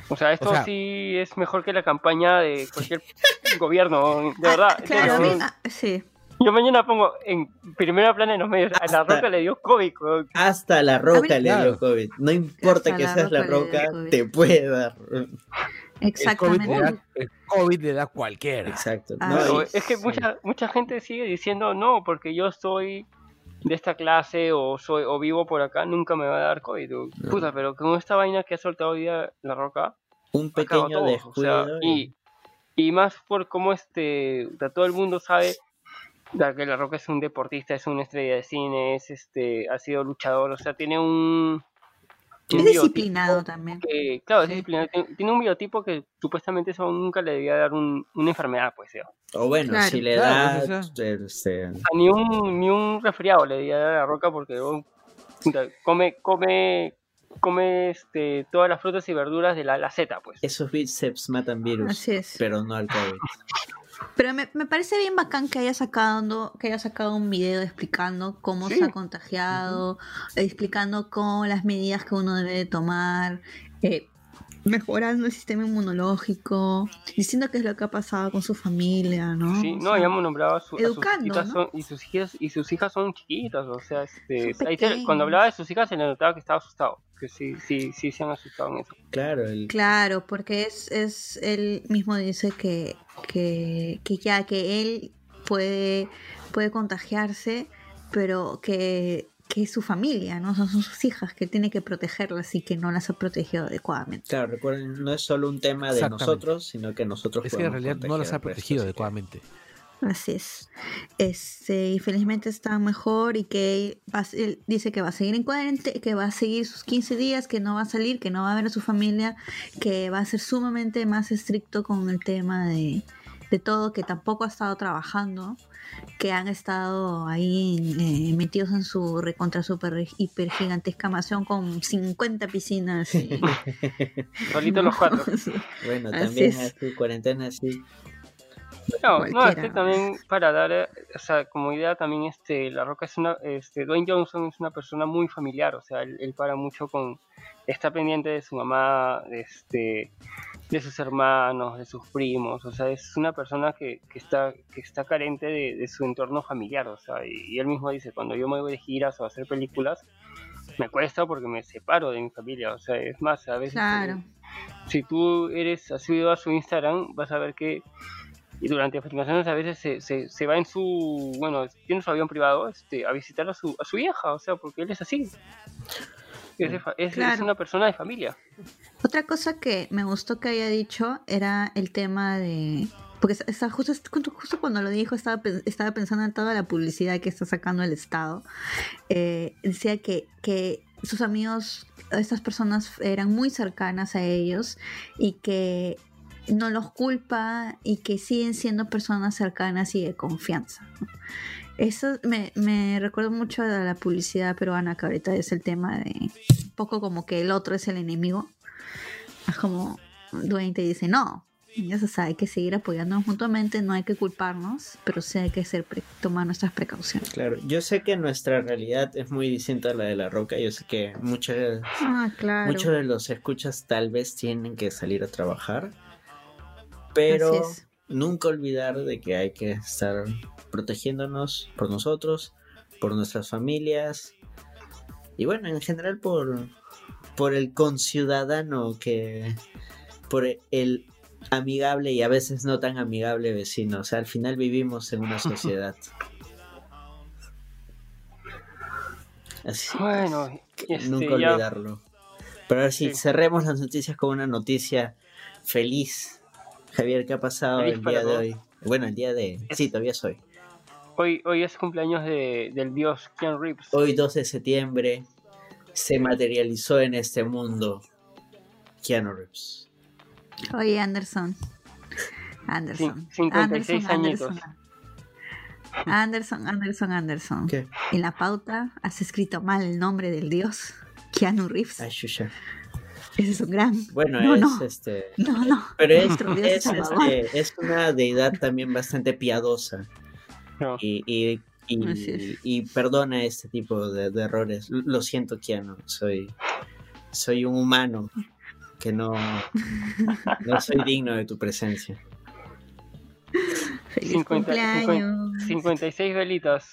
Speaker 3: O sea, esto
Speaker 5: o sea-
Speaker 3: sí es mejor que la campaña de cualquier gobierno, de verdad.
Speaker 4: Ah, claro, a mí-
Speaker 3: Weón,
Speaker 4: ah, sí.
Speaker 3: Yo mañana pongo en primera plana en los medios, a la roca le dio COVID.
Speaker 2: Hasta la roca
Speaker 4: mí-
Speaker 2: le dio. COVID. No importa
Speaker 4: Hasta
Speaker 2: que
Speaker 4: la
Speaker 2: seas la
Speaker 4: roca
Speaker 2: te puede dar.
Speaker 5: El COVID,
Speaker 4: Exactamente.
Speaker 5: le da, el COVID le da a cualquiera.
Speaker 2: Exacto.
Speaker 4: Ah,
Speaker 2: No,
Speaker 3: es que mucha mucha gente sigue diciendo no, porque yo soy de esta clase o soy o vivo por acá, nunca me va a dar COVID.
Speaker 2: No.
Speaker 3: Puta, pero con esta vaina que ha soltado hoy día la roca,
Speaker 2: un pequeño
Speaker 3: todo, o
Speaker 2: descuido.
Speaker 3: sea,
Speaker 2: y-
Speaker 3: y, más por cómo este o sea, todo el mundo sabe ya que la roca es un deportista, es una estrella de cine, es este, ha sido luchador, o sea, tiene un
Speaker 4: Es
Speaker 3: un biotipo
Speaker 4: disciplinado también.
Speaker 3: que, claro, es
Speaker 4: Sí.
Speaker 3: disciplinado, tiene- tiene un biotipo que supuestamente eso nunca le debía dar un- una enfermedad, pues, ya.
Speaker 2: O bueno,
Speaker 4: Claro.
Speaker 2: si le
Speaker 5: Claro,
Speaker 2: da.
Speaker 5: pues,
Speaker 2: este,
Speaker 3: O sea, ni un ni un resfriado le debía dar a la roca porque oh, come come come este todas las frutas y verduras de la, la Z, pues.
Speaker 2: esos bíceps matan virus.
Speaker 4: Así es.
Speaker 2: Pero no al COVID.
Speaker 4: Pero me, me parece bien bacán que haya sacado, que haya sacado un video explicando cómo
Speaker 3: Sí.
Speaker 4: se ha contagiado, explicando cómo las medidas que uno debe de tomar, eh, mejorando el sistema inmunológico, diciendo qué es lo que ha pasado con su familia, ¿no?
Speaker 3: Sí,
Speaker 4: O
Speaker 3: no,
Speaker 4: sea,
Speaker 3: ya hemos nombrado a, su- a sus
Speaker 4: educando,
Speaker 3: hijas
Speaker 4: ¿no?
Speaker 3: son- y sus hijas y sus hijas son chiquitas, o sea, este, ahí cuando hablaba de sus hijas se le notaba que estaba asustado, que sí sí sí se han asustado en eso.
Speaker 2: Claro, el,
Speaker 4: Claro, porque es, es él mismo dice que, que, que ya que él puede, puede contagiarse, pero que, que es su familia, ¿no? Son sus hijas, que tiene que protegerlas y que no las ha protegido adecuadamente.
Speaker 2: claro, recuerden, no es solo un tema de nosotros, sino que nosotros
Speaker 5: Es que en realidad no las ha protegido adecuadamente.
Speaker 4: Así es. Este, y felizmente está mejor y que va, él dice que va a seguir en cuarentena, que va a seguir sus 15 días, que no va a salir, que no va a ver a su familia, que va a ser sumamente más estricto con el tema de, de todo, que tampoco ha estado trabajando, que han estado ahí eh, metidos en su recontra super hiper gigantesca mansión con 50 piscinas. y-
Speaker 3: Solitos los cuatro.
Speaker 2: Bueno,
Speaker 4: Así
Speaker 2: también
Speaker 4: es.
Speaker 2: así, cuarentena así.
Speaker 3: No, no, este también para dar, eh, o sea, como idea también este, La Roca es una, este, Dwayne Johnson es una persona muy familiar, o sea, él, él para mucho con, está pendiente de su mamá, de este, de sus hermanos, de sus primos, o sea, es una persona que, que está, que está carente de, de su entorno familiar, o sea, y, y él mismo dice, cuando yo me voy de giras o a hacer películas, me cuesta porque me separo de mi familia, o sea, es más, a veces
Speaker 4: Claro.
Speaker 3: si tú eres has subido a su Instagram, vas a ver que y durante filmaciones a veces se, se, se va en su, bueno, tiene su avión privado este, a visitar a su, a su hija, o sea, porque él es así. Es, de es- es
Speaker 4: Claro.
Speaker 3: una persona de familia.
Speaker 4: Otra cosa que me gustó que haya dicho era el tema de... Porque está- justo, justo, cuando lo dijo estaba, estaba pensando en toda la publicidad que está sacando el Estado. Eh, decía que, que sus amigos, estas personas eran muy cercanas a ellos y que no los culpa y que siguen siendo personas cercanas y de confianza. ¿no? Eso me, me recuerda mucho a la publicidad peruana que ahorita es el tema de un poco como que el otro es el enemigo. Es como Dwayne te dice, no, ya se sabe, hay que seguir apoyándonos mutuamente, no hay que culparnos, pero sí hay que ser tomar nuestras precauciones.
Speaker 2: Claro, yo sé que nuestra realidad es muy distinta a la de la roca. Yo sé que muchos,
Speaker 4: Ah, claro.
Speaker 2: muchos de los escuchas tal vez tienen que salir a trabajar, pero
Speaker 4: Así es.
Speaker 2: Nunca olvidar de que hay que estar protegiéndonos por nosotros, por nuestras familias y bueno, en general por, por el conciudadano que por el amigable y a veces no tan amigable vecino. O sea, al final vivimos en una sociedad. Así
Speaker 3: Bueno, este,
Speaker 2: nunca
Speaker 3: ya-
Speaker 2: olvidarlo. Pero a ver si
Speaker 3: Sí.
Speaker 2: cerremos las noticias con una noticia feliz. Javier, ¿qué ha pasado el día de hoy? Bueno, el día de... Sí, todavía soy.
Speaker 3: hoy, hoy es cumpleaños de, del dios Keanu Reeves.
Speaker 2: Hoy 2 de septiembre se materializó en este mundo Keanu Reeves.
Speaker 4: Oye, Anderson. Anderson.
Speaker 3: Cin- 56
Speaker 4: Anderson,
Speaker 3: añitos.
Speaker 4: Anderson, Anderson, Anderson.
Speaker 2: ¿Qué?
Speaker 4: En la pauta has escrito mal el nombre del dios, Keanu Reeves.
Speaker 2: Ay, Shusha.
Speaker 4: Ese es un gran.
Speaker 2: Bueno,
Speaker 4: No,
Speaker 2: es
Speaker 4: no.
Speaker 2: este.
Speaker 4: No, no.
Speaker 2: Pero es, es, este, es una deidad también bastante piadosa
Speaker 3: No.
Speaker 2: y, y, y- perdona este tipo de, de errores. Lo siento, Keanu, soy, soy un humano que no, no soy digno de tu presencia.
Speaker 4: Feliz
Speaker 3: 50,
Speaker 4: cumpleaños.
Speaker 3: 56 velitas.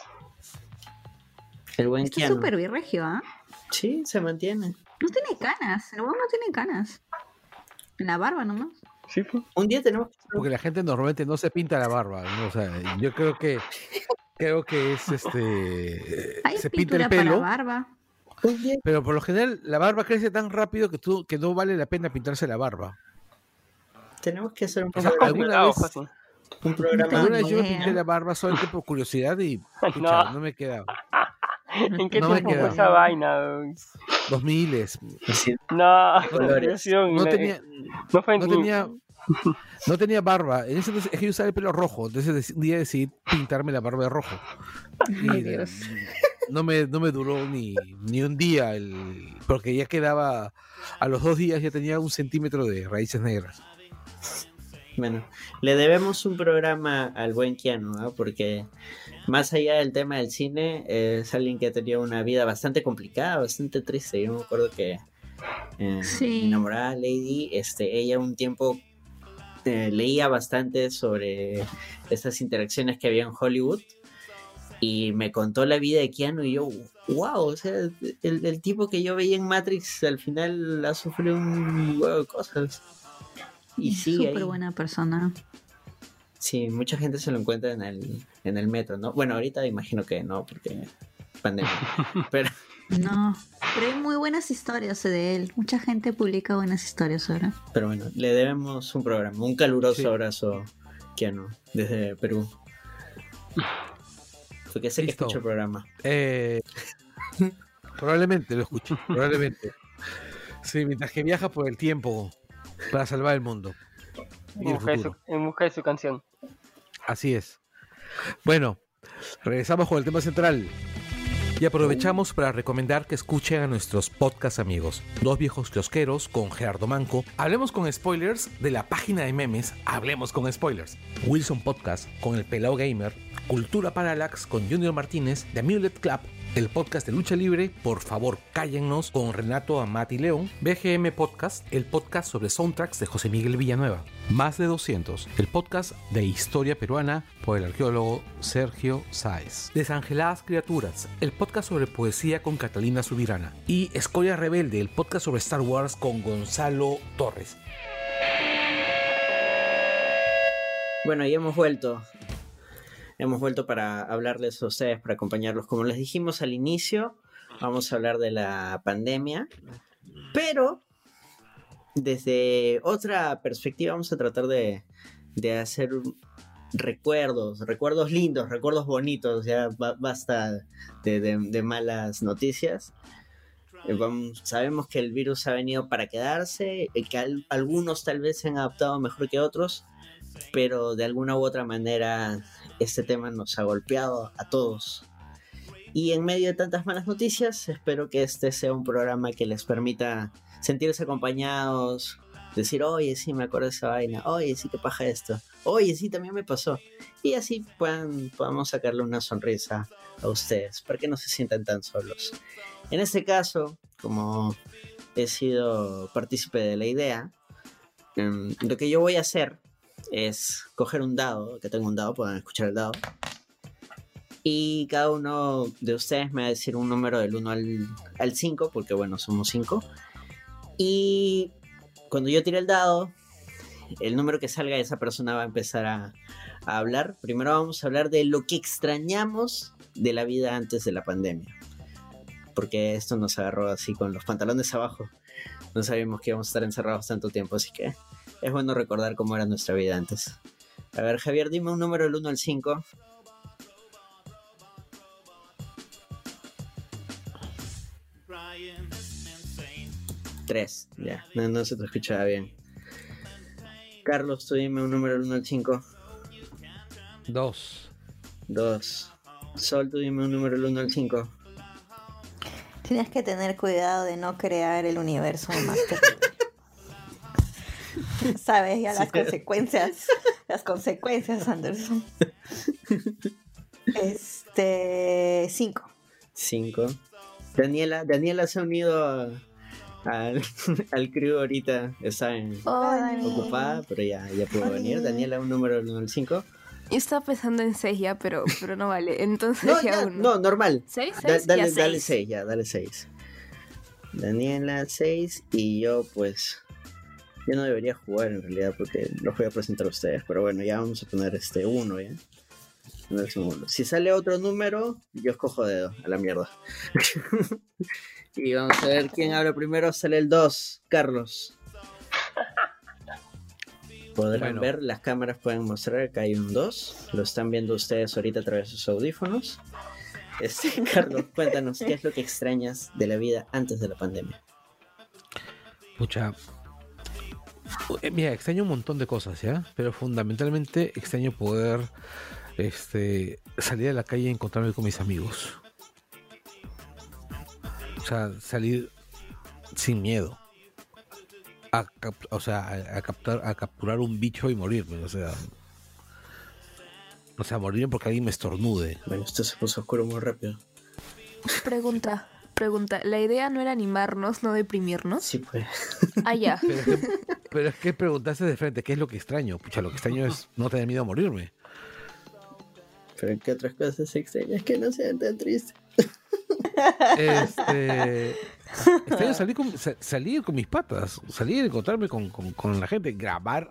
Speaker 2: El buen
Speaker 4: Está súper virregio, ¿ah?
Speaker 2: Sí, se mantiene.
Speaker 4: No tiene canas. El huevo no tiene canas. En la barba nomás.
Speaker 3: Sí, pues.
Speaker 2: Un día tenemos que
Speaker 5: Porque la gente normalmente no se pinta la barba, ¿no? O sea, yo creo que creo que es este
Speaker 4: Hay
Speaker 5: se pinta el
Speaker 4: para
Speaker 5: pelo,
Speaker 4: barba.
Speaker 2: un día-
Speaker 5: pero por lo general la barba crece tan rápido que tú que no vale la pena pintarse la barba.
Speaker 2: tenemos que hacer un
Speaker 5: O sea,
Speaker 2: programa,
Speaker 5: alguna
Speaker 3: Cuidado,
Speaker 5: vez-
Speaker 2: un programa
Speaker 5: Alguna vez yo me pinté la barba solamente por curiosidad y pucha,
Speaker 3: No.
Speaker 5: no. me quedaba.
Speaker 3: ¿En qué
Speaker 5: No
Speaker 3: tiempo fue esa vaina?
Speaker 5: Dos miles.
Speaker 2: así,
Speaker 3: No,
Speaker 2: Colores.
Speaker 3: no,
Speaker 5: No tenía,
Speaker 3: no fue
Speaker 5: no
Speaker 3: ni-
Speaker 5: tenía, no tenía barba. En ese entonces es que yo usaba el pelo rojo. Entonces un día decidí pintarme la barba de rojo. Y
Speaker 4: Ay, Dios.
Speaker 5: no me, no me duró ni, ni un día el, porque ya quedaba a los dos días ya tenía un centímetro de raíces negras.
Speaker 2: Bueno, le debemos un programa al buen Keanu, porque más allá del tema del cine, eh, es alguien que ha tenido una vida bastante complicada, bastante triste. Yo me acuerdo que eh,
Speaker 4: Sí.
Speaker 2: enamorada Lady, este, ella un tiempo eh, leía bastante sobre estas interacciones que había en Hollywood y me contó la vida de Keanu y yo, wow, o sea, el, el tipo que yo veía en Matrix al final ha sufrido un huevo de cosas. Y
Speaker 4: Es
Speaker 2: sigue
Speaker 4: súper buena persona.
Speaker 2: Sí, mucha gente se lo encuentra en el, en el metro, ¿no? Bueno, ahorita imagino que no, porque pandemia. Pero
Speaker 4: No, pero hay muy buenas historias de él. Mucha gente publica buenas historias ahora.
Speaker 2: Pero bueno, le debemos un programa. Un caluroso
Speaker 5: Sí.
Speaker 2: abrazo, Keanu, desde Perú. Porque sé
Speaker 5: Listo.
Speaker 2: que escucha el programa.
Speaker 5: Eh, probablemente lo escuché, probablemente. Sí, mientras que viaja por el tiempo para salvar el mundo. Y
Speaker 3: en,
Speaker 5: el
Speaker 3: busca de su,
Speaker 5: futuro.
Speaker 3: en busca de su canción.
Speaker 5: Así es. Bueno, regresamos con el tema central. Y aprovechamos para recomendar que escuchen a nuestros podcast amigos. Dos viejos kiosqueros con Gerardo Manco. Hablemos con spoilers de la página de memes. Hablemos con spoilers. Wilson Podcast con el Pelao Gamer. Cultura Parallax con Junior Martínez. The Amulet Club. El podcast de lucha libre, por favor cállennos, con Renato Amati León, BGM Podcast, el podcast sobre soundtracks de José Miguel Villanueva, Más de 200, el podcast de historia peruana por el arqueólogo Sergio Sáez, Desangeladas Criaturas, el podcast sobre poesía con Catalina Subirana, y Escoria Rebelde, el podcast sobre Star Wars con Gonzalo Torres.
Speaker 2: Bueno, y hemos vuelto. Hemos vuelto para hablarles a ustedes, para acompañarlos. Como les dijimos al inicio, vamos a hablar de la pandemia. Pero desde otra perspectiva vamos a tratar de, hacer recuerdos, recuerdos lindos, recuerdos bonitos. Ya ba- basta de, malas noticias. Eh, sabemos que el virus ha venido para quedarse, eh, que al- algunos tal vez se han adaptado mejor que otros pero de alguna u otra manera este tema nos ha golpeado a todos. Y en medio de tantas malas noticias, espero que este sea un programa que les permita sentirse acompañados, decir, oye, sí, me acuerdo de esa vaina, oye, sí, que paja esto, oye, sí, también me pasó. Y así puedan, podamos sacarle una sonrisa a ustedes, para que no se sientan tan solos. En este caso, como he sido partícipe de la idea, em, lo que yo voy a hacer es coger un dado, que tengo un dado, pueden escuchar el dado. Y cada uno de ustedes me va a decir un número del 1 al, al 5, porque bueno, somos 5. Y cuando yo tire el dado, el número que salga, esa persona va a empezar a, a hablar. Primero vamos a hablar de lo que extrañamos de la vida antes de la pandemia. Porque esto nos agarró así con los pantalones abajo. No sabíamos que íbamos a estar encerrados tanto tiempo, así que es bueno recordar cómo era nuestra vida antes. A ver, Javier, dime un número del 1 al 5. Tres, ya, no, no se te escuchaba bien. Carlos, tú dime un número del 1 al 5.
Speaker 5: Dos.
Speaker 2: 2. Sol, tú dime un número del 1 al 5.
Speaker 6: Tienes que tener cuidado de no crear el universo más terrible.
Speaker 7: Sabes ya las
Speaker 2: Sí.
Speaker 7: consecuencias. Las consecuencias, Anderson. Este. Cinco.
Speaker 2: Cinco. Daniela, Daniela se ha unido a- al, al crew ahorita. Está en-
Speaker 7: Hola,
Speaker 2: ocupada, pero ya, ya pudo venir. Daniela, un número 5.
Speaker 6: Yo estaba pensando en 6 ya, pero, pero no vale. Entonces
Speaker 2: No,
Speaker 6: ya
Speaker 2: ya,
Speaker 6: uno.
Speaker 2: no, normal.
Speaker 6: ¿Seis?
Speaker 2: Da-
Speaker 6: ¿Seis?
Speaker 2: dale,
Speaker 6: Ya
Speaker 2: dale
Speaker 6: seis.
Speaker 2: 6, ya, dale 6. Daniela 6 y yo pues yo no debería jugar en realidad porque los voy a presentar a ustedes, pero bueno, ya vamos a poner este 1 ya. Un uno. Si sale otro número, yo escojo dedo, a la mierda. y vamos a ver quién habla primero, sale el 2, Carlos. Podrán
Speaker 5: Bueno.
Speaker 2: ver, las cámaras pueden mostrar que hay un 2. Lo están viendo ustedes ahorita a través de sus audífonos. Este, Carlos, cuéntanos, ¿qué es lo que extrañas de la vida antes de la pandemia?
Speaker 5: Pucha. Eh, Mira, extraño un montón de cosas, ¿ya? Pero fundamentalmente extraño poder este, salir a la calle y encontrarme con mis amigos. O sea, salir sin miedo. A cap- o sea, a, a captar, a capturar un bicho y morirme. O sea, o sea, morirme porque alguien me estornude.
Speaker 2: Bueno, esto se puso oscuro muy rápido.
Speaker 6: Pregunta, pregunta. ¿La idea no era animarnos, no deprimirnos?
Speaker 2: Sí, pues.
Speaker 6: Ah, ya.
Speaker 5: Pero es, que, pero es que preguntaste de frente, ¿qué es lo que extraño? Pucha, lo que extraño es no tener miedo a morirme.
Speaker 2: Pero ¿qué otras cosas extrañas que no sean tan tristes?
Speaker 5: Este. extraño salir con, sa- salir con mis patas, salir, encontrarme con, con- con la gente, grabar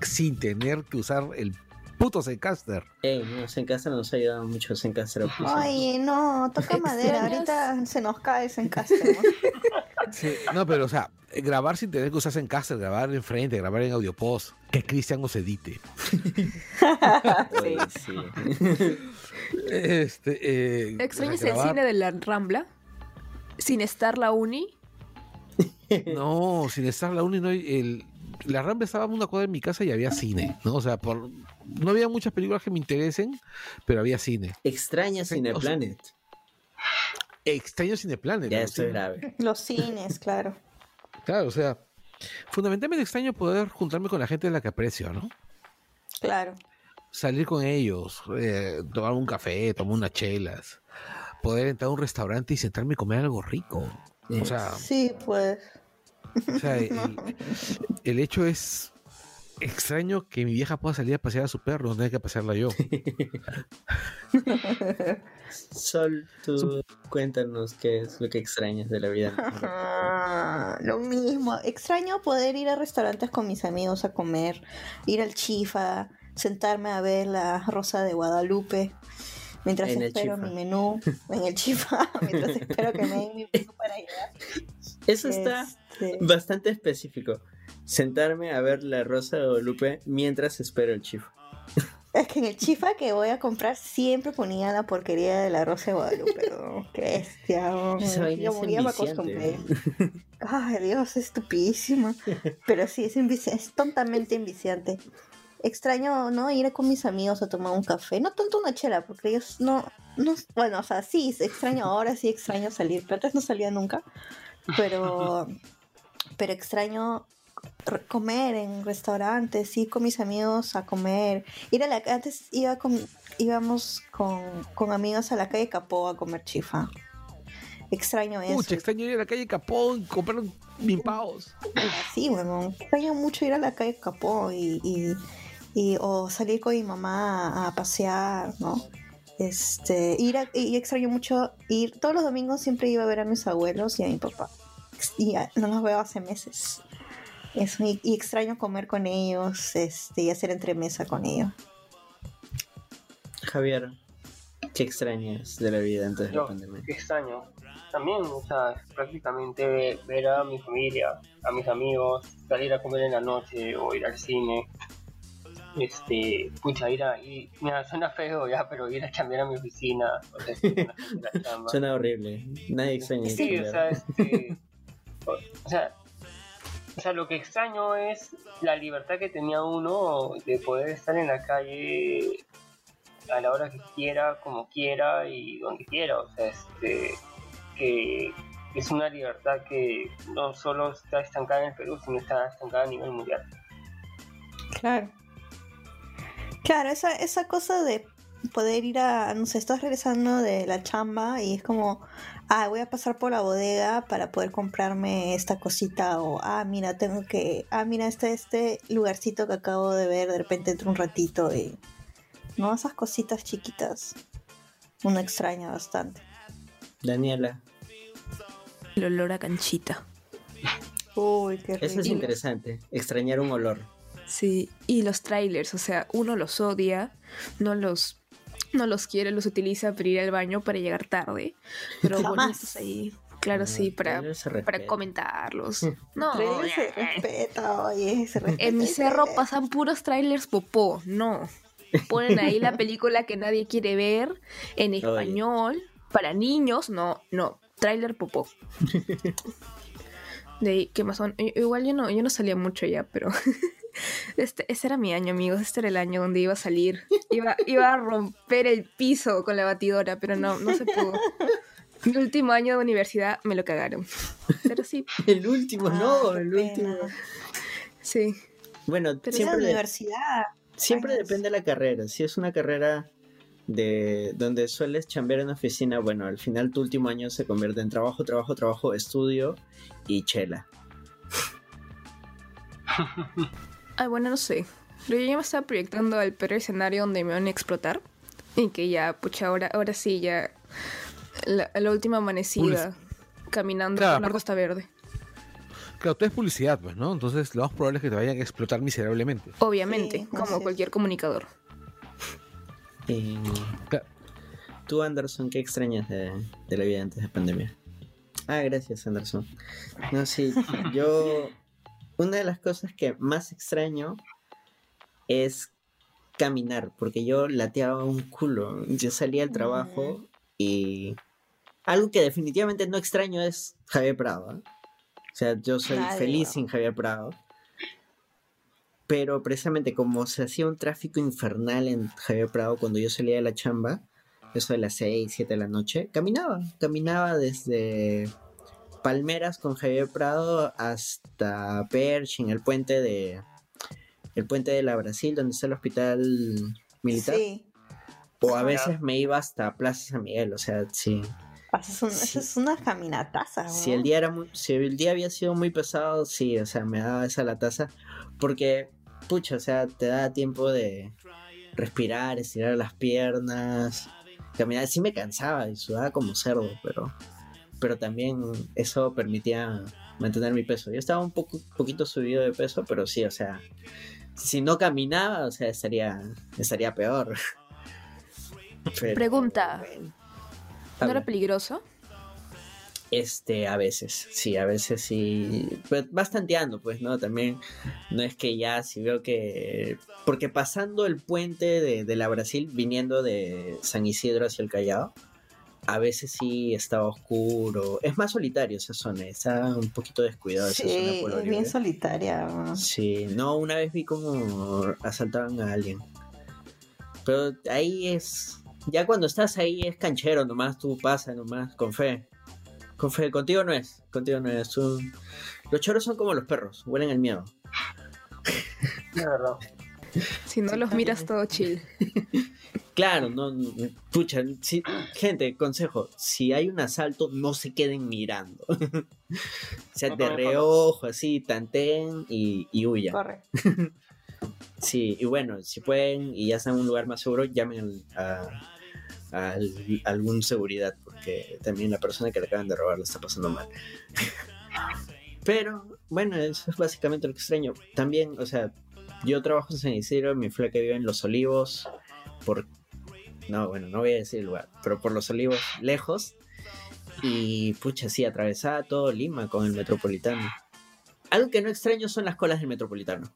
Speaker 5: sin tener que usar el puto Zencaster.
Speaker 2: Ey, no, Zencaster nos ha ayudado mucho. Zencaster.
Speaker 7: Oye, no, toca madera. Ahorita se nos cae ese encaste.
Speaker 5: Sí, no, pero o sea, grabar sin tener que usar Zencaster, grabar enfrente, grabar en AudioPost, que Cristian os edite.
Speaker 2: Oye, sí.
Speaker 5: Este, eh,
Speaker 6: ¿Extrañas el cine de la Rambla? Sin estar la uni.
Speaker 5: No, sin estar la uni, no hay- el, la Rambla estaba a una cuadra de mi casa y había cine, ¿no? O sea, por, no había muchas películas que me interesen, pero había cine.
Speaker 2: Extrañas
Speaker 5: Sí,
Speaker 2: Cineplanet.
Speaker 5: Extraño Cineplanet.
Speaker 2: Ya
Speaker 5: ¿no?
Speaker 2: esto es
Speaker 5: Sí.
Speaker 2: grave.
Speaker 7: Los cines, claro.
Speaker 5: Claro, o sea, fundamentalmente extraño poder juntarme con la gente de la que aprecio, ¿no?
Speaker 7: Claro.
Speaker 5: Salir con ellos, eh, tomar un café, tomar unas chelas, poder entrar a un restaurante y sentarme y comer algo rico. O sea,
Speaker 7: Sí, pues.
Speaker 5: o sea, el, el hecho es extraño que mi vieja pueda salir a pasear a su perro, no tener que pasearla yo.
Speaker 2: Sol, tú cuéntanos qué es lo que extrañas de la vida.
Speaker 7: Ah, lo mismo. Extraño poder ir a restaurantes con mis amigos a comer, ir al Chifa, sentarme a ver la Rosa de Guadalupe mientras
Speaker 2: En
Speaker 7: espero mi menú en el Chifa, mientras espero que me den mi menú para llegar.
Speaker 2: Eso está
Speaker 7: Este,
Speaker 2: bastante específico. Sentarme a ver la Rosa de Guadalupe mientras espero el chifo.
Speaker 7: Es que en el Chifa que voy a comprar siempre ponía la porquería de la Rosa de Guadalupe. ¿no? Qué bestia.
Speaker 2: es
Speaker 7: ya me acostumbré. Ay, Dios, es estupidísima. Pero sí, es, es tontamente enviciante. Extraño, ¿no? Ir con mis amigos a tomar un café. No tanto una chela, porque ellos no, no... Bueno, o sea, sí, extraño ahora, sí extraño salir. Pero antes no salía nunca. Pero... Pero extraño comer en restaurantes, ir con mis amigos a comer. Ir a la... Antes iba con, íbamos con, con amigos a la calle Capó a comer chifa. Extraño eso.
Speaker 5: Pucha, extraño ir a la calle Capón, comprar mil pavos.
Speaker 7: Sí, bueno, extraño mucho ir a la calle Capó y, y, y- o salir con mi mamá a, pasear, ¿no? Este, ir a- y extraño mucho ir, todos los domingos siempre iba a ver a mis abuelos y a mi papá. Y ya no los veo hace meses. Eso, y, y extraño comer con ellos, este, y hacer entremesa con ellos.
Speaker 2: Javier, ¿qué extrañas de la vida antes de la pandemia?
Speaker 3: qué extraño. También, o sea, prácticamente ver a mi familia, a mis amigos, salir a comer en la noche o ir al cine. Este, pucha, ir a. ir- mira, suena feo ya, pero ir a cambiar a mi oficina. O sea, una-.
Speaker 2: Suena horrible. Nadie extraña
Speaker 3: Sí, o sea, este, o, o sea, o sea, lo que extraño es la libertad que tenía uno de poder estar en la calle a la hora que quiera, como quiera y donde quiera. O sea, este, que es una libertad que no solo está estancada en el Perú, sino está estancada a nivel mundial.
Speaker 4: Claro. Claro, esa, esa cosa de poder ir a, no sé, estás regresando de la chamba y es como, ah, voy a pasar por la bodega para poder comprarme esta cosita o, ah, mira, tengo que, ah, mira, este, este lugarcito que acabo de ver, de repente entro un ratito y, no, esas cositas chiquitas, uno extraña bastante.
Speaker 2: Daniela,
Speaker 6: El olor a canchita.
Speaker 4: Uy, qué
Speaker 2: eso es
Speaker 4: rico.
Speaker 2: interesante, extrañar un olor.
Speaker 6: Sí, y los trailers, o sea, uno los odia, no los, no los quiere, los utiliza para ir al baño para llegar tarde, pero
Speaker 4: Jamás.
Speaker 6: bonitos ahí. Claro,
Speaker 2: No,
Speaker 6: sí, para, comentarlos. No,
Speaker 4: Trailer se respeta, oye, se respeta.
Speaker 6: en mi cerro pasan puros trailers popó, no. Ponen ahí la película que nadie quiere ver en español, para niños, no, no, trailer popó. De ahí, ¿qué más son? Igual yo no, yo no salía mucho ya, pero este, ese era mi año, amigos. Este era el año donde iba a salir. Iba, iba a romper el piso con la batidora, pero no, no se pudo. Mi último año de universidad me lo cagaron. Pero sí,
Speaker 2: El último,
Speaker 4: Ah,
Speaker 2: no,
Speaker 4: qué
Speaker 2: el
Speaker 4: pena.
Speaker 2: último.
Speaker 6: sí.
Speaker 2: Bueno,
Speaker 6: Pero
Speaker 4: la
Speaker 2: siempre, de-
Speaker 4: universidad.
Speaker 2: siempre
Speaker 4: años.
Speaker 2: depende de la carrera. Si es una carrera de donde sueles chambear en oficina, bueno, al final tu último año se convierte en trabajo, trabajo, trabajo, estudio y chela.
Speaker 6: Ay, bueno, no sé. Pero yo ya me estaba proyectando al peor escenario donde me van a explotar. Y que ya, pucha, ahora, ahora sí, ya. La, la última amanecida. Caminando
Speaker 5: Claro,
Speaker 6: por la Costa Verde.
Speaker 5: Claro, todo es publicidad, pues, ¿no? Entonces lo más probable es que te vayan a explotar miserablemente.
Speaker 6: Obviamente,
Speaker 4: Sí,
Speaker 6: como cualquier comunicador.
Speaker 2: Y
Speaker 5: Claro.
Speaker 2: tú, Anderson, ¿qué extrañas de, de la vida antes de pandemia? Ah, gracias, Anderson. No, sí, yo. Una de las cosas que más extraño es caminar, porque yo lateaba un culo. Yo salía al trabajo y. Algo que definitivamente no extraño es Javier Prado. ¿eh? O sea, yo soy
Speaker 4: Nadie,
Speaker 2: feliz sin Javier Prado. Pero precisamente como se hacía un tráfico infernal en Javier Prado cuando yo salía de la chamba, eso de las 6, 7 de la noche, caminaba. Caminaba desde Palmeras con Javier Prado hasta Pershing, el puente de el puente de la Brasil, donde está el hospital militar.
Speaker 4: Sí.
Speaker 2: O a veces me iba hasta Plaza San Miguel, o sea, sí.
Speaker 4: Haces un-
Speaker 2: Sí.
Speaker 4: Esa es una caminataza.
Speaker 2: Si el día era muy, si el día había sido muy pesado, sí, o sea, me daba esa la taza. Porque, pucha, o sea, te da tiempo de respirar, estirar las piernas, caminar. Sí me cansaba y sudaba como cerdo, pero, pero también eso permitía mantener mi peso. Yo estaba un poco, poquito subido de peso, pero sí, o sea, si no caminaba, o sea, estaría, estaría peor. Pero,
Speaker 6: Pregunta.
Speaker 2: bueno,
Speaker 6: ¿No era peligroso?
Speaker 2: Este, a veces, sí, a veces sí. Pero vas tanteando, pues, ¿no? También no es que ya si veo que. Porque pasando el puente de, de la Brasil, viniendo de San Isidro hacia el Callao, a veces sí estaba oscuro. Es más solitario esa zona, está un poquito descuidado esa zona Pueblo
Speaker 4: es bien solitaria. ¿no?
Speaker 2: Sí, no, una vez vi como asaltaban a alguien. Pero ahí es. Ya cuando estás ahí es canchero, nomás tú pasa, nomás, con fe. Con fe, contigo no es, contigo no es. Los choros son como los perros, huelen el miedo.
Speaker 3: La verdad.
Speaker 6: Si no los miras todo chill.
Speaker 2: Claro, no, pucha, si- gente, consejo, si hay un asalto, no se queden mirando. o sea,
Speaker 3: No
Speaker 2: de reojo, así, tanteen y, y huyan.
Speaker 4: Corre.
Speaker 2: Sí, y bueno, si pueden y ya están en un lugar más seguro, llamen al- a, a algún seguridad, porque también la persona que le acaban de robar lo está pasando mal. Pero, bueno, eso es básicamente lo que extraño. También, o sea, yo trabajo en San Isidro, mi flaca vive en Los Olivos, por... No, bueno, no voy a decir el lugar, pero por Los Olivos, lejos. Y, pucha, sí, atravesaba todo Lima con el Metropolitano. Algo que no extraño son las colas del Metropolitano.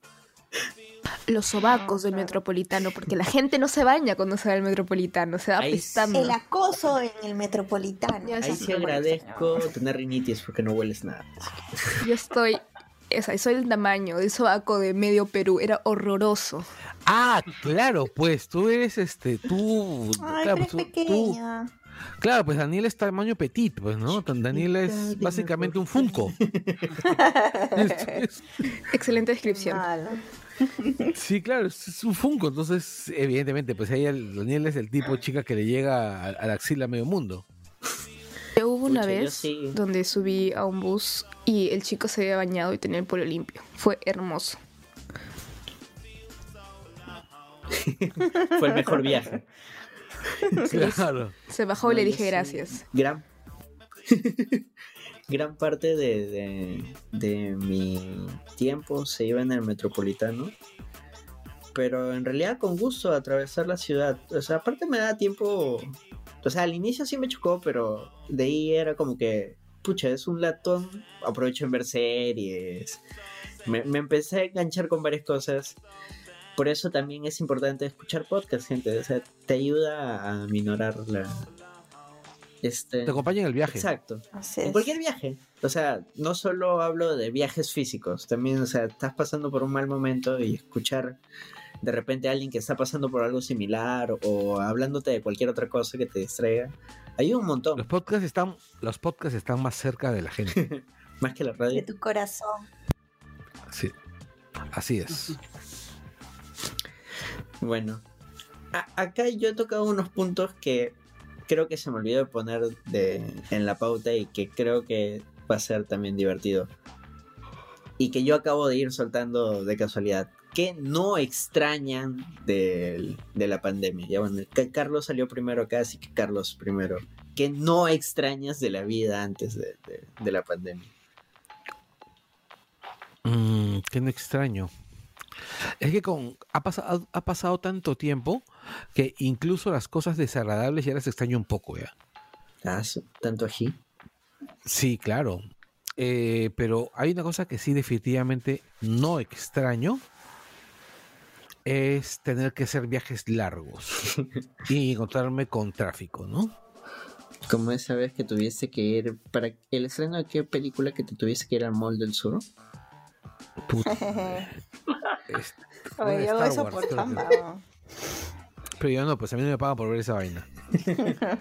Speaker 6: Los sobacos del metropolitano, porque la gente no se baña cuando se va al metropolitano, se va
Speaker 2: Ahí
Speaker 6: apestando.
Speaker 4: El acoso en el metropolitano.
Speaker 2: Ahí
Speaker 6: sí,
Speaker 2: agradezco tener rinitis porque no hueles nada.
Speaker 6: Yo estoy. Esa, soy el tamaño del sobaco de medio Perú, era horroroso.
Speaker 5: Ah, claro, pues tú eres este, tú.
Speaker 4: Ay,
Speaker 5: claro, pues, tú- claro, pues Daniel es tamaño petit, pues, ¿no? Daniel es básicamente un Funko. Es-
Speaker 6: Excelente descripción.
Speaker 4: Malo.
Speaker 5: Sí, claro, es, es un Funko, entonces, evidentemente, pues ahí el, Daniel es el tipo chica que le llega a, a la axila a medio mundo.
Speaker 6: Una
Speaker 2: Pucha,
Speaker 6: vez
Speaker 2: sí.
Speaker 6: donde subí a un bus y el chico se había bañado y tenía el pelo limpio. Fue hermoso.
Speaker 2: Fue el mejor viaje.
Speaker 5: Claro.
Speaker 6: Se bajó y le dije
Speaker 2: sí.
Speaker 6: gracias.
Speaker 2: Gran, gran parte de, de, de mi tiempo se iba en el metropolitano. Pero en realidad con gusto atravesar la ciudad. O sea, aparte me da tiempo. O sea, al inicio sí me chocó, pero de ahí era como que. Pucha, es un latón. Aprovecho en ver series. Me, me empecé a enganchar con varias cosas. Por eso también es importante escuchar podcast, gente. O sea, te ayuda a minorar la. Este,
Speaker 5: Te acompaña en el viaje.
Speaker 2: Exacto.
Speaker 4: Así
Speaker 2: En cualquier viaje. O sea, no solo hablo de viajes físicos, también, o sea, estás pasando por un mal momento y escuchar de repente alguien que está pasando por algo similar o hablándote de cualquier otra cosa que te distraiga, ayuda un montón,
Speaker 5: Los podcasts están, los podcasts están más cerca de la gente.
Speaker 2: más que la
Speaker 4: De
Speaker 2: radio.
Speaker 4: tu corazón.
Speaker 5: Sí. Así es.
Speaker 2: Bueno, a- acá yo he tocado unos puntos que creo que se me olvidó de poner de, en la pauta y que creo que va a ser también divertido. Y que yo acabo de ir soltando de casualidad. Que no extrañan del- de, la pandemia. Ya bueno, Carlos salió primero acá, así que Carlos primero. Que no extrañas de la vida antes de, de- de la pandemia.
Speaker 5: Mm, qué no extraño. Es que con ha, pasado ha pasado tanto tiempo que incluso las cosas desagradables ya las extraño un poco ya.
Speaker 2: Ah, tanto ají.
Speaker 5: Sí, claro. Eh, pero hay una cosa que sí definitivamente no extraño. Es tener que hacer viajes largos y encontrarme con tráfico, ¿no?
Speaker 2: Como esa vez que tuviese que ir para el estreno de qué película que te tuviese que ir al Mall del Sur.
Speaker 5: Puta. Es-
Speaker 4: Oye, yo
Speaker 5: Star
Speaker 4: eso
Speaker 5: Wars,
Speaker 4: por.
Speaker 5: Pero yo no, pues a mí no me pagan por ver esa vaina.
Speaker 2: Force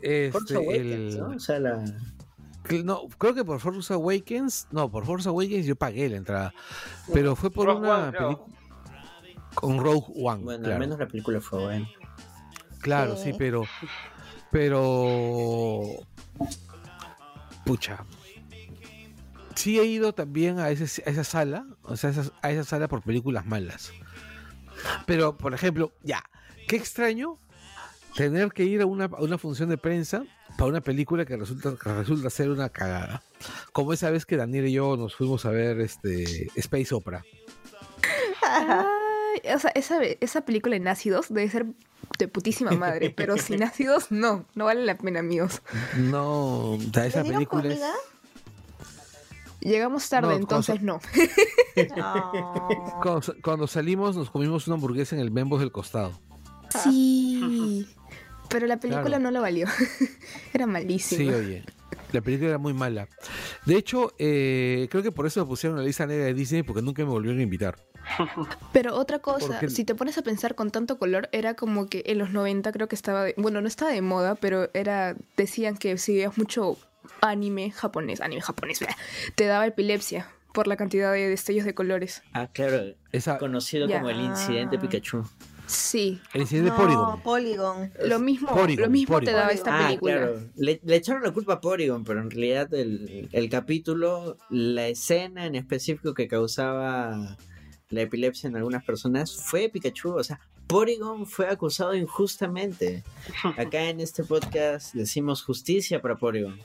Speaker 5: Este,
Speaker 2: Awakens,
Speaker 5: el-
Speaker 2: ¿no? O sea, la...
Speaker 5: no, creo que por Force Awakens, no, por Force Awakens yo pagué la entrada, pero fue por una película con Rogue One,
Speaker 2: Bueno,
Speaker 5: claro.
Speaker 2: al menos la película fue buena.
Speaker 5: Claro, sí,
Speaker 4: Sí.
Speaker 5: pero. Pero. Pucha. Sí he ido también a, ese- a esa sala. O sea, esa- a esa sala por películas malas. Pero, por ejemplo, ya. Qué extraño tener que ir a una, a una función de prensa para una película que resulta, que resulta ser una cagada. Como esa vez que Daniel y yo nos fuimos a ver este Space Opera.
Speaker 6: Ay, o sea, esa, esa película en ácidos debe ser de putísima madre, pero sin ácidos no, no vale la pena, amigos.
Speaker 5: No, o sea, esa
Speaker 4: ¿Le dieron
Speaker 5: película es.
Speaker 4: comida?
Speaker 6: Llegamos tarde,
Speaker 5: No,
Speaker 6: entonces no.
Speaker 4: No.
Speaker 5: Cuando, cuando salimos nos comimos una hamburguesa en el Membos del costado.
Speaker 6: Sí, pero la película
Speaker 5: Claro.
Speaker 6: no lo valió. Era malísima.
Speaker 5: Sí, oye. La película era muy mala. De hecho, eh, creo que por eso me pusieron en la lista negra de Disney porque nunca me volvieron a invitar.
Speaker 6: Pero otra cosa,
Speaker 5: Porque-
Speaker 6: si te pones a pensar con tanto color, era como que en los 90 creo que estaba, de- bueno, no estaba de moda, pero era, decían que si veías mucho anime japonés, anime japonés, te daba epilepsia por la cantidad de destellos de colores.
Speaker 2: Ah, claro.
Speaker 5: Esa,
Speaker 2: Conocido
Speaker 6: Ya.
Speaker 2: como el incidente Pikachu.
Speaker 6: Sí,
Speaker 5: el incidente
Speaker 4: no,
Speaker 5: de Porygon.
Speaker 4: Polygon.
Speaker 6: lo mismo,
Speaker 5: Porygon,
Speaker 6: lo mismo te daba esta
Speaker 2: Ah,
Speaker 6: película.
Speaker 2: claro. Le, le echaron la culpa a Porygon, pero en realidad el, el capítulo, la escena en específico que causaba la epilepsia en algunas personas fue Pikachu. O sea, Porygon fue acusado injustamente. Acá en este podcast decimos justicia para Porygon.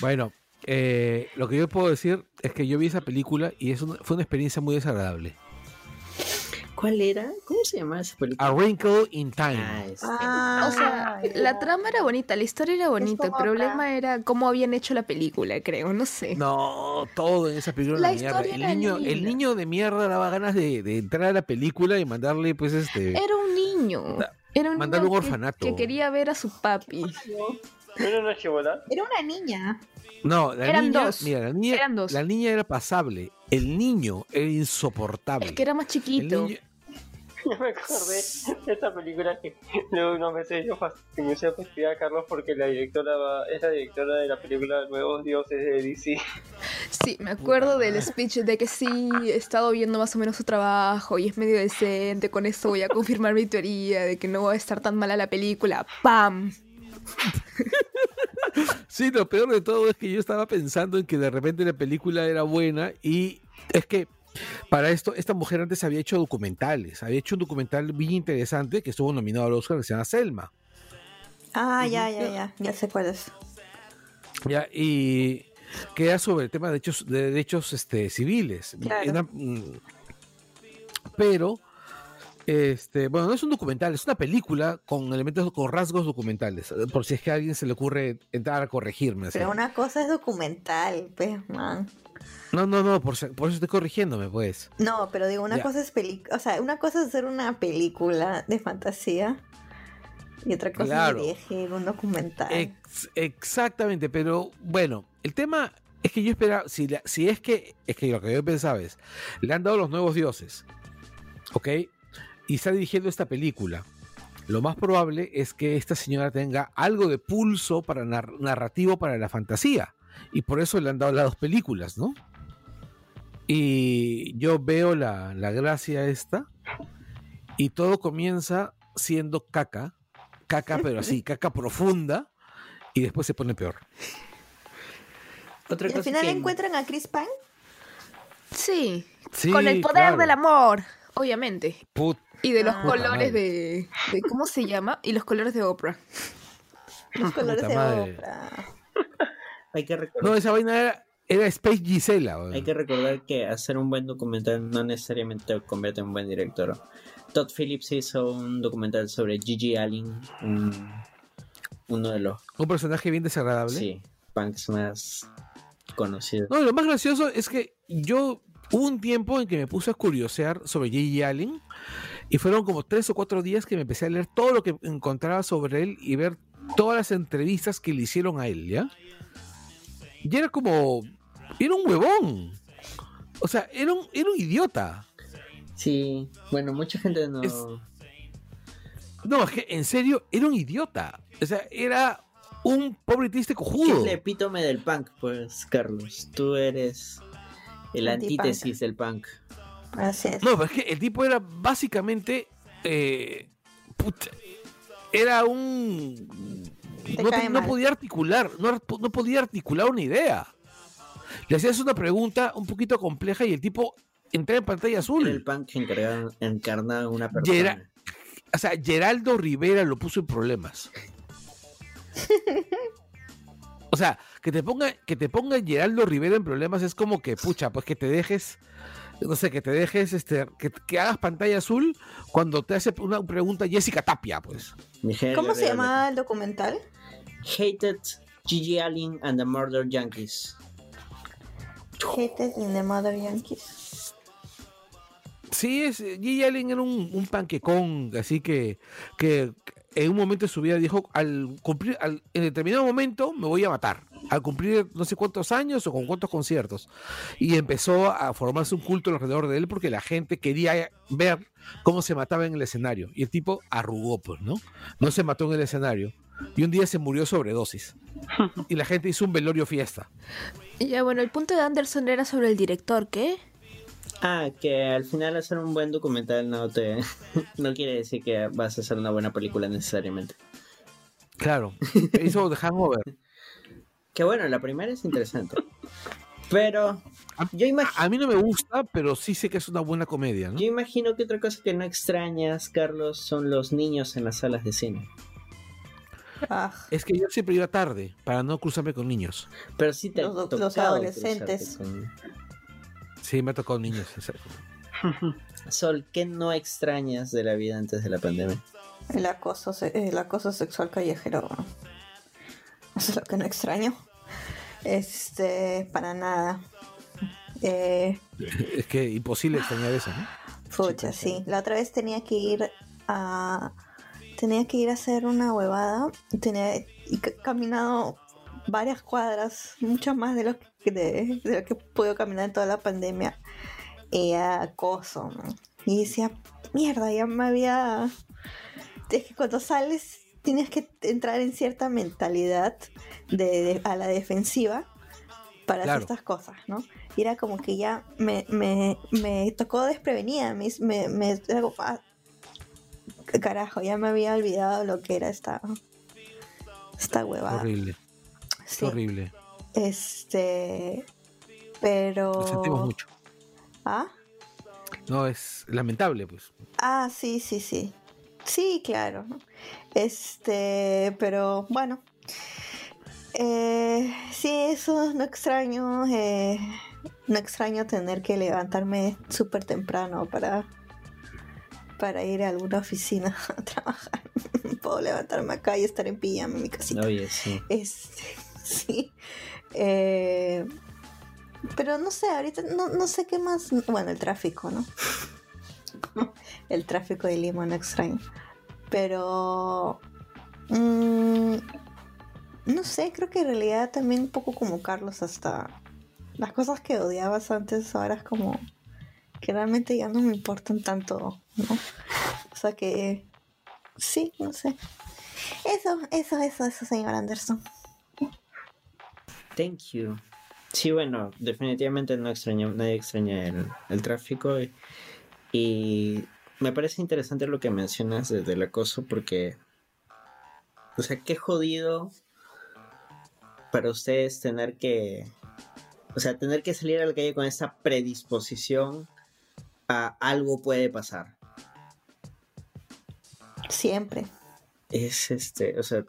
Speaker 5: Bueno, eh, lo que yo puedo decir es que yo vi esa película y es una- fue una experiencia muy desagradable.
Speaker 2: ¿Cuál era? ¿Cómo se llamaba esa película?
Speaker 5: A Wrinkle in Time.
Speaker 2: Ah, este.
Speaker 4: Ah,
Speaker 6: O sea, la trama era bonita, la historia era bonita, el problema
Speaker 4: acá.
Speaker 6: era cómo habían hecho la película, creo, no sé.
Speaker 5: No, todo en esa película
Speaker 6: La
Speaker 5: mierda. El
Speaker 6: era
Speaker 5: niño, el niño de mierda daba ganas de, de entrar a la película y mandarle, pues, este.
Speaker 6: Era un niño. Era un
Speaker 5: mandarlo
Speaker 6: niño
Speaker 5: un
Speaker 6: que-
Speaker 5: orfanato.
Speaker 6: que quería ver a su papi.
Speaker 3: ¿No era una chibola?
Speaker 4: Era una niña.
Speaker 5: No, la
Speaker 6: Eran
Speaker 5: niña,
Speaker 6: dos.
Speaker 5: mira, la niña,
Speaker 6: Eran dos.
Speaker 5: la niña era pasable. El niño era insoportable.
Speaker 6: Es que era más chiquito.
Speaker 5: niño-
Speaker 3: Yo me acordé de esta película que luego unos meses yo tenía a fastidiar a Carlos porque la directora va- es la directora de la película Nuevos Dioses de DC.
Speaker 6: Sí, me acuerdo del speech de que sí, he estado viendo más o menos su trabajo y es medio decente. Con esto voy a confirmar mi teoría de que no va a estar tan mala la película. ¡Pam!
Speaker 5: Sí, lo peor de todo es que yo estaba pensando en que de repente la película era buena y es que para esto, esta mujer antes había hecho documentales, había hecho un documental bien interesante que estuvo nominado al Oscar que se llama Selma.
Speaker 4: Ah, ya, ya, ya. Ya sé cuál es.
Speaker 5: ¿ya? Y que era sobre el tema de derechos, de derechos este, civiles.
Speaker 4: Claro.
Speaker 5: Mm, pero, este, bueno, no es un documental, es una película con elementos, con rasgos documentales. eh, Por si es que a alguien se le ocurre entrar a corregirme. así.
Speaker 4: Pero una cosa es documental, pues, man.
Speaker 5: No, no, no, por, eso estoy corrigiéndome, pues.
Speaker 4: No, pero digo, una
Speaker 5: Ya.
Speaker 4: cosa es película, o sea, una cosa es hacer una película de fantasía y otra cosa
Speaker 5: Claro.
Speaker 4: es dirigir un documental.
Speaker 5: Ex- exactamente, pero bueno, el tema es que yo esperaba, si, la- si es que, es que lo que yo pensaba es, le han dado los nuevos dioses, ¿ok? Y está dirigiendo esta película. Lo más probable es que esta señora tenga algo de pulso para nar- narrativo para la fantasía. Y por eso le han dado las dos películas, ¿no? Y yo veo la, la gracia esta. Y todo comienza siendo caca. Caca, pero así, caca profunda. Y después se pone peor.
Speaker 2: Otra
Speaker 4: y al
Speaker 2: cosa
Speaker 4: final
Speaker 2: que-
Speaker 4: encuentran a Chris Pine.
Speaker 6: Sí,
Speaker 5: Sí,
Speaker 6: con el poder
Speaker 5: claro.
Speaker 6: del amor, obviamente.
Speaker 5: Put-
Speaker 6: Y de los
Speaker 4: Ah.
Speaker 6: Colores de, de- ¿Cómo se llama? Y los colores de Oprah.
Speaker 4: Los colores
Speaker 5: Puta
Speaker 4: de
Speaker 5: madre.
Speaker 4: Oprah.
Speaker 2: Hay que recordar,
Speaker 5: No, esa vaina era, era Space Gisela.
Speaker 2: hay que recordar que hacer un buen documental no necesariamente te convierte en un buen director. Todd Phillips hizo un documental sobre Gigi Allen, un- uno de los
Speaker 5: Un personaje bien desagradable.
Speaker 2: sí, punks más conocidos.
Speaker 5: No, y lo más gracioso es que yo hubo un tiempo en que me puse a curiosear sobre J.J. Allen y fueron como tres o cuatro días que me empecé a leer todo lo que encontraba sobre él y ver todas las entrevistas que le hicieron a él, ¿ya? Y era como... Era un huevón. O sea, era un, era un idiota.
Speaker 2: Sí, bueno, mucha gente no...
Speaker 5: Es- No, es que en serio, era un idiota. O sea, era un pobre triste
Speaker 2: ¿Qué es
Speaker 5: cojudo.
Speaker 2: el epítome del punk, pues, Carlos? Tú eres el antítesis del punk.
Speaker 4: Así es.
Speaker 5: No, pero es que el tipo era básicamente. eh, put- era un.
Speaker 4: Te
Speaker 5: No, te- podía articular, no, no podía articular una idea. Le hacías una pregunta un poquito compleja y el tipo entraba en pantalla azul.
Speaker 2: el punk que encarnaba una persona.
Speaker 5: era- O sea, Geraldo Rivera lo puso en problemas. O sea, que te ponga, que te ponga Geraldo Rivera en problemas es como que, pucha, pues que te dejes, no sé, que te dejes, este, que, que hagas pantalla azul cuando te hace una pregunta Jessica Tapia, pues.
Speaker 2: Miguel
Speaker 4: ¿Cómo se llamaba el documental?
Speaker 2: Hated Gigi Allen and the Murder Yankees.
Speaker 4: Hated in the Mother Yankees.
Speaker 5: Sí, es, Gigi Allen era un, un panquecón, así que, que en un momento de su vida dijo, al cumplir, al- en determinado momento me voy a matar, al cumplir no sé cuántos años o con cuántos conciertos. Y empezó a formarse un culto alrededor de él porque la gente quería ver cómo se mataba en el escenario. Y el tipo arrugó, pues, ¿no? No se mató en el escenario. Y un día se murió sobredosis. Y la gente hizo un velorio fiesta.
Speaker 6: Y ya, bueno, el punto de Anderson era sobre el director, ¿qué?
Speaker 2: Ah, que al final hacer un buen documental no te no quiere decir que vas a hacer una buena película necesariamente.
Speaker 5: Claro. Hizo The Hangover.
Speaker 2: Que bueno, la primera es interesante. Pero yo, imag-
Speaker 5: A mí no me gusta, pero sí sé que es una buena comedia, ¿no?
Speaker 2: yo imagino que otra cosa que no extrañas, Carlos, son los niños en las salas de cine.
Speaker 4: Ah,
Speaker 5: Es que yo siempre iba tarde para no cruzarme con niños.
Speaker 2: Pero sí te
Speaker 4: Los- los adolescentes.
Speaker 2: con-
Speaker 5: Sí, me ha tocado niños. exacto.
Speaker 2: Sol, ¿qué no extrañas de la vida antes de la pandemia?
Speaker 4: el acoso, se- el acoso sexual callejero. Eso es lo que no extraño. Este, para nada. Eh,
Speaker 5: Es que imposible extrañar eso, ¿no?
Speaker 4: Pucha, sí. La otra vez tenía que ir a. Tenía que ir a hacer una huevada. Tenía y caminado varias cuadras, mucho más de lo que, de, de lo que puedo caminar en toda la pandemia. Y acoso. ¿no? Y decía,
Speaker 7: mierda, ya me había... Es que cuando sales tienes que entrar en cierta mentalidad de, de- a la defensiva para
Speaker 5: Claro.
Speaker 7: hacer estas cosas, ¿no? Y era como que ya me, me, me tocó desprevenida, me, me, me ah, carajo, ya me había olvidado lo que era esta, esta huevada.
Speaker 5: Horrible,
Speaker 7: Sí,
Speaker 5: horrible.
Speaker 7: este, pero...
Speaker 5: Lo sentimos mucho.
Speaker 7: ¿Ah?
Speaker 5: No, es lamentable, pues.
Speaker 7: Ah, sí, sí, sí. Sí, claro. Este, pero bueno. Eh, sí, eso no extraño. eh, no extraño tener que levantarme súper temprano para, para ir a alguna oficina a trabajar. Puedo levantarme acá y estar en pijama en mi casita.
Speaker 2: Oye, sí.
Speaker 7: Este, sí. Eh, pero no sé, ahorita no, no sé qué más. Bueno, el tráfico, ¿no? el tráfico de Lima no extraño. Pero. mm, no sé, creo que en realidad también un poco como Carlos, hasta las cosas que odiabas antes ahora es como que realmente ya no me importan tanto, ¿no? O sea que. Sí, no sé. Eso, eso, eso, eso, señor Anderson.
Speaker 2: Thank you. Sí, bueno, definitivamente no extraño, nadie extraña el, el tráfico y me parece interesante lo que mencionas de- del acoso porque, o sea, qué jodido para ustedes tener que, o sea, tener que salir a la calle con esta predisposición a algo puede pasar.
Speaker 7: Siempre.
Speaker 2: es este, o sea,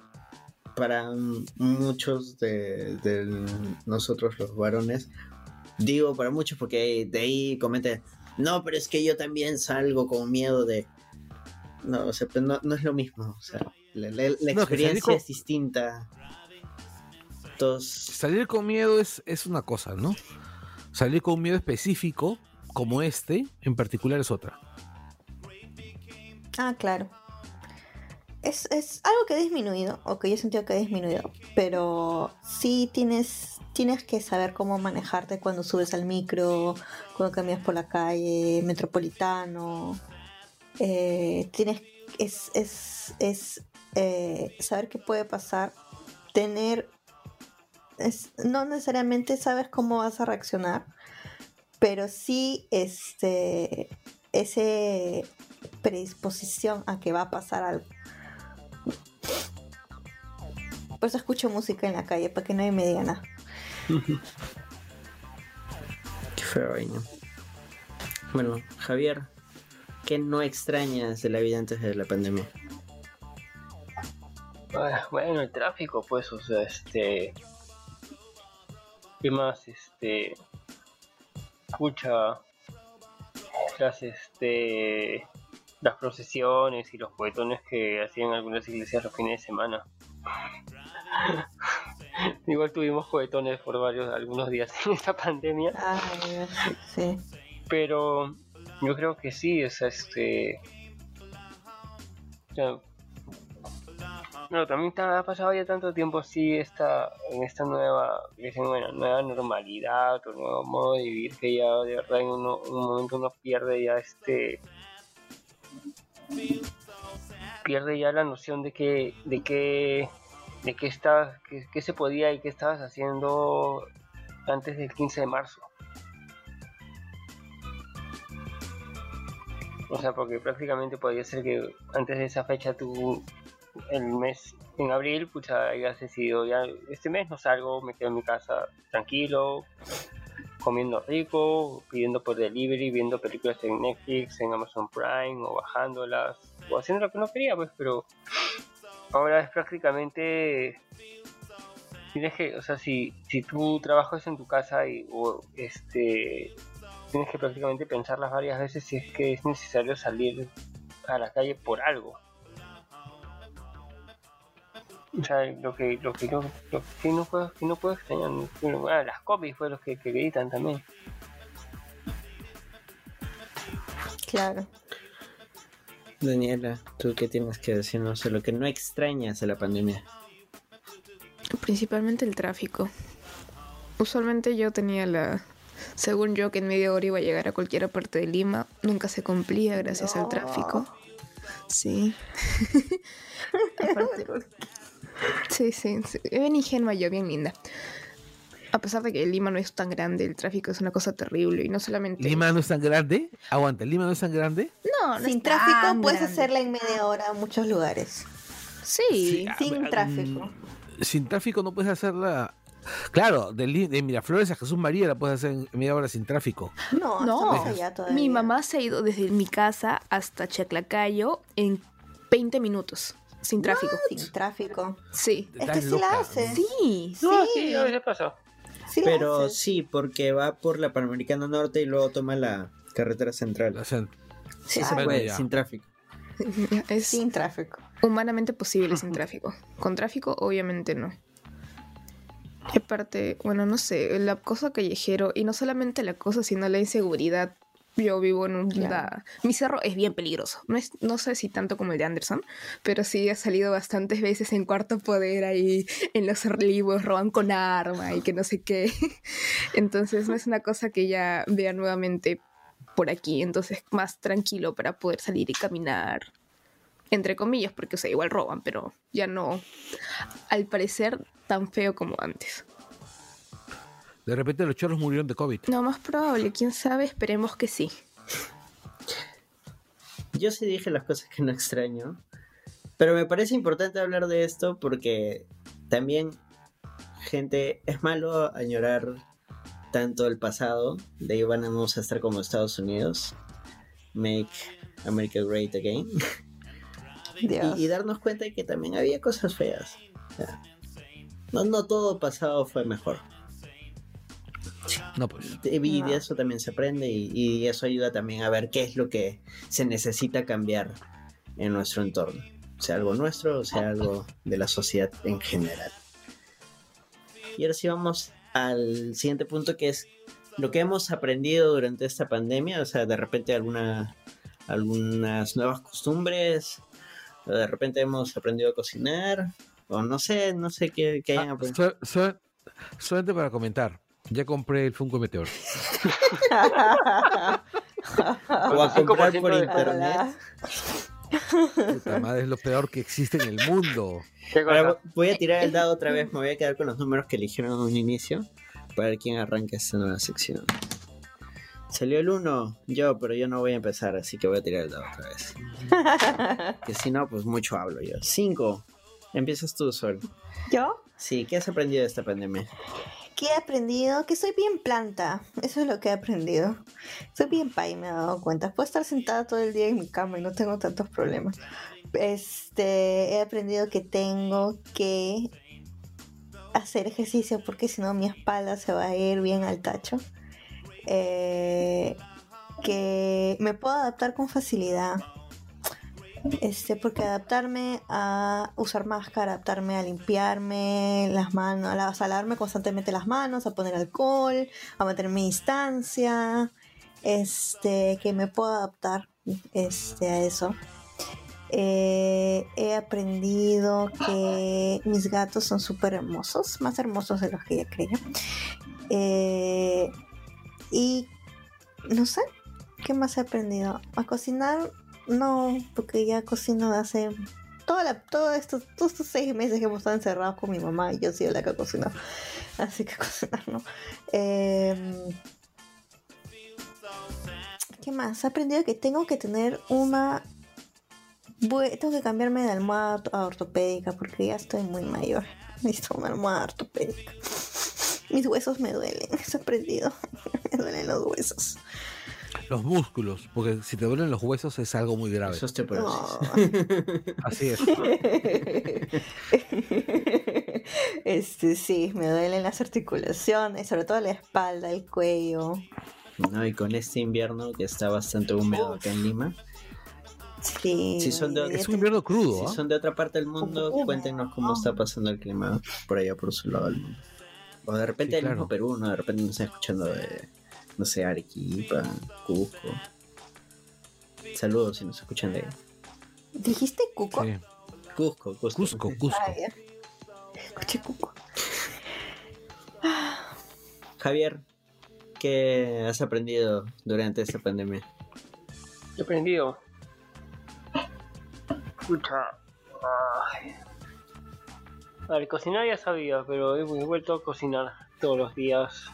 Speaker 2: para muchos de, de nosotros los varones, digo para muchos porque de ahí comenten, no, pero es que yo también salgo con miedo de... No, o sea, pero no, no es lo mismo, o sea, la, la- la
Speaker 5: No, que salir
Speaker 2: experiencia
Speaker 5: con-
Speaker 2: es distinta. Todos...
Speaker 5: Salir con miedo es, es una cosa, ¿no? Salir con un miedo específico, como este, en particular, es otra.
Speaker 7: Ah, claro. Es, es algo que ha disminuido, o que yo he sentido que ha disminuido, pero sí tienes, tienes que saber cómo manejarte cuando subes al micro, cuando caminas por la calle, metropolitano. Eh, tienes, es, es, es eh, saber qué puede pasar, tener, es, no necesariamente sabes cómo vas a reaccionar, pero sí este, ese predisposición a que va a pasar algo. Por eso escucho música en la calle, para que nadie me diga nada.
Speaker 2: Qué feo vaina. Bueno, Javier, ¿qué no extrañas de la vida antes de la pandemia?
Speaker 3: Ah, Bueno, el tráfico, pues, o sea, este. ¿Qué más? Este. Escucha. Las, este. Las procesiones y los poetones que hacían algunas iglesias los fines de semana. Igual tuvimos poetones por varios, algunos días en esta pandemia.
Speaker 7: Ay, sí.
Speaker 3: Pero yo creo que sí, es este. o sea, no, también ta- ha pasado ya tanto tiempo así esta, en esta nueva, dicen, bueno, nueva normalidad o nuevo modo de vivir que ya de verdad en uno- un momento uno pierde ya este pierde ya la noción de que de que de qué estabas qué, qué se podía y qué estabas haciendo antes del 15 de marzo. O sea, porque prácticamente podría ser que antes de esa fecha tú, el mes en abril, pucha, hayas decidido ya, este mes no salgo, me quedo en mi casa tranquilo, comiendo rico, pidiendo por delivery, viendo películas en Netflix, en Amazon Prime, o bajándolas, o haciendo lo que no quería, pues, pero ahora es prácticamente tienes que, o sea, si, si tú trabajas en tu casa y o, este tienes que prácticamente pensarlas varias veces si es que es necesario salir a la calle por algo. O sea, lo que, lo que, no, lo que no puedo, que no puedo extrañar, ah, las copies fue los que, que gritan también.
Speaker 7: Claro.
Speaker 2: Daniela, ¿tú qué tienes que decirnos de lo que no extrañas de la pandemia?
Speaker 6: Principalmente el tráfico. Usualmente yo tenía la, Según yo, que en media hora iba a llegar a cualquier parte de Lima, nunca se cumplía gracias al tráfico. Sí. Aparte- sí, sí, sí. Bien ingenua yo, bien linda. A pesar de que Lima no es tan grande, el tráfico es una cosa terrible y no solamente...
Speaker 5: Lima no es tan grande. Aguanta, Lima no es tan grande.
Speaker 6: no, no
Speaker 7: Sin
Speaker 6: es
Speaker 7: tráfico
Speaker 6: tan
Speaker 7: puedes
Speaker 6: grande.
Speaker 7: hacerla en media hora en muchos lugares.
Speaker 6: Sí.
Speaker 7: Sin
Speaker 5: ah,
Speaker 7: tráfico.
Speaker 5: mm, Sin tráfico no puedes hacerla. Claro, de, Miraflores a Jesús María la puedes hacer en media hora sin tráfico.
Speaker 7: No,
Speaker 6: No,
Speaker 7: más allá todavía.
Speaker 6: mi mamá se ha ido desde mi casa hasta Chaclacayo en 20 minutos, sin tráfico.
Speaker 7: Sin tráfico.
Speaker 6: Sí.
Speaker 7: Es que sí la hace.
Speaker 6: Sí.
Speaker 3: No, sí, a veces pasó.
Speaker 7: Sí la
Speaker 2: Pero
Speaker 7: hace.
Speaker 2: sí, porque va por la Panamericana Norte y luego toma la carretera central.
Speaker 5: O sea,
Speaker 2: Sí
Speaker 7: Ah,
Speaker 2: se
Speaker 5: bueno,
Speaker 2: puede,
Speaker 5: ya.
Speaker 2: sin tráfico.
Speaker 6: Es
Speaker 7: Sin tráfico.
Speaker 6: humanamente posible sin tráfico. Con tráfico, obviamente no. Y aparte, bueno, no sé, el acoso callejero, y no solamente el acoso, sino la inseguridad. Yo vivo en un...
Speaker 7: Claro.
Speaker 6: Mi cerro es bien peligroso. No, es, no sé si tanto como el de Anderson, pero sí he salido bastantes veces en cuarto poder ahí, en los olivos, roban con arma y que no sé qué. Entonces no es una cosa que ya vea nuevamente por aquí. Entonces más tranquilo para poder salir y caminar entre comillas, porque o sea, igual roban, pero ya no, al parecer, tan feo como antes.
Speaker 5: De repente los choros murieron de COVID.
Speaker 6: No, más probable, quién sabe, esperemos que sí.
Speaker 2: Yo sí dije las cosas que no extraño. Pero me parece importante hablar de esto porque también, gente, es malo añorar tanto el pasado. De ahí vamos a estar como Estados Unidos. Make America Great Again. Y, y darnos cuenta de que también había cosas feas. O sea, no, no todo pasado fue mejor.
Speaker 5: No, pues.
Speaker 2: Y de eso también se aprende y, y eso ayuda también a ver qué es lo que se necesita cambiar en nuestro entorno. Sea algo nuestro o sea algo de la sociedad en general. Y ahora sí vamos al siguiente punto que es lo que hemos aprendido durante esta pandemia. O sea, de repente alguna, algunas nuevas costumbres. O de repente hemos aprendido a cocinar. O no sé, no sé qué, qué hayan
Speaker 5: Ah,
Speaker 2: aprendido.
Speaker 5: so- so- solamente para comentar. Ya compré el Funko Meteor.
Speaker 2: O a comprar
Speaker 3: 5%
Speaker 2: por internet.
Speaker 5: Puta madre, es lo peor que existe en el mundo.
Speaker 3: ¿Qué
Speaker 2: Ahora voy a tirar el dado otra vez, me voy a quedar con los números que eligieron en un inicio para ver quién arranca esta nueva sección. Salió el 1, yo, pero yo no voy a empezar, así que voy a tirar el dado otra vez. Que si no, pues mucho hablo yo. 5, empiezas tú, Sol.
Speaker 7: ¿Yo?
Speaker 2: Sí, ¿qué has aprendido de esta pandemia?
Speaker 7: ¿Qué he aprendido? Que soy bien planta. Eso es lo que he aprendido. Soy bien pay, me he dado cuenta. Puedo estar sentada todo el día en mi cama y no tengo tantos problemas. Este, he aprendido que tengo que hacer ejercicio porque si no mi espalda se va a ir bien al tacho. Eh, que me puedo adaptar con facilidad. Este, porque adaptarme a usar máscara, adaptarme a limpiarme las manos, a, lavarme constantemente las manos, a poner alcohol, a mantenerme distancia, este, que me puedo adaptar este, a eso. Eh, he aprendido que mis gatos son súper hermosos, más hermosos de los que ya creía. Eh, y no sé, ¿qué más he aprendido? A cocinar, no, porque ya cocino hace toda la, todo estos, todos estos seis meses que hemos estado encerrados con mi mamá y yo sido la que ha cocinado. Así que cocinar no. Em, ¿Qué más? He aprendido que tengo que tener una. Tengo que cambiarme de almohada a ortopédica porque ya estoy muy mayor. Necesito una almohada ortopédica. Mis huesos me duelen, he aprendido. me duelen los huesos.
Speaker 5: Los músculos, porque si te duelen los huesos es algo muy grave.
Speaker 2: Eso es osteoporosis.
Speaker 7: No.
Speaker 5: Así es.
Speaker 7: Este sí, me duelen las articulaciones, sobre todo la espalda, el cuello.
Speaker 2: ¿no? Y con este invierno que está bastante húmedo acá en Lima.
Speaker 7: Sí.
Speaker 2: Sí, son de-
Speaker 5: Es un invierno crudo,
Speaker 2: Si
Speaker 5: ¿ah?
Speaker 2: son de otra parte del mundo, cuéntenos cómo está pasando el clima por allá, por su lado del mundo. O de repente
Speaker 5: Sí,
Speaker 2: el mismo
Speaker 5: claro.
Speaker 2: Perú, ¿no? De repente nos están escuchando de, no sé, Arequipa, Cusco. Saludos si nos escuchan de
Speaker 7: ¿Dijiste cuco?
Speaker 5: Sí.
Speaker 2: Cusco, Cusco.
Speaker 5: Cusco, Cusco.
Speaker 7: Ah, ya. Escuché cuco.
Speaker 2: Javier, ¿Qué has aprendido durante esta pandemia?
Speaker 3: He aprendido. Escucha. Ay. A ver, cocinar ya sabía, pero he vuelto a cocinar todos los días.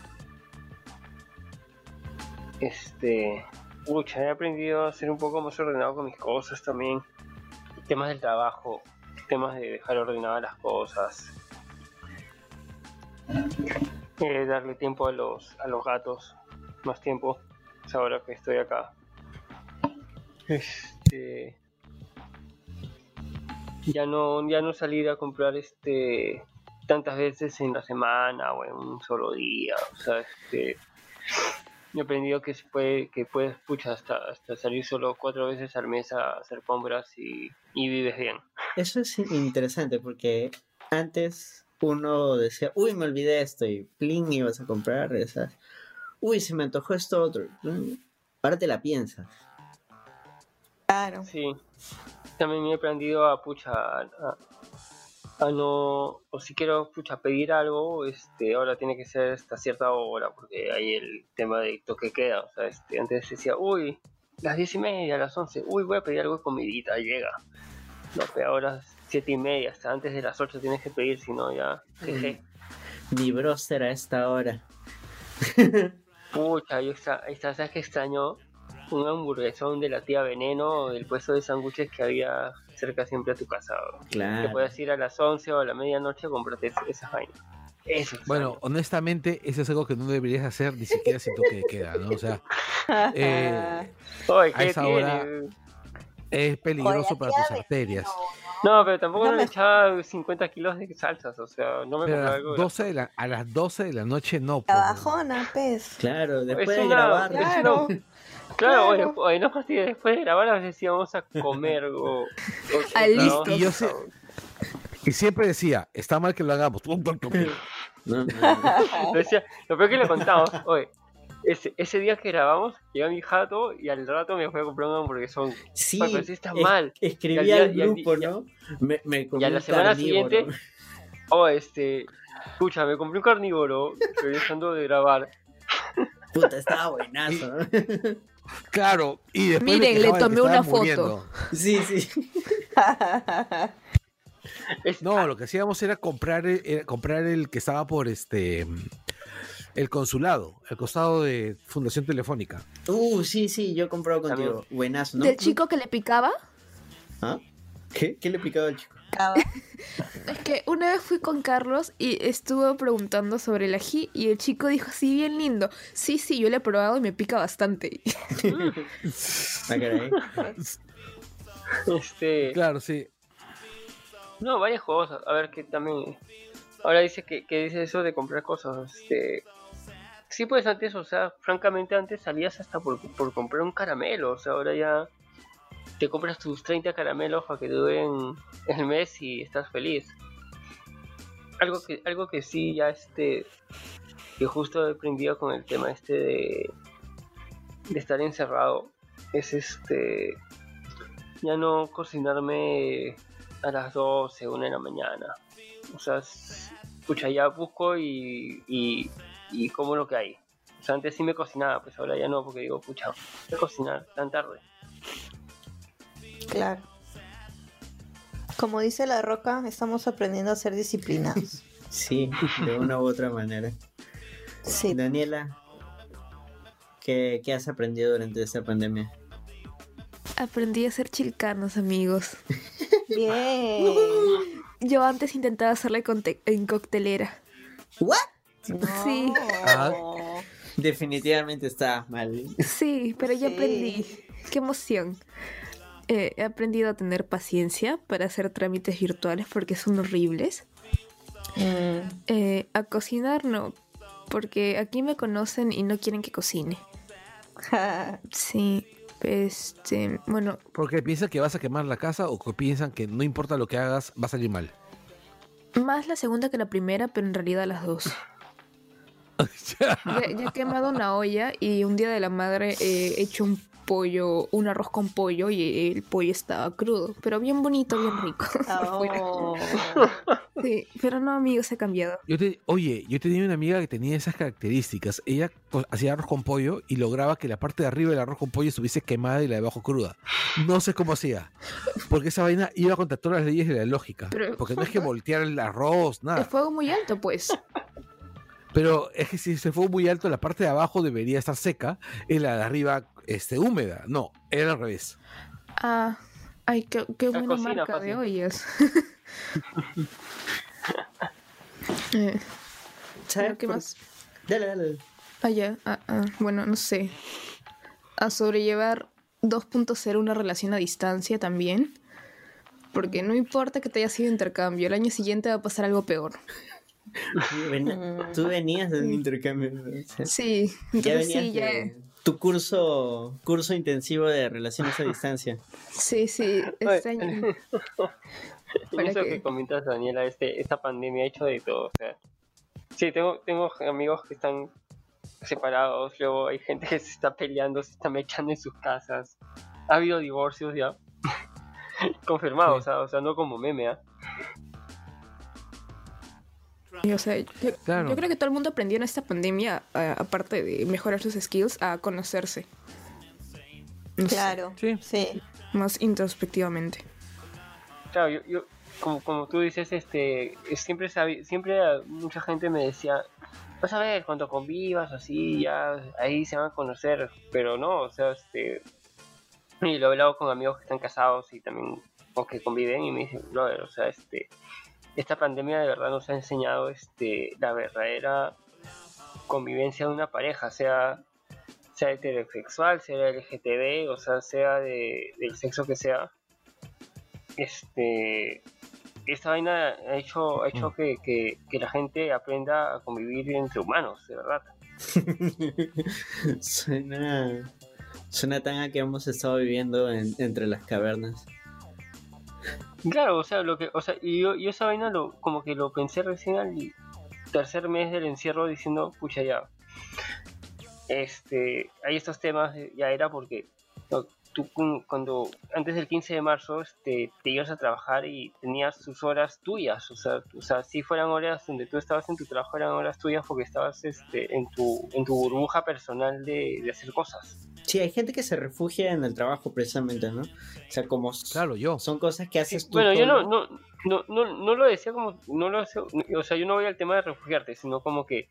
Speaker 3: Este. Pucha, he aprendido a ser un poco más ordenado con mis cosas también. Temas del trabajo, temas de dejar ordenadas las cosas. Eh, darle tiempo a los, a los gatos, más tiempo. Ahora que estoy acá. Este. Ya no, ya no salir a comprar este tantas veces en la semana o en un solo día. O sea, este. He aprendido que se puede, que puedes, pucha, hasta, hasta salir solo cuatro veces al mes a hacer compras y, y vives bien.
Speaker 2: Eso es interesante porque antes uno decía, uy, me olvidé esto y plin, ibas a comprar, esas. Uy, se me antojó esto otro. Ahora te la piensas.
Speaker 4: Claro.
Speaker 3: Sí. También he aprendido a pucha a, a- a no o si quiero pucha pedir algo, este ahora tiene que ser hasta cierta hora porque hay el tema de toque queda, o sea, este antes decía, uy, las diez y media, las once, uy, voy a pedir algo de comidita, llega. No, pero ahora siete y media, hasta antes de las ocho tienes que pedir, si no ya, jeje.
Speaker 2: Mi broster a esta hora.
Speaker 3: Pucha, yo está, está, ¿sabes qué extraño? Un hamburguesón de la tía Veneno o del puesto de sándwiches que había cerca siempre a tu casa. Que
Speaker 2: Claro.
Speaker 3: puedes ir a las 11 o a la medianoche a comprarte es- esas vainas. Eso.
Speaker 5: Bueno, honestamente, eso es algo que no deberías hacer ni siquiera si toque de queda, ¿no? O sea, eh,
Speaker 3: Oye,
Speaker 5: a
Speaker 3: ¿qué
Speaker 5: esa
Speaker 3: tiene?
Speaker 5: hora- es peligroso para tus arterias.
Speaker 3: No, pero tampoco
Speaker 4: No
Speaker 3: le
Speaker 4: me-
Speaker 3: echaba 50 kilos de salsas, o sea, no me
Speaker 5: Pero a
Speaker 3: algo.
Speaker 5: las, 12 de la, a las 12 de la noche no. pues,
Speaker 4: La
Speaker 5: ¿no?
Speaker 4: bajona, pez.
Speaker 2: Claro, después
Speaker 3: Es
Speaker 2: de
Speaker 3: una-
Speaker 2: grabar.
Speaker 3: es
Speaker 4: Claro.
Speaker 3: una- Claro,
Speaker 4: Claro.
Speaker 3: oye, oye, no fastidies, después de grabar a veces íbamos a comer o... o-
Speaker 6: Ah, listo.
Speaker 5: Y yo sé- Y siempre decía, está mal que lo hagamos.
Speaker 2: No, no, no.
Speaker 3: Lo decía, lo peor que le contamos, oye, ese, ese día que grabamos, llegó mi jato y al rato me fui a comprar un hamburguesón.
Speaker 2: Sí,
Speaker 3: pero sí está
Speaker 2: es-
Speaker 3: mal.
Speaker 2: escribí
Speaker 3: Y al día-
Speaker 2: al
Speaker 3: y al
Speaker 2: grupo, ¿no? Me, me
Speaker 3: Y a la semana
Speaker 2: carnívoro.
Speaker 3: siguiente, oh, este, escucha, me compré un carnívoro, regresando de grabar.
Speaker 2: Puta, estaba buenazo.
Speaker 5: Claro, y después
Speaker 6: Miren, le tomé una foto.
Speaker 5: muriendo.
Speaker 2: Sí, sí.
Speaker 3: Es-
Speaker 5: No, lo que hacíamos era comprar, era comprar el que estaba por este el consulado, el costado de Fundación Telefónica.
Speaker 2: Uh, sí, sí, yo he comprado contigo. Buenazo, ¿no?
Speaker 6: ¿Del chico que le picaba?
Speaker 2: ¿Ah? ¿Qué? ¿Qué le picaba al chico?
Speaker 6: Es que una vez fui con Carlos y estuvo preguntando sobre el ají y el chico dijo, sí, bien lindo. Sí, sí, yo lo he probado y me pica bastante.
Speaker 2: Ah, caray.
Speaker 3: Este,
Speaker 5: Claro, sí.
Speaker 3: no, varias cosas. A ver, que también. Ahora dice que, que dice eso de comprar cosas. Este, sí, pues antes, o sea, francamente, antes salías hasta por, por comprar un caramelo. O sea, ahora ya te compras tus 30 caramelos para que duren el mes y estás feliz. Algo que, algo que sí, ya este. Que justo he aprendido con el tema este de. estar encerrado. Es este. Ya no cocinarme a las 12, 1 de la mañana. O sea, es- escucha, ya busco y, y, y como lo que hay. O sea, antes sí me cocinaba, pues ahora ya no, porque digo, pucha, voy a cocinar tan tarde.
Speaker 4: Claro. Como dice la roca, estamos aprendiendo a ser disciplinados.
Speaker 2: Sí, de una u otra manera.
Speaker 4: Sí.
Speaker 2: Daniela, ¿qué, qué has aprendido durante esta pandemia?
Speaker 6: Aprendí a ser chilcanos, amigos.
Speaker 4: Bien.
Speaker 6: Yo antes intentaba hacerle en coctelera.
Speaker 2: ¿What?
Speaker 6: Sí.
Speaker 5: Ah.
Speaker 2: Definitivamente está mal.
Speaker 6: Sí, pero ya
Speaker 4: Sí.
Speaker 6: aprendí. Qué emoción. Eh, he aprendido a tener paciencia para hacer trámites virtuales porque son horribles.
Speaker 4: Mm,
Speaker 6: Eh, a cocinar no, porque aquí me conocen y no quieren que cocine. Sí, este, bueno,
Speaker 5: Porque piensan que vas a quemar la casa o que piensan que no importa lo que hagas, va a salir mal.
Speaker 6: más la segunda que la primera, pero en realidad las dos. Ya, ya he quemado una olla y un día de la madre he hecho un pollo, un arroz con pollo y el pollo estaba crudo, pero bien bonito, bien rico.
Speaker 4: Oh.
Speaker 6: Sí, pero no, amigo, se ha cambiado.
Speaker 5: Yo te, oye, yo tenía una amiga que tenía esas características. Ella pues, hacía arroz con pollo y lograba que la parte de arriba del arroz con pollo estuviese quemada y la de abajo cruda. No sé cómo hacía. Porque esa vaina iba contra todas las leyes de la lógica.
Speaker 6: Pero-
Speaker 5: porque no es que voltear el arroz,
Speaker 6: El
Speaker 5: nada.
Speaker 6: fuego muy alto, pues.
Speaker 5: Pero es que si se fue muy alto, la parte de abajo debería estar seca y la de arriba este, húmeda. No, era al revés.
Speaker 6: Ah, ay, qué, buena
Speaker 3: cocina
Speaker 6: marca
Speaker 3: fácil.
Speaker 6: de ollas. Eh,
Speaker 2: ¿Sabes
Speaker 6: pero ¿Qué más?
Speaker 2: Dale, dale.
Speaker 6: Ah, ya, ah, ah, bueno, no sé. A sobrellevar 2.0 una relación a distancia también. Porque no importa que te haya sido intercambio, el año siguiente va a pasar algo peor.
Speaker 2: Tú ven- Tú venías de un intercambio. ¿no? O sea,
Speaker 6: Sí,
Speaker 2: Ya venías
Speaker 6: sí, ya.
Speaker 2: de tu curso, curso intensivo de relaciones a distancia.
Speaker 6: Sí, sí, año.
Speaker 3: En
Speaker 6: ¿Para
Speaker 3: eso
Speaker 6: qué?
Speaker 3: que comentas, Daniela, este, esta pandemia ha hecho de todo. O sea, sí, tengo, tengo amigos que están separados, luego hay gente que se está peleando, se está mechando en sus casas. Ha habido divorcios ya. Confirmados,
Speaker 5: Sí.
Speaker 3: o, sea, o sea, no como meme, ¿ah?
Speaker 6: Y, o sea, yo,
Speaker 5: Claro.
Speaker 6: yo creo que todo el mundo aprendió en esta pandemia, aparte de mejorar sus skills, a conocerse. No
Speaker 4: Claro.
Speaker 5: Sí.
Speaker 4: Sí.
Speaker 6: más introspectivamente.
Speaker 3: Claro, yo, yo como, como tú dices, este, es- siempre siempre mucha gente me decía, vas a ver, cuando convivas así, ya ahí se van a conocer, pero no, o sea, este, y lo he hablado con amigos que están casados y también o que conviven y me dicen, brother, o sea, este, esta pandemia de verdad nos ha enseñado, este, la verdadera convivencia de una pareja, sea sea heterosexual, sea LGTB, o sea, sea de, del sexo que sea, este esta vaina ha hecho, ha hecho
Speaker 5: Mm.
Speaker 3: que, que- que la gente aprenda a convivir entre humanos, de verdad.
Speaker 2: suena, suena tan a que hemos estado viviendo en- entre las cavernas.
Speaker 3: Claro, o sea, lo que, o sea, y yo, yo esa vaina lo, como que lo pensé recién al tercer mes del encierro diciendo, pucha ya, este, hay estos temas, ya era porque no, tú cu- cuando, antes del 15 de marzo, este, te ibas a trabajar y tenías tus horas tuyas, o sea, o sea, si fueran horas donde tú estabas en tu trabajo, eran horas tuyas porque estabas, este, en tu, en tu burbuja personal de hacer cosas.
Speaker 2: Sí, hay gente que se refugia en el trabajo precisamente, ¿no? O sea, como
Speaker 5: Claro, yo.
Speaker 2: son cosas que haces tú.
Speaker 3: Bueno, yo no, no, no, no, no lo decía como, no lo o sea, yo no voy al tema de refugiarte, sino como que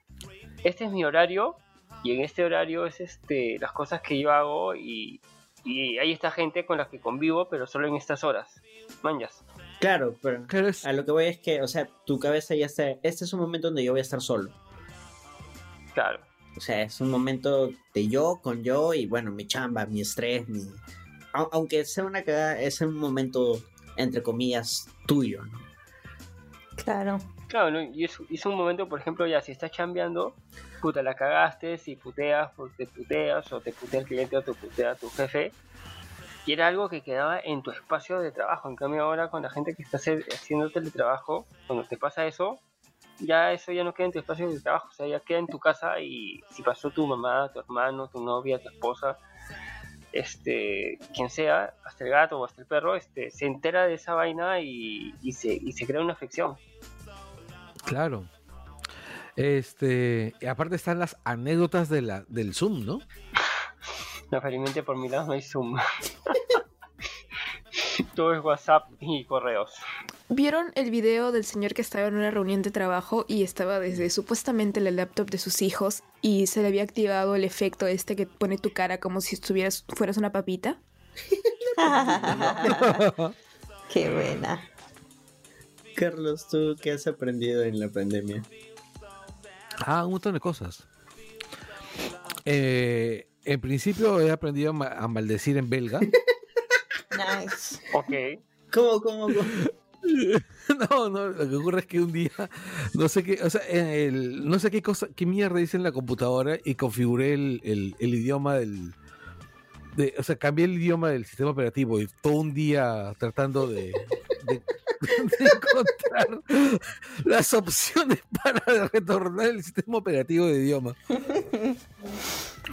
Speaker 3: este es mi horario y en este horario es este las cosas que yo hago y, y hay esta gente con la que convivo, pero solo en estas horas. Manjas.
Speaker 2: Claro, pero a lo que voy es que, o sea, tu cabeza ya está. Este es un momento donde yo voy a estar solo.
Speaker 3: Claro.
Speaker 2: O sea, es un momento de yo con yo y bueno, mi chamba, mi estrés, mi. au- Aunque sea una cagada, es un momento, entre comillas, tuyo, ¿no?
Speaker 4: Claro.
Speaker 3: Claro, ¿no? y es, es un momento, por ejemplo, ya si estás chambeando, puta, la cagaste, si puteas, pues te puteas, o te putea el cliente o te putea tu jefe. Y era algo que quedaba en tu espacio de trabajo. En cambio, ahora con la gente que está haciendo teletrabajo, cuando te pasa eso, ya eso ya no queda en tu espacio de trabajo, o sea, ya queda en tu casa y si pasó tu mamá, tu hermano, tu novia, tu esposa, este, quien sea, hasta el gato o hasta el perro, este, se entera de esa vaina y, y se, y se crea una afección.
Speaker 5: Claro. Este, y aparte están las anécdotas de la, del Zoom, ¿no?
Speaker 3: No, felizmente por mi lado no hay Zoom. Todo es WhatsApp y correos.
Speaker 6: ¿Vieron el video del señor que estaba en una reunión de trabajo y estaba desde supuestamente la laptop de sus hijos y se le había activado el efecto este que pone tu cara como si estuvieras fueras una papita?
Speaker 4: Qué buena.
Speaker 2: Carlos, ¿tú qué has aprendido en la pandemia?
Speaker 5: Ah, un montón de cosas. Eh, en principio he aprendido a, ma- a maldecir en belga.
Speaker 4: Nice.
Speaker 3: Ok.
Speaker 2: ¿Cómo, cómo, cómo?
Speaker 5: No, no, lo que ocurre es que un día, no sé qué, o sea, el- no sé qué cosa, qué mierda hice en la computadora y configuré el, el- el idioma del, de- o sea, cambié el idioma del sistema operativo y todo un día tratando de- de encontrar las opciones para retornar el sistema operativo de idioma.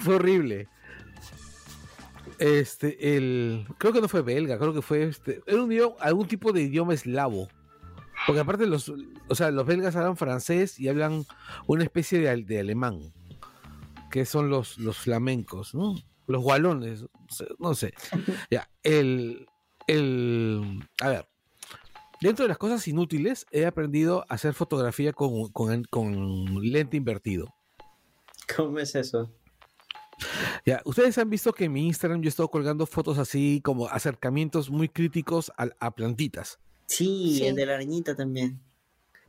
Speaker 5: Fue horrible. Este, el. Creo que no fue belga, creo que fue este. Era un idioma- algún tipo de idioma eslavo. Porque aparte los. O sea, los belgas hablan francés y hablan una especie de, de alemán. Que son los, los flamencos, ¿no? Los gualones. no sé- No sé. Ya, el. El. A ver. Dentro de las cosas inútiles, he aprendido a hacer fotografía con, con, con lente invertido.
Speaker 2: ¿Cómo es eso?
Speaker 5: Ya, ustedes han visto que en mi Instagram yo he estado colgando fotos así como acercamientos muy críticos a, a plantitas.
Speaker 2: Sí,
Speaker 4: Sí.
Speaker 2: el de la arañita también.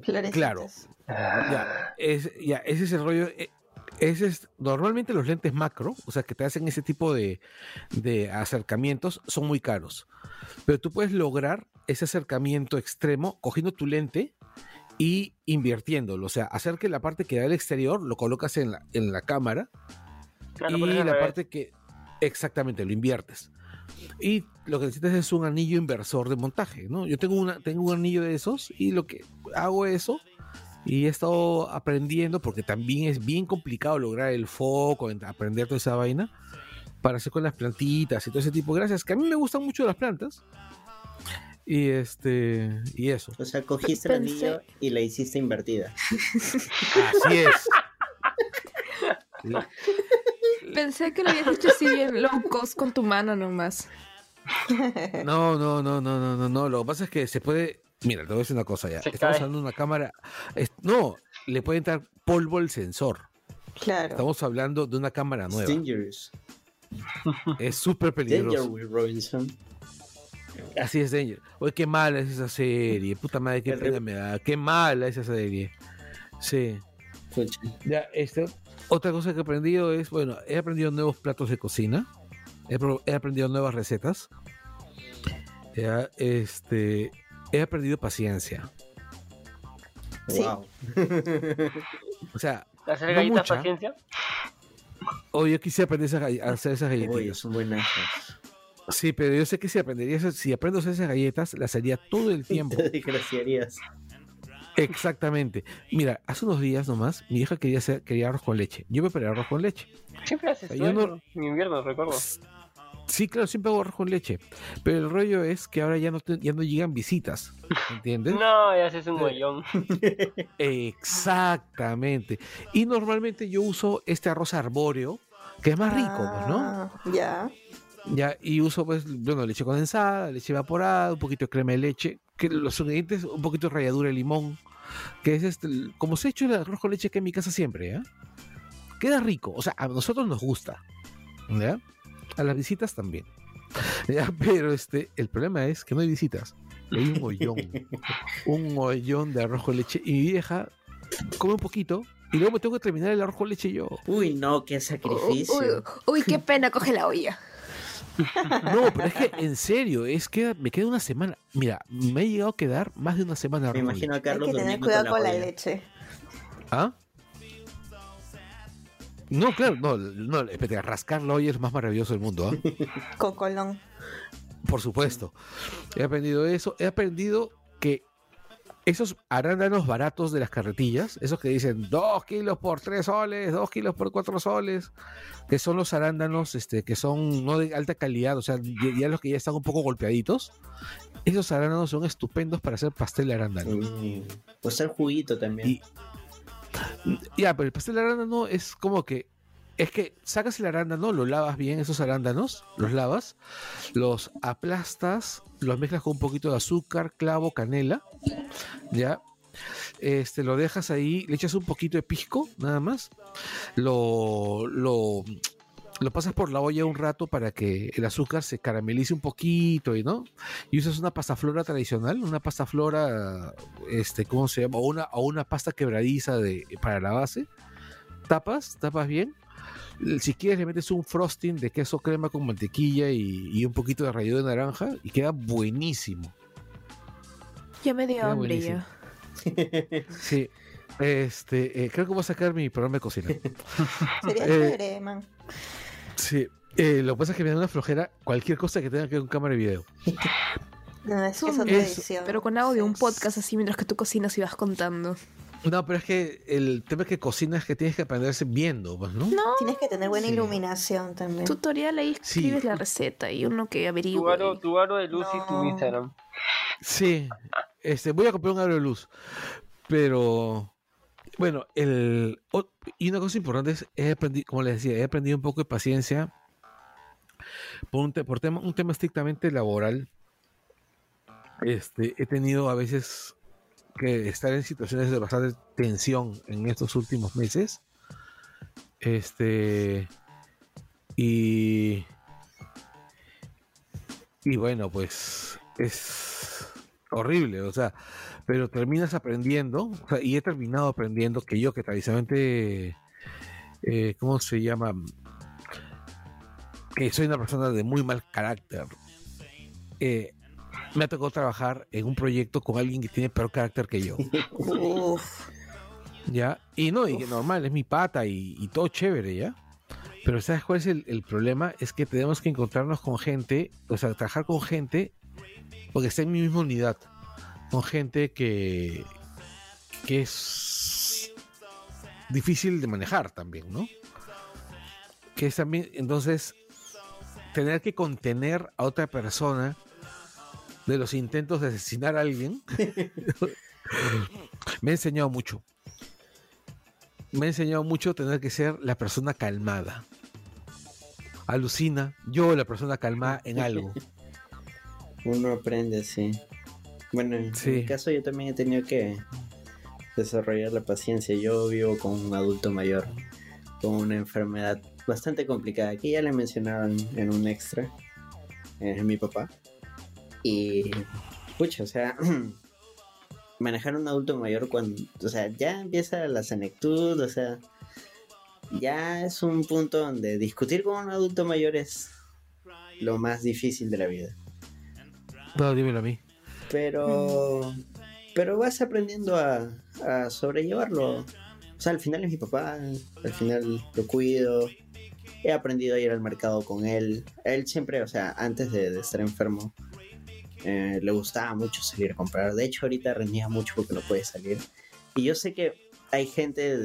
Speaker 4: Florecitas.
Speaker 5: Claro. Ya, es, ya, ese es el rollo. Ese es, normalmente los lentes macro, o sea, que te hacen ese tipo de, de acercamientos, son muy caros. Pero tú puedes lograr ese acercamiento extremo cogiendo tu lente y invirtiéndolo. O sea, hacer que la parte que da al exterior lo colocas en la, en la cámara
Speaker 3: Lo
Speaker 5: y la parte que exactamente lo inviertes. Y lo que necesitas es un anillo inversor de montaje, ¿no? Yo tengo una tengo un anillo de esos y lo que hago eso y he estado aprendiendo porque también es bien complicado lograr el foco, en- aprender toda esa vaina para hacer con las plantitas y todo ese tipo de gracias, que a mí me gustan mucho las plantas. Y este y eso.
Speaker 2: O sea, cogiste el
Speaker 6: Pensé-
Speaker 2: anillo y la hiciste invertida.
Speaker 5: Así es.
Speaker 6: Pensé que lo habías hecho así bien low cost con tu mano nomás.
Speaker 5: No, no, no, no, no, no, no. Lo que pasa es que se puede. Mira, te voy a decir una cosa ya.
Speaker 3: Se
Speaker 5: Estamos hablando de una cámara. es- No, le puede entrar polvo al sensor.
Speaker 4: Claro.
Speaker 5: Estamos hablando de una cámara nueva.
Speaker 2: dangerous.
Speaker 5: Es súper
Speaker 2: Danger,
Speaker 5: peligroso.
Speaker 2: Will Robinson.
Speaker 5: Así es, Danger. Oye, qué mala es esa serie. Puta madre, qué
Speaker 2: El
Speaker 5: pena me da. Qué mala es esa serie. Sí. Ya, este. Otra cosa que he aprendido es, bueno, he aprendido nuevos platos de cocina. He, aprendido nuevas recetas. Ya, este. He aprendido paciencia.
Speaker 4: Sí.
Speaker 2: Wow.
Speaker 5: O sea,
Speaker 3: ¿Hacer
Speaker 5: no
Speaker 3: galletas
Speaker 5: mucha.
Speaker 3: paciencia?
Speaker 5: Oh, yo quisiera aprender esas a hacer esas
Speaker 2: Uy,
Speaker 5: galletitas.
Speaker 2: son buenas.
Speaker 5: Sí, pero yo sé que si aprendería si aprendo a hacer esas galletas, las haría todo el tiempo.
Speaker 2: Te desgraciarías.
Speaker 5: Exactamente. Mira, hace unos días nomás, mi hija quería hacer, quería arroz con leche. Yo preparé arroz con leche.
Speaker 3: Siempre haces
Speaker 5: Yo
Speaker 3: eso
Speaker 5: no-
Speaker 3: en invierno, recuerdo.
Speaker 5: Sí, claro, siempre hago arroz con leche. Pero el rollo es que ahora ya no, te- ya no llegan visitas. ¿Entiendes?
Speaker 3: No, ya haces un
Speaker 5: Sí.
Speaker 3: mollón.
Speaker 5: Exactamente. Y normalmente yo uso este arroz arbóreo, que es más rico, pues, ¿no?
Speaker 4: Ah, Ya.
Speaker 5: Ya, y uso, pues, bueno, leche condensada, leche evaporada, un poquito de crema de leche, que los ingredientes, un poquito de ralladura de limón, que es este, como se ha hecho el arroz con leche que en mi casa siempre, ¿ya? Queda rico, o sea, a nosotros nos gusta, ¿ya? A las visitas también. Ya, pero este, el problema es que no hay visitas, hay un hoyón, un hoyón de arroz con leche, y mi vieja come un poquito, y luego me tengo que terminar el arroz con leche yo.
Speaker 2: Uy, no, qué
Speaker 6: Uy,
Speaker 2: sacrificio.
Speaker 6: uy, qué pena, coge la olla.
Speaker 5: No, pero es que en serio, es que me queda una semana. Mira, me ha llegado a quedar más de una semana.
Speaker 2: Me imagino a.
Speaker 4: Hay que tener cuidado con la leche.
Speaker 5: ¿Ah? No, claro, no, no, espérate, rascar la olla es lo más maravilloso del mundo, ¿ah?
Speaker 4: Con colón.
Speaker 5: Por supuesto. He aprendido eso. He aprendido que esos arándanos baratos de las carretillas, esos que dicen 2 kilos por 3 soles, 2 kilos por 4 soles, que son los arándanos este, que son no de alta calidad, o sea, ya, los que ya están un poco golpeaditos, esos arándanos son estupendos para hacer pastel de arándano.
Speaker 2: Mm, Pues el juguito también.
Speaker 5: Y- Ya, pero el pastel de arándano es como que. Es que sacas el arándano, lo lavas bien, esos arándanos, los lavas, los aplastas, los mezclas con un poquito de azúcar, clavo, canela, ya. Este, lo dejas ahí, le echas un poquito de pisco, nada más. Lo, lo, lo pasas por la olla un rato para que el azúcar se caramelice un poquito y no. Y usas una pasta flora tradicional, una pasta flora, este, ¿cómo se llama? O una, o una pasta quebradiza de, para la base. Tapas, tapas bien. Si quieres le metes un frosting de queso crema con mantequilla y, y un poquito de ralladura de naranja y queda buenísimo.
Speaker 6: Ya me dio hambre ya.
Speaker 5: Sí. Este, eh, creo que voy a sacar mi programa de cocina.
Speaker 4: Sería
Speaker 5: Eh,
Speaker 4: chévere, man.
Speaker 5: Sí. eh, lo que pasa es que me da una flojera cualquier cosa que tenga que ver con cámara y video.
Speaker 4: No, es que es otra
Speaker 5: eso-
Speaker 4: edición.
Speaker 6: Pero con audio, un podcast así mientras que tú cocinas y vas contando.
Speaker 5: No, pero es que el tema es que cocinas que tienes que aprenderse viendo, pues, ¿no?
Speaker 6: No,
Speaker 7: Tienes que tener buena
Speaker 5: Sí.
Speaker 7: iluminación también.
Speaker 6: tutorial ahí
Speaker 5: Sí.
Speaker 6: escribes la receta y uno que
Speaker 3: Tu
Speaker 6: averigua.
Speaker 3: aro,
Speaker 6: y-
Speaker 3: tu aro de luz y tu. Instagram.
Speaker 5: Sí, este, voy a comprar un aro de luz, pero bueno, el y una cosa importante es, he aprendido, como les decía, he aprendido un poco de paciencia por un, te- por tema, un tema estrictamente laboral. Este, he tenido a veces que estar en situaciones de bastante tensión en estos últimos meses. Este, y y bueno, pues es horrible, o sea, pero terminas aprendiendo, o sea, y he terminado aprendiendo que yo que tradicionalmente, eh, ¿cómo se llama? Que soy una persona de muy mal carácter. eh, me ha tocado trabajar en un proyecto con alguien que tiene peor carácter que yo.
Speaker 7: Uf.
Speaker 5: ¿Ya? Y no, y que normal, es mi pata y, y todo chévere, ¿ya? Pero ¿sabes cuál es el, el problema? Es que tenemos que encontrarnos con gente, o sea, trabajar con gente, porque está en mi misma unidad, con gente que, que es difícil de manejar también, ¿no? Que es también, entonces, tener que contener a otra persona de los intentos de asesinar a alguien, me ha enseñado mucho me ha enseñado mucho tener que ser la persona calmada. Alucina, yo la persona calmada en algo.
Speaker 2: Uno aprende, sí. Bueno, en
Speaker 5: Sí.
Speaker 2: mi caso yo también he tenido que desarrollar la paciencia. Yo vivo con un adulto mayor con una enfermedad bastante complicada, que ya le mencionaban en un extra, es mi papá. Y, pucha, o sea, manejar un adulto mayor cuando, o sea, ya empieza la senectud, o sea, ya es un punto donde discutir con un adulto mayor es lo más difícil de la vida.
Speaker 5: No, dímelo a mí.
Speaker 2: Pero, pero vas aprendiendo a, a sobrellevarlo. O sea, al final es mi papá, al final lo cuido. He aprendido a ir al mercado con él. Él siempre, o sea, antes de, de estar enfermo, eh, le gustaba mucho salir a comprar. De hecho, ahorita rendía mucho porque no puede salir. Y yo sé que hay gente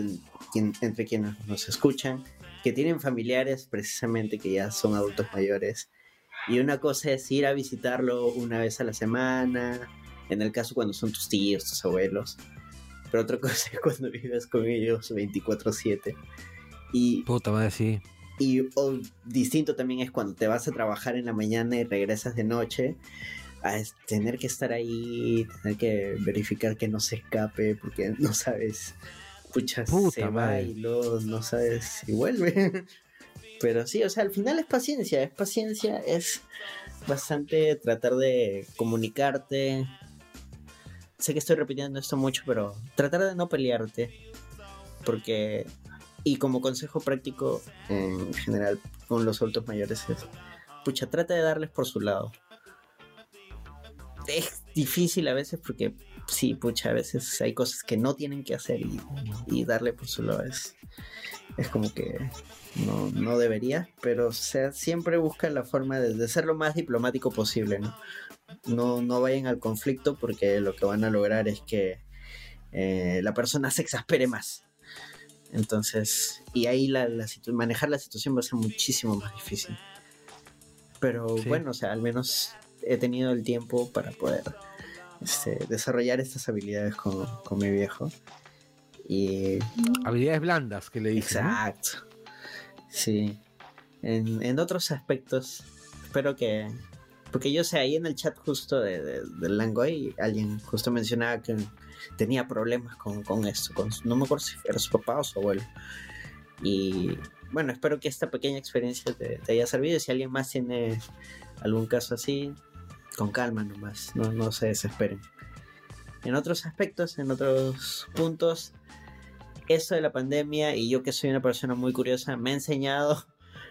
Speaker 2: quien- entre quienes nos escuchan que tienen familiares precisamente que ya son adultos mayores. Y una cosa es ir a visitarlo una vez a la semana, en el caso cuando son tus tíos, tus abuelos. Pero otra cosa es cuando vives con ellos 24/7. Y
Speaker 5: Puta madre, sí.
Speaker 2: y o distinto también es cuando te vas a trabajar en la mañana y regresas de noche, a tener que estar ahí, tener que verificar que no se escape, porque no sabes, pucha,
Speaker 5: Puta
Speaker 2: se va y luego no sabes si vuelve. Pero sí, o sea, al final es paciencia, es paciencia, es bastante tratar de comunicarte. Sé que estoy repitiendo esto mucho, pero tratar de no pelearte. Porque, y como consejo práctico en general con los adultos mayores es, pucha, trata de darles por su lado. Es difícil a veces porque, sí, pucha, a veces hay cosas que no tienen que hacer y, y darle por su lado es, es como que no, no debería, pero o sea, siempre busca la forma de, de ser lo más diplomático posible, ¿no? No, no vayan al conflicto porque lo que van a lograr es que eh, la persona se exaspere más. Entonces, y ahí la, la manejar la situación va a ser muchísimo más difícil. Pero
Speaker 5: Sí.
Speaker 2: bueno, o sea, al menos he tenido el tiempo para poder este, desarrollar estas habilidades con, con mi viejo. Y
Speaker 5: Habilidades blandas que le dicen. ¿no?
Speaker 2: Exacto. Sí. En, en otros aspectos, espero que. Porque yo sé, ahí en el chat justo de, de- del Langoy, alguien justo mencionaba que tenía problemas con, con esto. Con, no me acuerdo si era su papá o su abuelo. Y bueno, espero que esta pequeña experiencia te, te haya servido. Si alguien más tiene algún caso así, con calma nomás, no, no se desesperen. En otros aspectos, en otros puntos, esto de la pandemia y yo que soy una persona muy curiosa me ha enseñado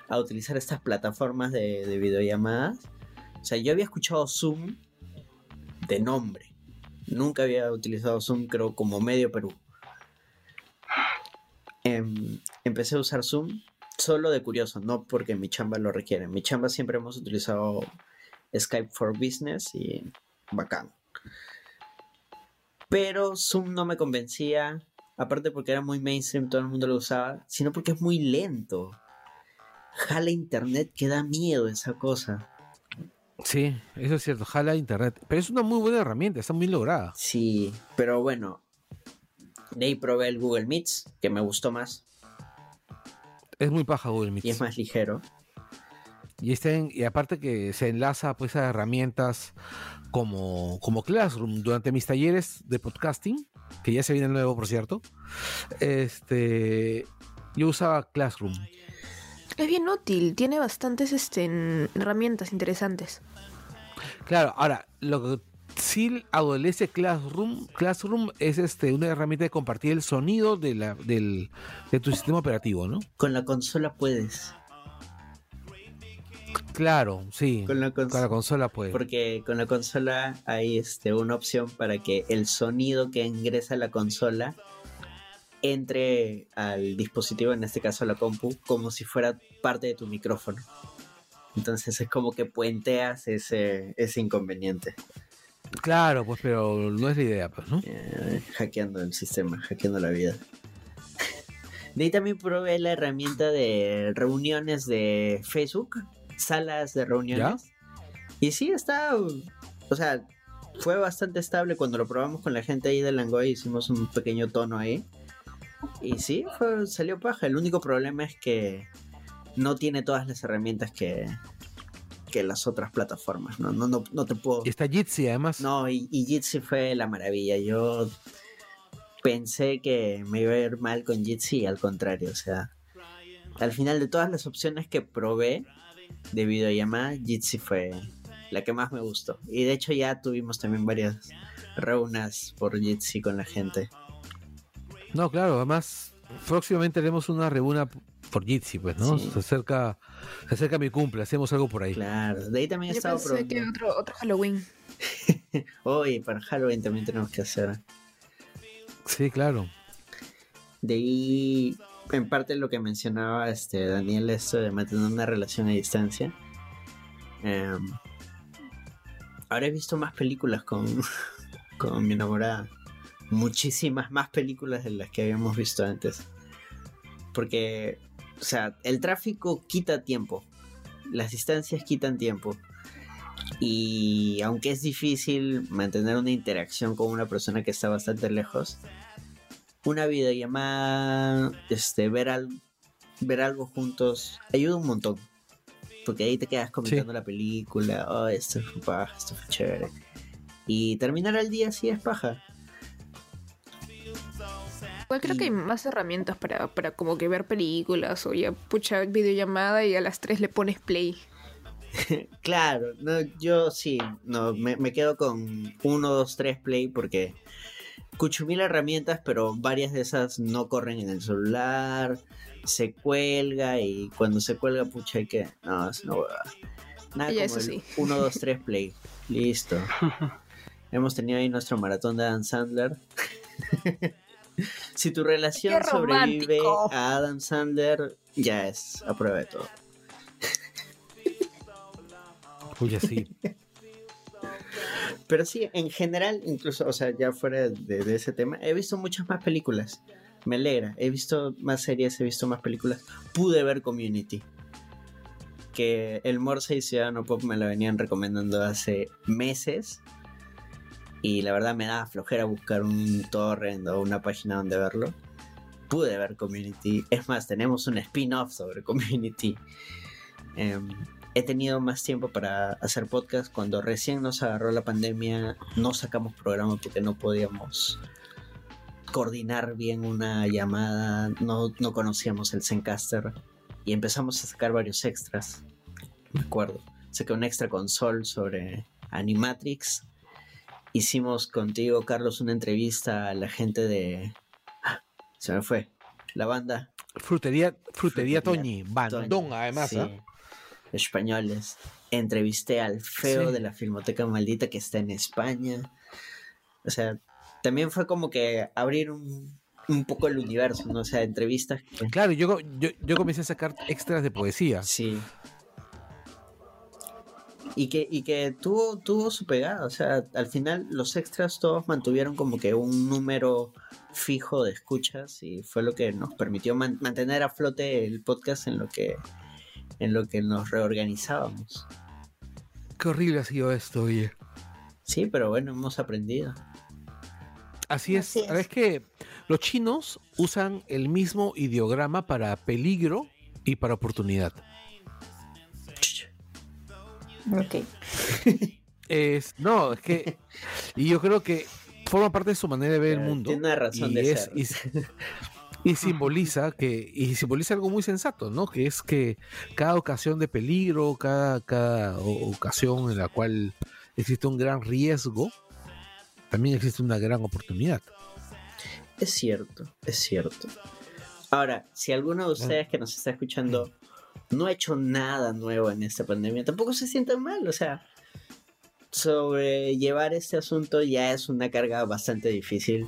Speaker 2: a utilizar estas plataformas de, de videollamadas. O sea, yo había escuchado Zoom de nombre. Nunca había utilizado Zoom, creo, como medio Perú. Em, empecé a usar Zoom solo de curioso, no porque mi chamba lo requiere. Mi chamba siempre hemos utilizado Skype for Business y bacán. Pero Zoom no me convencía aparte porque era muy mainstream, todo el mundo lo usaba, sino porque es muy lento. Jala internet que da miedo esa cosa.
Speaker 5: Sí, eso es cierto, jala internet. Pero es una muy buena herramienta, está muy lograda.
Speaker 2: Sí, pero bueno. De ahí probé el Google Meets, que me gustó más
Speaker 5: Es muy paja Google Meet.
Speaker 2: y es más ligero.
Speaker 5: Y, está en- y aparte que se enlaza pues a herramientas como, como Classroom. Durante mis talleres de podcasting, que ya se viene el nuevo, por cierto, este, yo usaba Classroom.
Speaker 6: Es bien útil, tiene bastantes este, herramientas interesantes.
Speaker 5: Claro, ahora, lo que sí adolece Classroom, Classroom es este, una herramienta de compartir el sonido de, la, del, de tu sistema operativo, ¿no?
Speaker 2: Con la consola puedes.
Speaker 5: Claro, sí.
Speaker 2: Con la
Speaker 5: Con la
Speaker 2: consola.
Speaker 5: puede.
Speaker 2: Porque con la consola hay este, una opción para que el sonido que ingresa a la consola entre al dispositivo, en este caso a la compu, como si fuera parte de tu micrófono. Entonces es como que puenteas ese, ese inconveniente.
Speaker 5: Claro, pues, pero no es la idea, pues, ¿no?
Speaker 2: Eh, hackeando el sistema, hackeando la vida. De ahí también probé la herramienta de reuniones de Facebook, salas de reuniones. Y sí, está. O sea, fue bastante estable cuando lo probamos con la gente ahí de Langoy. Hicimos un pequeño tono ahí. Y sí, fue, salió paja. El único problema es que no tiene todas las herramientas que, que las otras plataformas. No, no, no, no te puedo.
Speaker 5: Y está Jitsi, además.
Speaker 2: No, y, y Jitsi fue la maravilla. Yo pensé que me iba a ir mal con Jitsi y al contrario, o sea, al final de todas las opciones que probé de videollamada, Jitsi fue la que más me gustó. Y de hecho ya tuvimos también varias reunas por Jitsi con la gente.
Speaker 5: No, claro, además, próximamente haremos una reunión por Jitsi, pues, ¿no?
Speaker 2: Sí.
Speaker 5: Se acerca, se acerca mi cumple, hacemos algo por ahí.
Speaker 2: Claro, de ahí también he
Speaker 6: Yo
Speaker 2: estado
Speaker 6: que otro, otro Halloween.
Speaker 2: Oye, para Halloween también tenemos que hacer.
Speaker 5: Sí, claro.
Speaker 2: De ahí, en parte lo que mencionaba este Daniel, esto de mantener una relación a distancia. Em, ahora he visto más películas con, con mi enamorada. Muchísimas más películas de las que habíamos visto antes. Porque, o sea, el tráfico quita tiempo. Las distancias quitan tiempo. Y aunque es difícil mantener una interacción con una persona que está bastante lejos, una videollamada, este, ver, al- ver algo juntos, ayuda un montón. Porque ahí te quedas comentando la película, oh, esto fue paja, esto fue chévere. Y terminar el día así es paja.
Speaker 6: Igual creo que hay más herramientas para, para como que ver películas o ya pucha videollamada y a las 3 le pones play.
Speaker 2: Claro, no, yo sí, no, me, me quedo con 1, 2, 3 play porque escucho mil herramientas, pero varias de esas no corren en el celular, se cuelga y cuando se cuelga, pucha, hay que. No, es una huevada. Nada como
Speaker 6: eso
Speaker 2: el
Speaker 6: sí.
Speaker 2: 1, 2, 3 play. Listo. Hemos tenido ahí nuestro maratón de Adam Sandler. si tu relación
Speaker 6: ¡Qué
Speaker 2: sobrevive a Adam Sandler, ya es a prueba de todo.
Speaker 5: Uy, así.
Speaker 2: Pero sí, en general, incluso, o sea, ya fuera de, ese tema, he visto muchas más películas. Me alegra. He visto más series, he visto más películas. Pude ver Community. Que el Morse y Ciudadano Pop me la venían recomendando hace meses. Y la verdad me daba flojera buscar un torrent o una página donde verlo. Pude ver Community. Es más, tenemos un spin-off sobre Community. Em, he tenido más tiempo para hacer podcast. Cuando recién nos agarró la pandemia, no sacamos programa porque no podíamos coordinar bien una llamada, no, no conocíamos el Zencaster y empezamos a sacar varios extras. Me acuerdo. Saqué un extra con Sol sobre Animatrix. Hicimos contigo, Carlos, una entrevista a la gente de. Ah, Se me fue. La banda
Speaker 5: Frutería, frutería
Speaker 2: Frutería
Speaker 5: Toñi, bandón además,
Speaker 2: Sí.
Speaker 5: ¿ah?
Speaker 2: Españoles. Entrevisté al feo
Speaker 5: Sí.
Speaker 2: de la Filmoteca Maldita que está en España. O sea, también fue como que abrir un, un poco el universo, ¿no? O sea, entrevistas. que-
Speaker 5: Claro, yo, yo, yo comencé a sacar extras de poesía.
Speaker 2: Sí. Y que, y que tuvo, tuvo su pegada. O sea, al final los extras todos mantuvieron como que un número fijo de escuchas y fue lo que nos permitió man- mantener a flote el podcast en lo que en lo que nos reorganizábamos.
Speaker 5: Qué horrible ha sido esto, oye.
Speaker 2: Sí, pero bueno, hemos aprendido.
Speaker 5: Así es.
Speaker 7: Así es.
Speaker 5: Es que los chinos usan el mismo ideograma para peligro y para oportunidad.
Speaker 7: Ok.
Speaker 5: Es, no, es que. Y yo creo que forma parte de su manera de ver el mundo.
Speaker 2: tiene una razón
Speaker 5: y
Speaker 2: de
Speaker 5: es-
Speaker 2: ser.
Speaker 5: Y, y simboliza que. Y simboliza algo muy sensato, ¿no? Que es que cada ocasión de peligro, cada, cada ocasión en la cual existe un gran riesgo, también existe una gran oportunidad.
Speaker 2: Es cierto, es cierto. Ahora, si alguno de ustedes que nos está escuchando no ha hecho nada nuevo en esta pandemia, tampoco se sientan mal, o sea, sobrellevar este asunto ya es una carga bastante difícil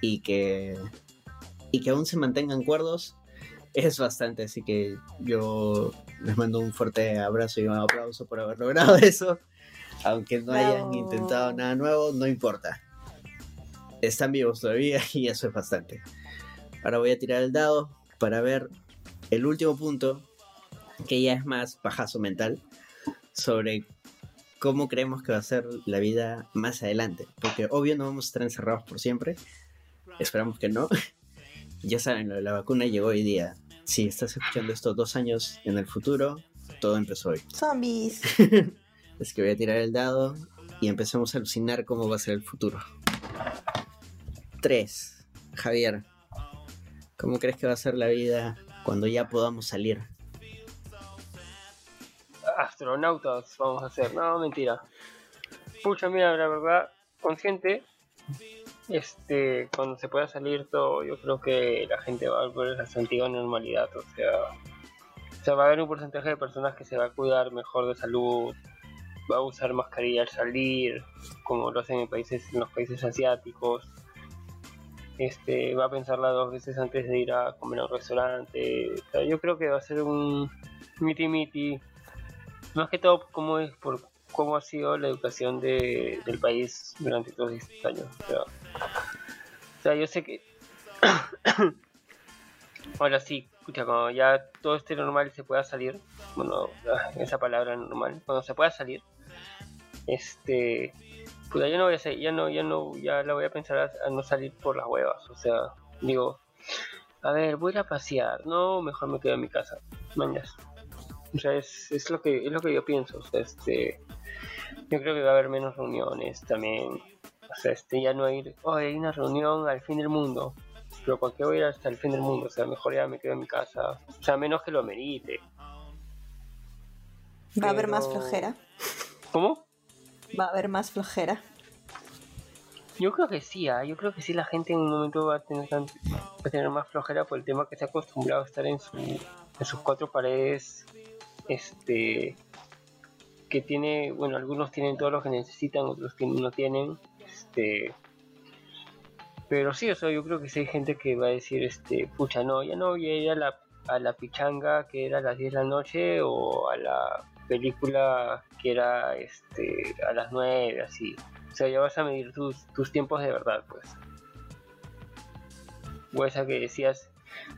Speaker 2: y que y que aún se mantengan cuerdos es bastante, así que yo les mando un fuerte abrazo y un aplauso por haber logrado eso. Aunque no hayan intentado nada nuevo, no importa. Están vivos todavía y eso es bastante. Ahora voy a tirar el dado para ver el último punto, que ya es más pajazo mental, sobre cómo creemos que va a ser la vida más adelante. Porque obvio no vamos a estar encerrados por siempre. Esperamos que no. Ya saben, lo de la vacuna llegó hoy día. Si estás escuchando esto dos años en el futuro, todo empezó hoy.
Speaker 7: Zombies.
Speaker 2: Así que voy a tirar el dado y empecemos a alucinar cómo va a ser el futuro. 3. Javier, ¿cómo crees que va a ser la vida cuando ya podamos salir?
Speaker 3: Astronautas vamos a hacer. No, mentira. Pucha, mira, la verdad, consciente. Este, cuando se pueda salir todo, yo creo que la gente va a volver a su antigua normalidad. O sea, o sea, va a haber un porcentaje de personas que se va a cuidar mejor de salud, va a usar mascarilla al salir, como lo hacen en países, en los países asiáticos. Este, va a pensarla dos veces antes de ir a comer a un restaurante. O sea, yo creo que va a ser un miti miti. Más que todo, cómo es por cómo ha sido la educación de, del país durante todos estos años. O sea, yo sé que ahora sí, escucha, cuando ya todo esté normal y se pueda salir, bueno, esa palabra normal, cuando se pueda salir, este, pues ya no voy a ya no, ya no, ya la voy a pensar a, no salir por las huevas, o sea, digo, a ver, voy a pasear, no, mejor me quedo en mi casa, mañas. O sea, es, lo que es lo que yo pienso, este, yo creo que va a haber menos reuniones también, este, ya no ir, oh, hay una reunión al fin del mundo, pero ¿por qué voy a ir hasta el fin del mundo? O sea, mejor ya me quedo en mi casa, o sea, menos que lo amerite.
Speaker 7: Va a haber más flojera.
Speaker 3: ¿Cómo?
Speaker 7: Va a haber más flojera.
Speaker 3: Yo creo que sí, ¿ah? yo creo que sí la gente en un momento va a tener tan- va a tener más flojera por el tema que se ha acostumbrado a estar en su en sus cuatro paredes, este que tiene, bueno, algunos tienen todo lo que necesitan, otros que no tienen, este pero sí, o sea, yo creo que sí hay gente que va a decir, este, pucha, no, ya no voy a ir a la, a la pichanga que era a las 10 de la noche o a la película que era este a las 9, así. O sea, ya vas a medir tus, tus tiempos de verdad, pues. O esa que decías,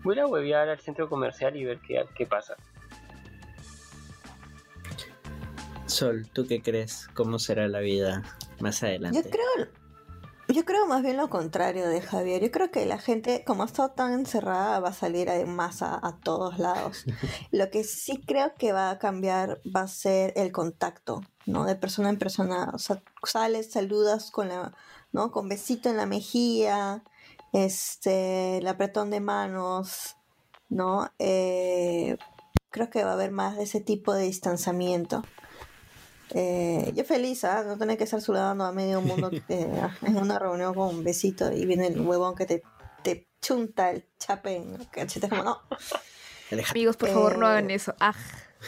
Speaker 3: voy a huevear al centro comercial y ver qué, qué pasa.
Speaker 2: Sol, ¿tú qué crees? ¿Cómo será la vida más adelante?
Speaker 7: Yo creo, yo creo más bien lo contrario de Javier. Yo creo que la gente, como ha estado tan encerrada, va a salir en masa a todos lados. Lo que sí creo que va a cambiar va a ser el contacto, ¿no? De persona en persona. O sea, sales, saludas con la, ¿no? Con besito en la mejilla, este, el apretón de manos, ¿no? Eh, creo que va a haber más de ese tipo de distanciamiento. Eh, yo feliz, ¿ah? No tener que estar saludando a medio mundo eh, en una reunión con un besito y viene el huevón que te, te chunta el chape en el cachete. Como, no.
Speaker 6: Amigos, por favor, no
Speaker 7: Eh,
Speaker 6: hagan eso. Ah,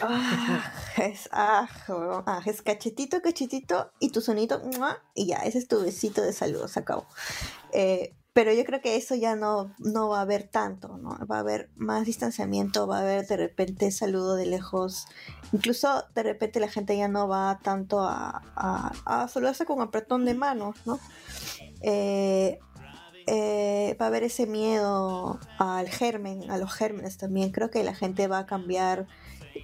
Speaker 7: Ah, es, ah, huevón. Ah, es cachetito, cachetito y tu sonito, ¡mua! y ya, ese es tu besito de salud, se acabó. Eh, pero yo creo que eso ya no, no va a haber tanto, ¿no? Va a haber más distanciamiento, va a haber de repente saludo de lejos. Incluso de repente la gente ya no va tanto a, a, a saludarse con apretón de manos, ¿no? Eh, eh, va a haber ese miedo al germen, a los gérmenes también. Creo que la gente va a cambiar,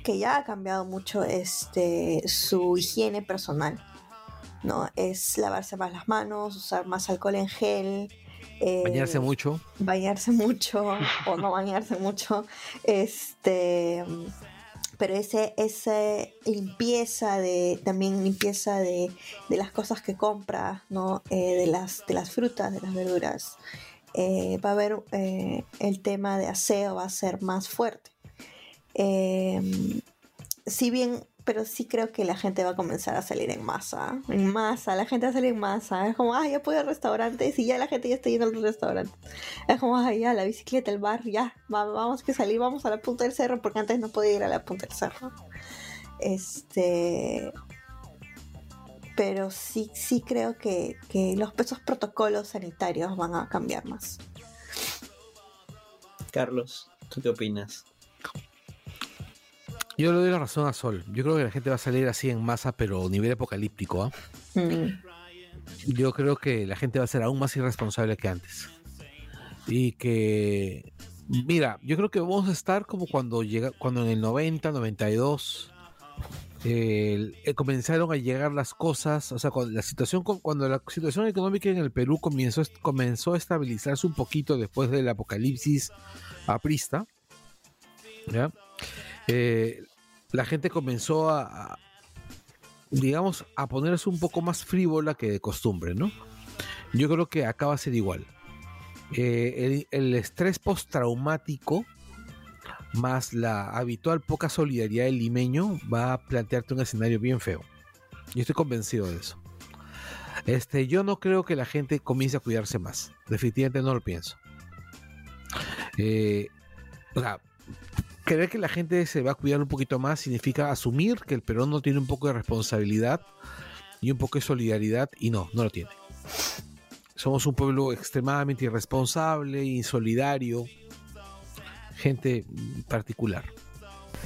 Speaker 7: que ya ha cambiado mucho este, su higiene personal. ¿no? Es lavarse más las manos, usar más alcohol en gel. Eh,
Speaker 5: Bañarse mucho.
Speaker 7: bañarse mucho o no bañarse mucho. Este, pero ese, ese limpieza de, también limpieza de, de las cosas que compra, ¿no? Eh, de, las, de las frutas, de las verduras. Eh, va a haber eh, el tema de aseo, va a ser más fuerte. Eh, si bien, pero sí creo que la gente va a comenzar a salir en masa. En masa, la gente va a salir en masa. Es como, ah, ya puedo ir a restaurantes y ya la gente ya está yendo a los restaurantes. Es como, ah, ya, la bicicleta, el bar, ya, va- vamos que salir, vamos a la punta del cerro, porque antes no podía ir a la punta del cerro. Este. Pero sí, sí creo que, que los esos protocolos sanitarios van a cambiar más.
Speaker 2: Carlos, ¿tú qué opinas?
Speaker 5: Yo le doy la razón a Sol. Yo creo que la gente va a salir así en masa, pero a nivel apocalíptico. ¿ah?
Speaker 7: Mm,
Speaker 5: Yo creo que la gente va a ser aún más irresponsable que antes. Y que, mira, yo creo que vamos a estar como cuando llega, cuando en el 90, 92 eh, eh, comenzaron a llegar las cosas, o sea, cuando la situación, cuando la situación económica en el Perú comenzó, comenzó a estabilizarse un poquito después del apocalipsis aprista, ¿ya? Eh, la gente comenzó a, digamos, a ponerse un poco más frívola que de costumbre, ¿no? Yo creo que acá va a ser igual. Eh, el, el estrés postraumático más la habitual poca solidaridad del limeño va a plantearte un escenario bien feo. Yo estoy convencido de eso. Este, yo no creo que la gente comience a cuidarse más. Definitivamente no lo pienso. Eh, o sea, creer que la gente se va a cuidar un poquito más significa asumir que el Perú no tiene un poco de responsabilidad y un poco de solidaridad y no, no lo tiene. Somos un pueblo extremadamente irresponsable, insolidario, gente particular.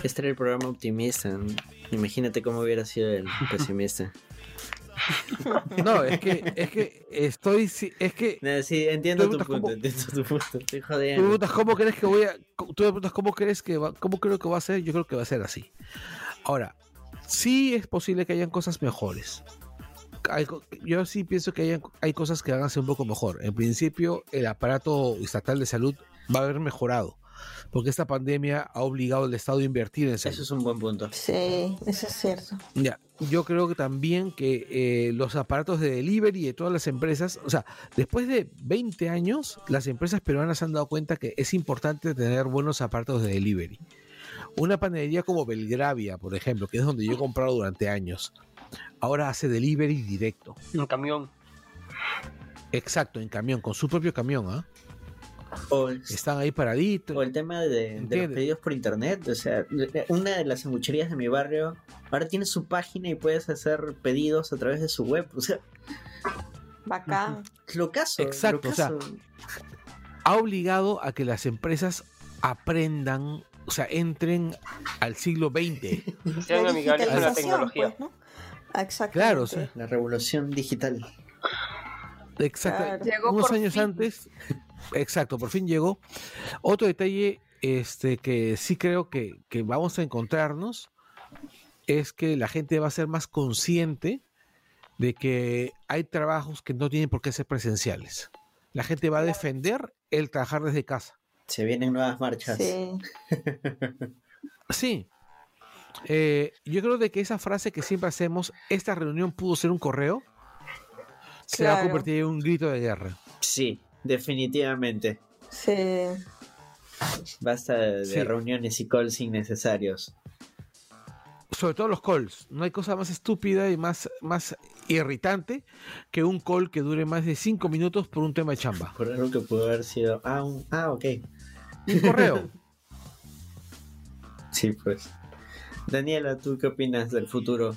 Speaker 2: Este era el programa optimista. Imagínate cómo hubiera sido el pesimista.
Speaker 5: No, es que, es que estoy, es que
Speaker 2: No, sí, entiendo
Speaker 5: Tú
Speaker 2: tu punto,
Speaker 5: cómo-
Speaker 2: entiendo tu punto. Estoy
Speaker 5: Tú
Speaker 2: jodiendo.
Speaker 5: preguntas cómo crees que voy a. Tú me preguntas cómo crees que va, cómo creo que va a ser, yo creo que va a ser así. Ahora, sí es posible que hayan cosas mejores. Hay yo sí pienso que hayan- hay cosas que van a ser un poco mejor. En principio, el aparato estatal de salud va a haber mejorado. Porque esta pandemia ha obligado al Estado a invertir en salud.
Speaker 2: Eso es un buen punto.
Speaker 7: Sí, eso es cierto.
Speaker 5: Ya, yo creo que también que eh, los aparatos de delivery de todas las empresas, o sea, después de 20 años, las empresas peruanas se han dado cuenta que es importante tener buenos aparatos de delivery. Una panadería como Belgravia, por ejemplo, que es donde yo he comprado durante años, ahora hace delivery directo.
Speaker 3: Un camión.
Speaker 5: Exacto, en camión, con su propio camión, ¿ah?
Speaker 2: O el,
Speaker 5: Están ahí paraditos.
Speaker 2: o el tema de, de los pedidos por internet. O sea, una de las sangucherías de mi barrio ahora tiene su página y puedes hacer pedidos a través de su web. O sea,
Speaker 7: Bacán.
Speaker 2: lo caso.
Speaker 5: Exacto, o sea, ha obligado a que las empresas aprendan, o sea, entren al siglo XX.
Speaker 3: Sean
Speaker 7: La
Speaker 3: amigables con la tecnología.
Speaker 7: pues, ¿no? Exactamente.
Speaker 5: Claro, sí.
Speaker 2: la revolución digital.
Speaker 5: Exacto.
Speaker 7: Claro.
Speaker 5: Unos años
Speaker 6: fin.
Speaker 5: antes, exacto, por fin llegó. Otro detalle este, que sí creo que, que vamos a encontrarnos es que la gente va a ser más consciente de que hay trabajos que no tienen por qué ser presenciales. La gente va a defender el trabajar desde casa.
Speaker 2: Se vienen nuevas marchas.
Speaker 7: Sí.
Speaker 5: Sí. Eh, yo creo de que esa frase que siempre hacemos, esta reunión pudo ser un correo, se va a convertir en un grito de guerra.
Speaker 2: Sí, definitivamente.
Speaker 7: Sí.
Speaker 2: Basta de
Speaker 5: Sí.
Speaker 2: reuniones y calls innecesarios.
Speaker 5: sobre todo los calls. No hay cosa más estúpida y más, más irritante que un call que dure más de 5 minutos por un tema de chamba.
Speaker 2: Por algo que pudo haber sido. Ah, un- ah ok.
Speaker 5: Un correo.
Speaker 2: Sí, pues. Daniela, ¿tú qué opinas del futuro?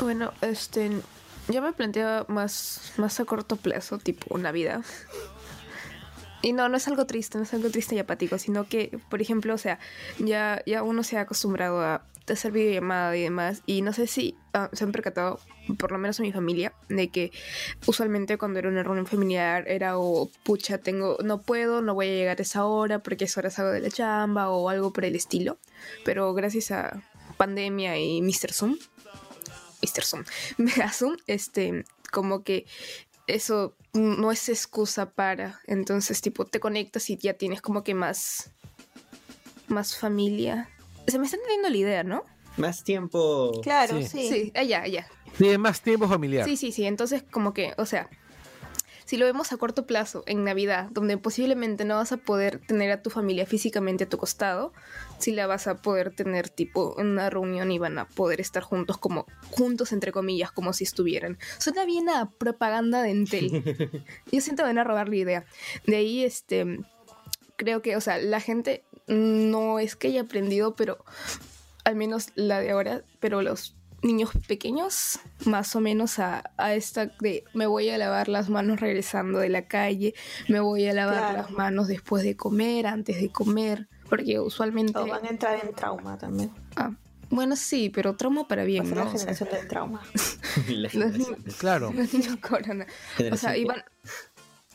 Speaker 6: Bueno, este, yo me planteo más, más a corto plazo, tipo Navidad. Y no, no es algo triste, no es algo triste y apático, sino que, por ejemplo, o sea, ya, ya uno se ha acostumbrado a hacer videollamada y demás, y no sé si ah, se han percatado, por lo menos en mi familia, de que usualmente cuando era una reunión familiar era o, pucha, tengo, no puedo, no voy a llegar a esa hora porque es hora salgo de la chamba o algo por el estilo, pero gracias a pandemia y Mr. Zoom, Mr. Zoom, Mega Zoom, este, como que eso no es excusa para. Entonces, tipo, te conectas y ya tienes como que más. más familia. Se me está entendiendo la idea, ¿no?
Speaker 2: Más tiempo.
Speaker 7: Claro,
Speaker 5: Sí.
Speaker 7: sí.
Speaker 6: Sí, allá, allá.
Speaker 5: Tiene más tiempo familiar.
Speaker 6: Sí, sí, sí. Entonces, como que, o sea, si lo vemos a corto plazo, en Navidad, donde posiblemente no vas a poder tener a tu familia físicamente a tu costado, sí la vas a poder tener tipo en una reunión y van a poder estar juntos como juntos entre comillas, como si estuvieran. Suena bien a propaganda de Entel. Yo siento que van a robar la idea. De ahí, este, creo que, o sea, la gente no es que haya aprendido, pero al menos la de ahora, pero los niños pequeños, más o menos a, a esta de me voy a lavar las manos regresando de la calle, me voy a lavar
Speaker 7: Claro.
Speaker 6: las manos después de comer, antes de comer, porque usualmente...
Speaker 7: O van a entrar en trauma también.
Speaker 6: Ah, bueno, sí, pero trauma para bien, ¿no?
Speaker 7: la
Speaker 6: O sea,
Speaker 7: generación del trauma.
Speaker 2: La
Speaker 6: Los
Speaker 2: generación.
Speaker 5: Claro.
Speaker 6: los niños corona. O sea, iban,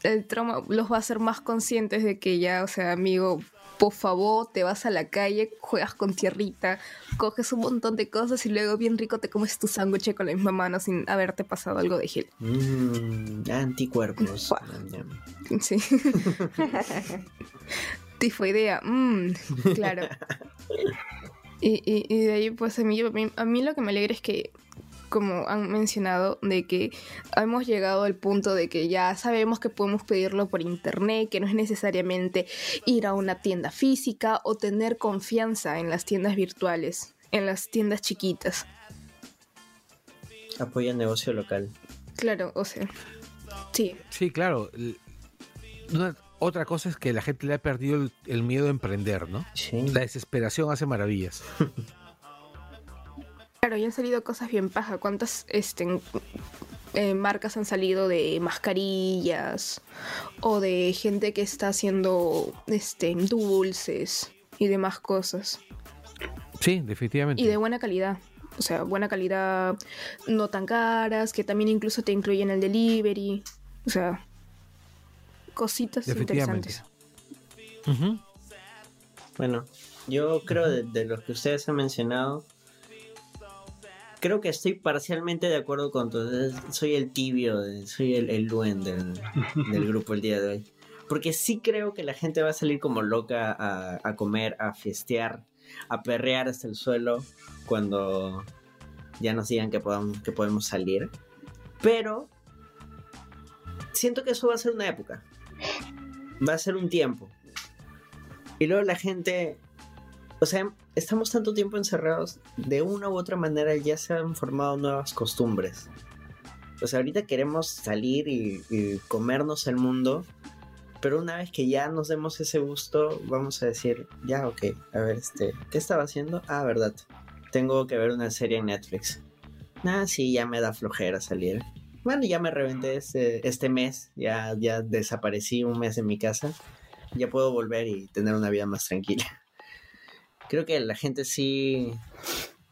Speaker 6: el trauma los va a hacer más conscientes de que ya, o sea, amigo, por favor, te vas a la calle, juegas con tierrita, coges un montón de cosas y luego bien rico te comes tu sándwich con la misma mano sin haberte pasado algo de gel.
Speaker 2: Mm, anticuerpos.
Speaker 6: Sí. Tifoidea, mmm, claro. Y, y, y de ahí, pues a mí, a mí- a mí lo que me alegra es que, como han mencionado, de que hemos llegado al punto de que ya sabemos que podemos pedirlo por internet, que no es necesariamente ir a una tienda física o tener confianza en las tiendas virtuales, en las tiendas chiquitas.
Speaker 2: Apoya el negocio local.
Speaker 6: Claro, o sea, sí,
Speaker 5: Sí, claro. Otra cosa es que la gente le ha perdido el, el miedo a emprender, ¿no?
Speaker 2: Sí.
Speaker 5: La desesperación hace maravillas.
Speaker 6: Claro, y han salido cosas bien paja. ¿Cuántas este, eh, marcas han salido de mascarillas o de gente que está haciendo este, dulces y demás cosas?
Speaker 5: Sí, definitivamente.
Speaker 6: Y de buena calidad. O sea, buena calidad, no tan caras, que también incluso te incluyen el delivery. O sea, cositas interesantes.
Speaker 2: Bueno, yo creo de, de los que ustedes han mencionado, creo que estoy parcialmente de acuerdo con todos. Soy el tibio, de- soy el, el Luen del, del grupo el día de hoy. Porque sí creo que la gente va a salir como loca a, a comer, a fiestear, a perrear hasta el suelo cuando ya nos digan que, podamos, que podemos salir. Pero siento que eso va a ser una época. Va a ser un tiempo. Y luego la gente, o sea, estamos tanto tiempo encerrados, de una u otra manera ya se han formado nuevas costumbres. O sea, ahorita queremos salir y, comernos el mundo, pero una vez que ya nos demos ese gusto, vamos a decir, ya, ok, a ver, este, ¿qué estaba haciendo? Ah, verdad, tengo que ver una serie en Netflix. Ah, sí, ya me da flojera salir. Bueno, ya me reventé este, este mes, ya, ya desaparecí un mes en mi casa ya puedo volver y tener una vida más tranquila. Creo que la gente sí,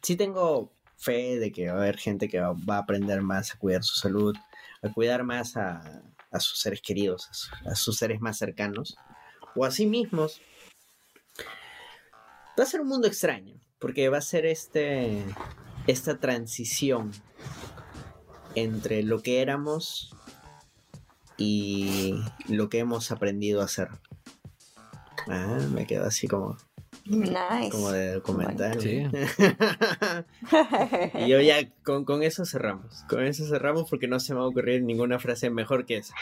Speaker 2: sí tengo fe de que va a haber gente que va, va a aprender más a cuidar su salud, a cuidar más a, a sus seres queridos, a, su- a sus seres más cercanos, o a sí mismos. Va a ser un mundo extraño, porque va a ser este, esta transición entre lo que éramos y lo que hemos aprendido a hacer. Ah, me quedo así como,
Speaker 7: Nice.
Speaker 2: como de documental.
Speaker 5: Sí.
Speaker 2: y yo ya con, con eso cerramos. Con eso cerramos porque no se me va a ocurrir ninguna frase mejor que esa.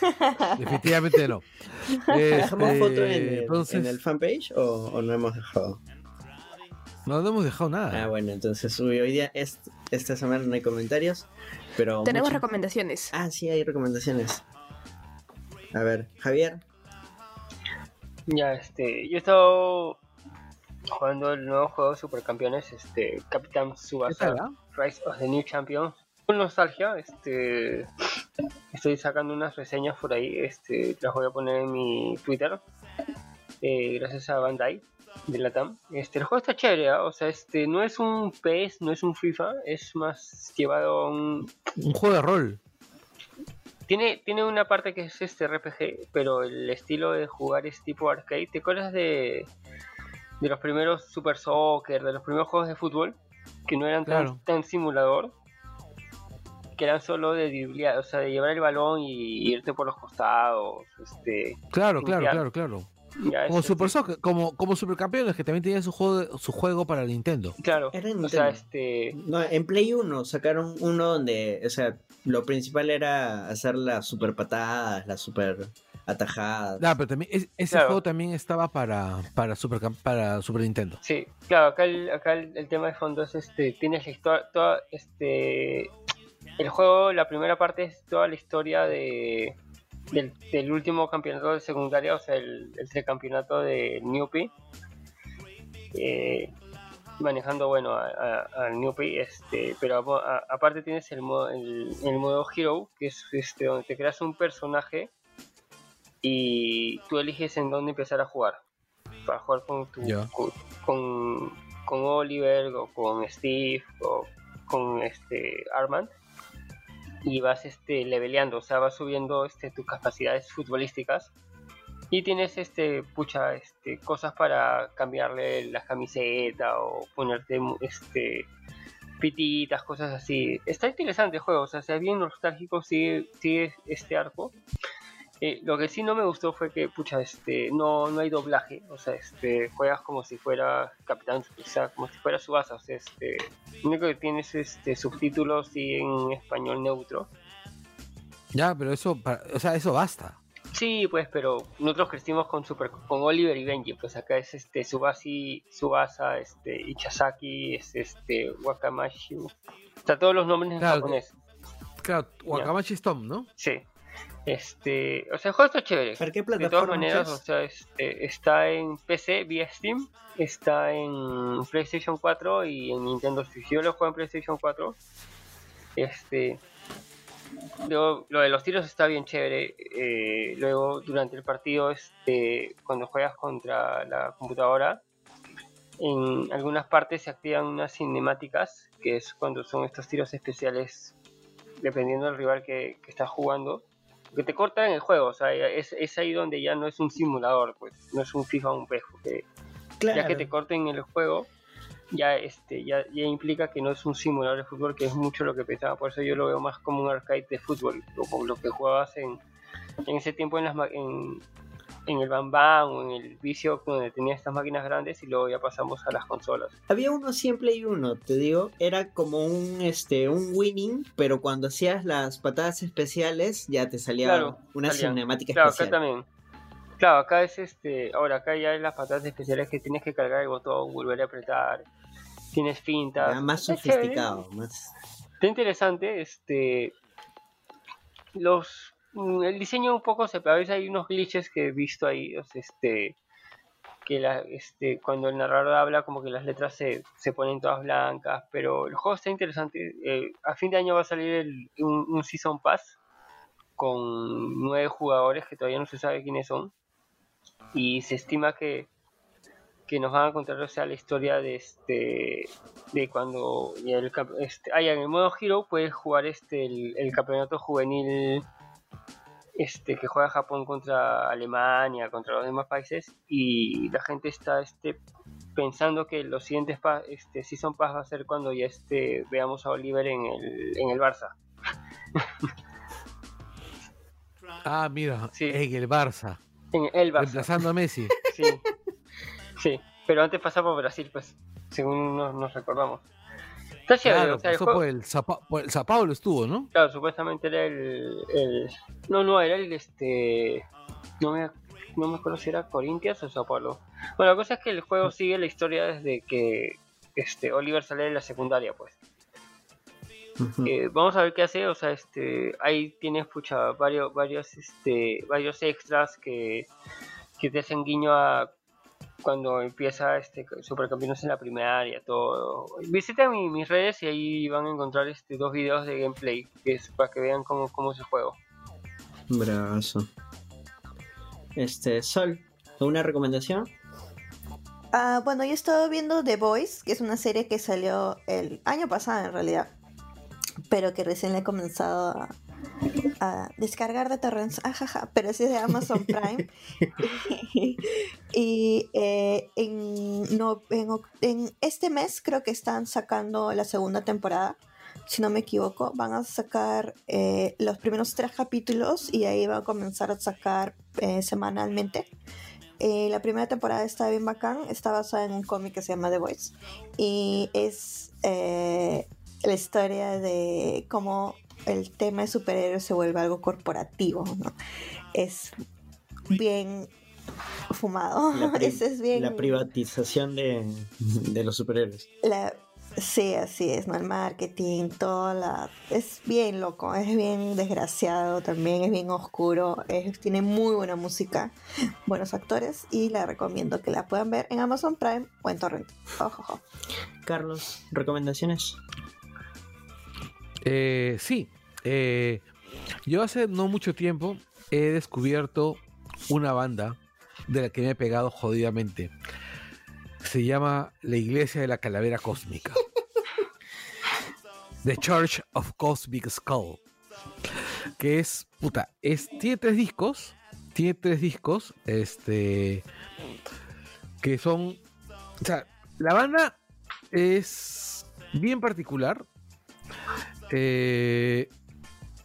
Speaker 5: Definitivamente no.
Speaker 2: ¿Dejamos
Speaker 5: Este,
Speaker 2: foto en el,
Speaker 5: entonces,
Speaker 2: en el fanpage o, o no hemos dejado?
Speaker 5: No, no hemos dejado nada.
Speaker 2: Ah, bueno, entonces uy, hoy día, est- esta semana no hay comentarios, pero...
Speaker 6: Tenemos
Speaker 2: mucho-
Speaker 6: recomendaciones.
Speaker 2: Ah, sí, hay recomendaciones. A ver, Javier.
Speaker 3: Ya, este, yo he estado jugando el nuevo juego de Supercampeones, este, Capitán
Speaker 5: ¿Qué
Speaker 3: Subasa
Speaker 5: ah?
Speaker 3: Rise of the New Champion. Con nostalgia, este, Estoy sacando unas reseñas por ahí, este, las voy a poner en mi Twitter. eh, gracias a Bandai de Latam. Este, el juego está chévere, ¿ah? o sea, este, no es un PS, no es un FIFA, es más llevado a un...
Speaker 5: Un juego de rol.
Speaker 3: Tiene, tiene una parte que es este RPG, pero el estilo de jugar es tipo arcade. ¿Te acuerdas de, de los primeros Super Soccer, de los primeros juegos de fútbol? Que no eran tan,
Speaker 5: Claro.
Speaker 3: tan simulador, que eran solo de driblear, o sea, de llevar el balón y irte por los costados. Este,
Speaker 5: Claro, claro, claro, claro.
Speaker 3: Ya
Speaker 5: Como Super Soccer, como, como Supercampeones, que también tenían su juego, su juego para Nintendo.
Speaker 3: Claro,
Speaker 2: Era
Speaker 3: o sea, este...
Speaker 2: No, en Play 1 sacaron uno donde, o sea, lo principal era hacer las super patadas, las super atajadas.
Speaker 5: Pero también es- ese
Speaker 3: Claro.
Speaker 5: juego también estaba para, para, Super, para Super Nintendo.
Speaker 3: Sí, claro, acá el, acá el, el tema de fondo es este, tienes la historia, toda, este, el juego, la primera parte es toda la historia de del, del último campeonato de secundaria, o sea, el, el tricampeonato de Newpie, eh, manejando, bueno, al Newpie, este, pero a- a- aparte tienes el modo, el, el modo Hero, que es este, donde te creas un personaje y tú eliges en dónde empezar a jugar, para jugar con tu, con, con, con Oliver o con Steve o con este Armand y vas este leveleando, o sea, vas subiendo este tus capacidades futbolísticas y tienes este pucha este cosas para cambiarle la camiseta o ponerte este pititas, cosas así. Está interesante el juego, o sea, sea bien nostálgico, sigue, sigue este arco. Eh, lo que sí no me gustó fue que, pucha, este, no, no hay doblaje, o sea, este, juegas como si fuera Capitán, sea, como si fuera Subasa, o sea, este, lo único que tienes este, subtítulos y en español neutro.
Speaker 5: Ya, pero eso, para- o sea, eso basta.
Speaker 3: Sí, pues, pero nosotros crecimos con Super, con Oliver y Benji, pues acá es este Subasi, Subasa, este Ichazaki, es este Wakamashi, o sea, todos los nombres en japonés.
Speaker 5: Claro, Wakamachi Storm, ¿no?
Speaker 3: Sí. Este, o sea, el juego está chévere.
Speaker 2: ¿Para qué
Speaker 3: De todas
Speaker 2: plataforma
Speaker 3: maneras,
Speaker 2: es?
Speaker 3: o sea, este, está en PC vía Steam, está en PlayStation 4 y en Nintendo Switch. Yo lo juego en PlayStation 4. Este, luego, lo de los tiros está bien chévere. eh, luego, durante el partido, este, cuando juegas contra la computadora, en algunas partes se activan unas cinemáticas, que es cuando son estos tiros especiales, dependiendo del rival que, que estás jugando que te cortan el juego, o sea, es, es ahí donde ya no es un simulador, pues, no es un FIFA o un PES, porque
Speaker 2: Claro.
Speaker 3: ya que te corten el juego, ya este, ya, ya implica que no es un simulador de fútbol, que es mucho lo que pensaba, por eso yo lo veo más como un arcade de fútbol, como lo que jugabas en, en ese tiempo en las en, en el Bam Bam o en el vicio donde tenía estas máquinas grandes y luego ya pasamos a las consolas.
Speaker 2: Había uno siempre y uno, te digo, era como un este un winning, pero cuando hacías las patadas especiales ya te salía
Speaker 3: Claro,
Speaker 2: una
Speaker 3: salían.
Speaker 2: cinemática
Speaker 3: Claro,
Speaker 2: especial.
Speaker 3: acá también. Claro, acá es este. Ahora, acá ya es las patadas especiales que tienes que cargar el botón, volver a apretar. Tienes fintas.
Speaker 2: Ya más sofisticado, más
Speaker 3: Está interesante. Este. Los. Mm, El diseño un poco se. A veces hay unos glitches que he visto ahí. Este. Que la, este, cuando el narrador habla, como que las letras se, se ponen todas blancas. Pero el juego está interesante. eh, a fin de año va a salir el- un, un Season Pass con nueve jugadores que todavía no se sabe quiénes son y se estima que que nos van a contar o sea la historia de este de cuando el este, ah, en el modo Hero puedes jugar este el campeonato juvenil este que juega Japón contra Alemania contra los demás países y la gente está este pensando que los siguientes pa- este season pass va a ser cuando ya este veamos a Oliver en el en el Barça
Speaker 5: Ah, mira,
Speaker 3: Sí.
Speaker 5: en el Barça,
Speaker 3: en el Barça
Speaker 5: reemplazando a Messi.
Speaker 3: Sí, sí, pero antes pasaba por Brasil, pues, según nos, nos recordamos. Está chévere,
Speaker 5: Claro,
Speaker 3: o sea, el
Speaker 5: pasó por el, por el Sao Paulo estuvo, ¿no?
Speaker 3: claro, supuestamente era el, el- No, no, era el este. No me, no me acuerdo si era Corinthians o Sao Paulo. Bueno, la cosa es que el juego sigue la historia desde que este Oliver sale de la secundaria, pues. Eh, vamos a ver qué hace, o sea, este, ahí tienes pucha, varios, varios, este, varios extras que, que te hacen guiño a, cuando empieza este Supercampeones en la primaria, todo. Visiten mi- mis redes y ahí van a encontrar este dos videos de gameplay, que es para que vean cómo, cómo es el juego.
Speaker 2: Brazo. Este, Sol, ¿alguna recomendación?
Speaker 7: Ah, bueno, yo he estado viendo The Voice, que es una serie que salió el año pasado en realidad, pero que recién le he comenzado a, a descargar de torrents, ajaja, pero sí es de Amazon Prime. y eh, en, no, en, en este mes creo que están sacando la segunda temporada. Si no me equivoco, van a sacar eh, los primeros tres capítulos y ahí van a comenzar a sacar eh, semanalmente. Eh, la primera temporada está bien bacán, está basada en un cómic que se llama The Voice y es eh, la historia de cómo el tema de superhéroes se vuelve algo corporativo, ¿no? Es bien fumado, Ese es bien...
Speaker 2: la privatización de, de los superhéroes.
Speaker 7: La- sí, así es, ¿no? El marketing, toda la... Es bien loco, es bien desgraciado también, es bien oscuro, es- tiene muy buena música, buenos actores y la recomiendo que la puedan ver en Amazon Prime o en Torrent. Ojo, ojo.
Speaker 2: Carlos, ¿recomendaciones?
Speaker 5: Eh, sí, eh, yo hace no mucho tiempo he descubierto una banda de la que me he pegado jodidamente. Se llama La Iglesia de la Calavera Cósmica. The Church of Cosmic Skull. Que es, puta, es, tiene tres discos. Tiene tres discos. Este. Que son. O sea, la banda es bien particular. Eh,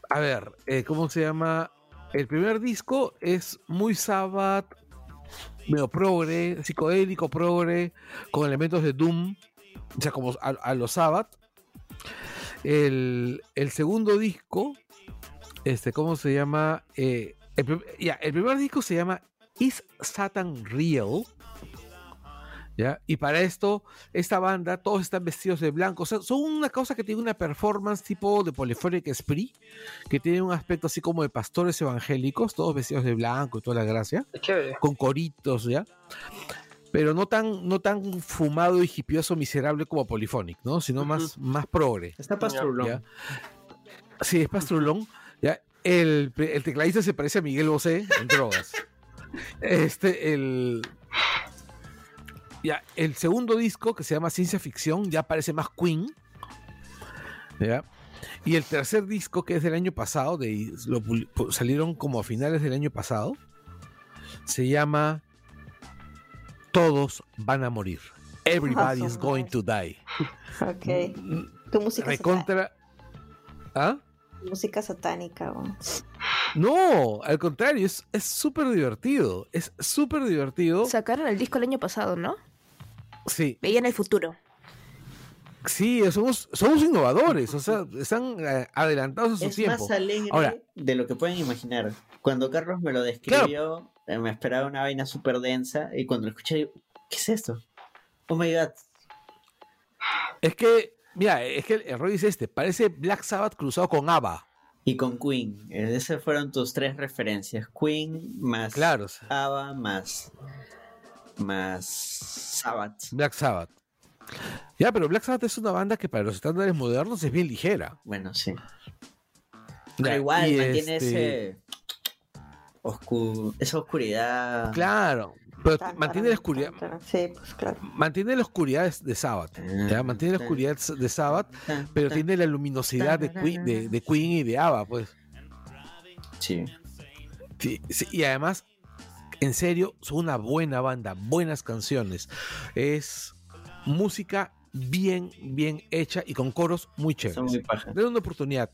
Speaker 5: a ver, eh, ¿cómo se llama? El primer disco es muy Sabbath, medio progre, psicodélico progre, con elementos de Doom, o sea, como a, los Sabbath. El, segundo disco, este, ¿cómo se llama? Eh, ya, el primer disco se llama Is Satan Real? ¿Ya? Y para esto, esta banda, todos están vestidos de blanco. O sea, son una cosa que tiene una performance tipo de Polyphonic Spree, que tiene un aspecto así como de pastores evangélicos, todos vestidos de blanco y toda la gracia,
Speaker 3: chévere.
Speaker 5: con coritos, ¿ya? Pero no tan, no tan fumado y hipioso miserable como Polyphonic, ¿no? Sino más, más progre.
Speaker 2: Está Pastrulón.
Speaker 5: ¿ya? Sí, es pastrulón. ¿ya? El, el tecladista se parece a Miguel Bosé en drogas. Este, el. Ya, el segundo disco, que se llama Ciencia Ficción, ya parece más Queen. ¿ya? Y el tercer disco, que es del año pasado, de, lo salieron como a finales del año pasado, se llama Todos van a morir. Everybody is going to die.
Speaker 7: Ok. Tu música, satánica,
Speaker 5: Recontra. ¿Ah?
Speaker 7: música satánica. ¿no?
Speaker 5: No, al contrario, es es súper divertido. Es súper divertido.
Speaker 6: Sacaron el disco el año pasado, ¿no?
Speaker 5: Sí,
Speaker 6: Veían el futuro.
Speaker 5: sí, somos, somos innovadores. O sea, están eh, adelantados a su
Speaker 2: Es
Speaker 5: tiempo.
Speaker 2: más alegre
Speaker 5: Ahora-
Speaker 2: de lo que pueden imaginar. Cuando Carlos me lo describió, me esperaba una vaina súper densa y cuando lo escuché, digo, ¿qué es esto? Oh my god.
Speaker 5: Es que, mira, es que el error es este. Parece Black Sabbath cruzado con ABBA.
Speaker 2: Y con Queen. eh, Esas fueron tus tres referencias. Queen más
Speaker 5: Claro, o sea,
Speaker 2: ABBA más más Sabbath.
Speaker 5: Black Sabbath. Ya, pero Black Sabbath es una banda que para los estándares modernos es bien ligera.
Speaker 2: Bueno, sí. Pero igual
Speaker 5: y
Speaker 2: mantiene
Speaker 5: este,
Speaker 2: ese oscu- esa oscuridad.
Speaker 5: Claro, pero
Speaker 7: Tan,
Speaker 5: mantiene la oscuridad.
Speaker 7: tan. Sí, pues claro.
Speaker 5: Mantiene la oscuridad de- Sabbath. ¿ya? Mantiene la oscuridad de Sabbath, pero tiene la luminosidad de Queen, de, de Queen y de ABBA, pues.
Speaker 2: Sí.
Speaker 5: Sí, sí, y además, en serio, son una buena banda, buenas canciones. Es música bien, bien hecha y con coros muy chéveres. Denle una oportunidad.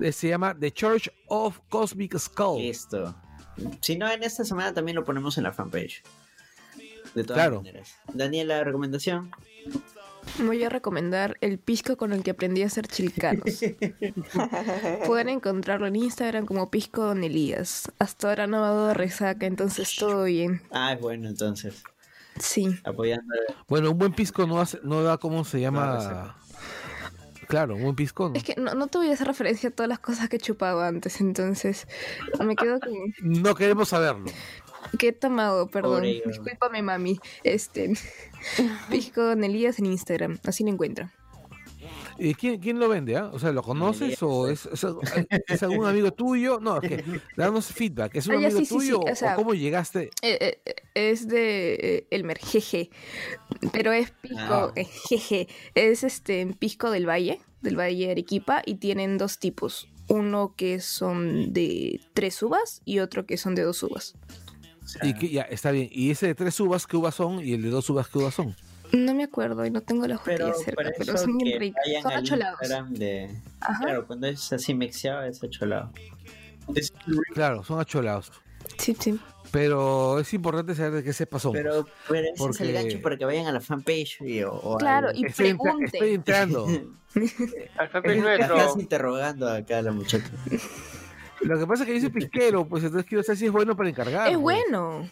Speaker 5: Eh, Se llama The Church of Cosmic Skull.
Speaker 2: Listo. Si no, en esta semana también lo ponemos en la fanpage. De todas
Speaker 5: Claro.
Speaker 2: maneras. Daniela, recomendación.
Speaker 6: Voy a recomendar el pisco con el que aprendí a hacer chilcanos. Pueden encontrarlo en Instagram como Pisco Don Elías. Hasta ahora no ha dado resaca, entonces todo bien.
Speaker 2: Ah, es bueno, entonces.
Speaker 6: Sí.
Speaker 2: Apoyando.
Speaker 5: Bueno, un buen pisco no, hace- no da cómo se llama. Claro, un buen pisco. no.
Speaker 6: Es que no, no te voy a hacer referencia a todas las cosas que he chupado antes, entonces me quedo con...
Speaker 5: No queremos saberlo.
Speaker 6: Que he tomado, perdón.
Speaker 2: Pobre yo.
Speaker 6: Discúlpame, mami. Este. Pisco Nelías en Instagram. Así lo encuentran.
Speaker 5: ¿Y quién, quién lo vende? ah? O sea, ¿lo conoces o es, es, es algún amigo tuyo? No, es que danos feedback. ¿Es un
Speaker 6: Ah, ya,
Speaker 5: amigo
Speaker 6: sí, sí, sí,
Speaker 5: tuyo
Speaker 6: o sea-
Speaker 5: o cómo llegaste?
Speaker 6: Eh, eh, eh, es de eh, Elmer, jeje. Pero es pisco,
Speaker 2: Ah.
Speaker 6: eh, jeje. Es este pisco del Valle, del Valle de Arequipa, y tienen dos tipos. Uno que son de tres uvas y otro que son de dos uvas.
Speaker 5: Y que, ya, está bien. ¿Y ese de tres uvas qué uvas son y el de dos uvas qué uvas son?
Speaker 6: No me acuerdo y no tengo la
Speaker 2: Pero
Speaker 6: botella cerca, pero son bien ricos. Son acholados.
Speaker 2: De... Claro, cuando es así mixeado es acholado. Es-
Speaker 5: Claro, son acholados.
Speaker 6: Sí, sí.
Speaker 5: Pero es importante saber de qué se pasó.
Speaker 2: Pero, pero ese es
Speaker 5: Porque-
Speaker 2: el gancho para que vayan a la fanpage y, o, o
Speaker 6: Claro,
Speaker 2: al-
Speaker 6: y
Speaker 5: estoy, entra-
Speaker 6: pregunte.
Speaker 5: estoy entrando.
Speaker 3: Al fanpage
Speaker 2: Estás
Speaker 3: nuestro.
Speaker 2: interrogando acá a la muchacha.
Speaker 5: Lo que pasa es que yo soy pisquero, pues entonces quiero saber si es bueno para encargar.
Speaker 6: Es
Speaker 5: pues.
Speaker 6: bueno.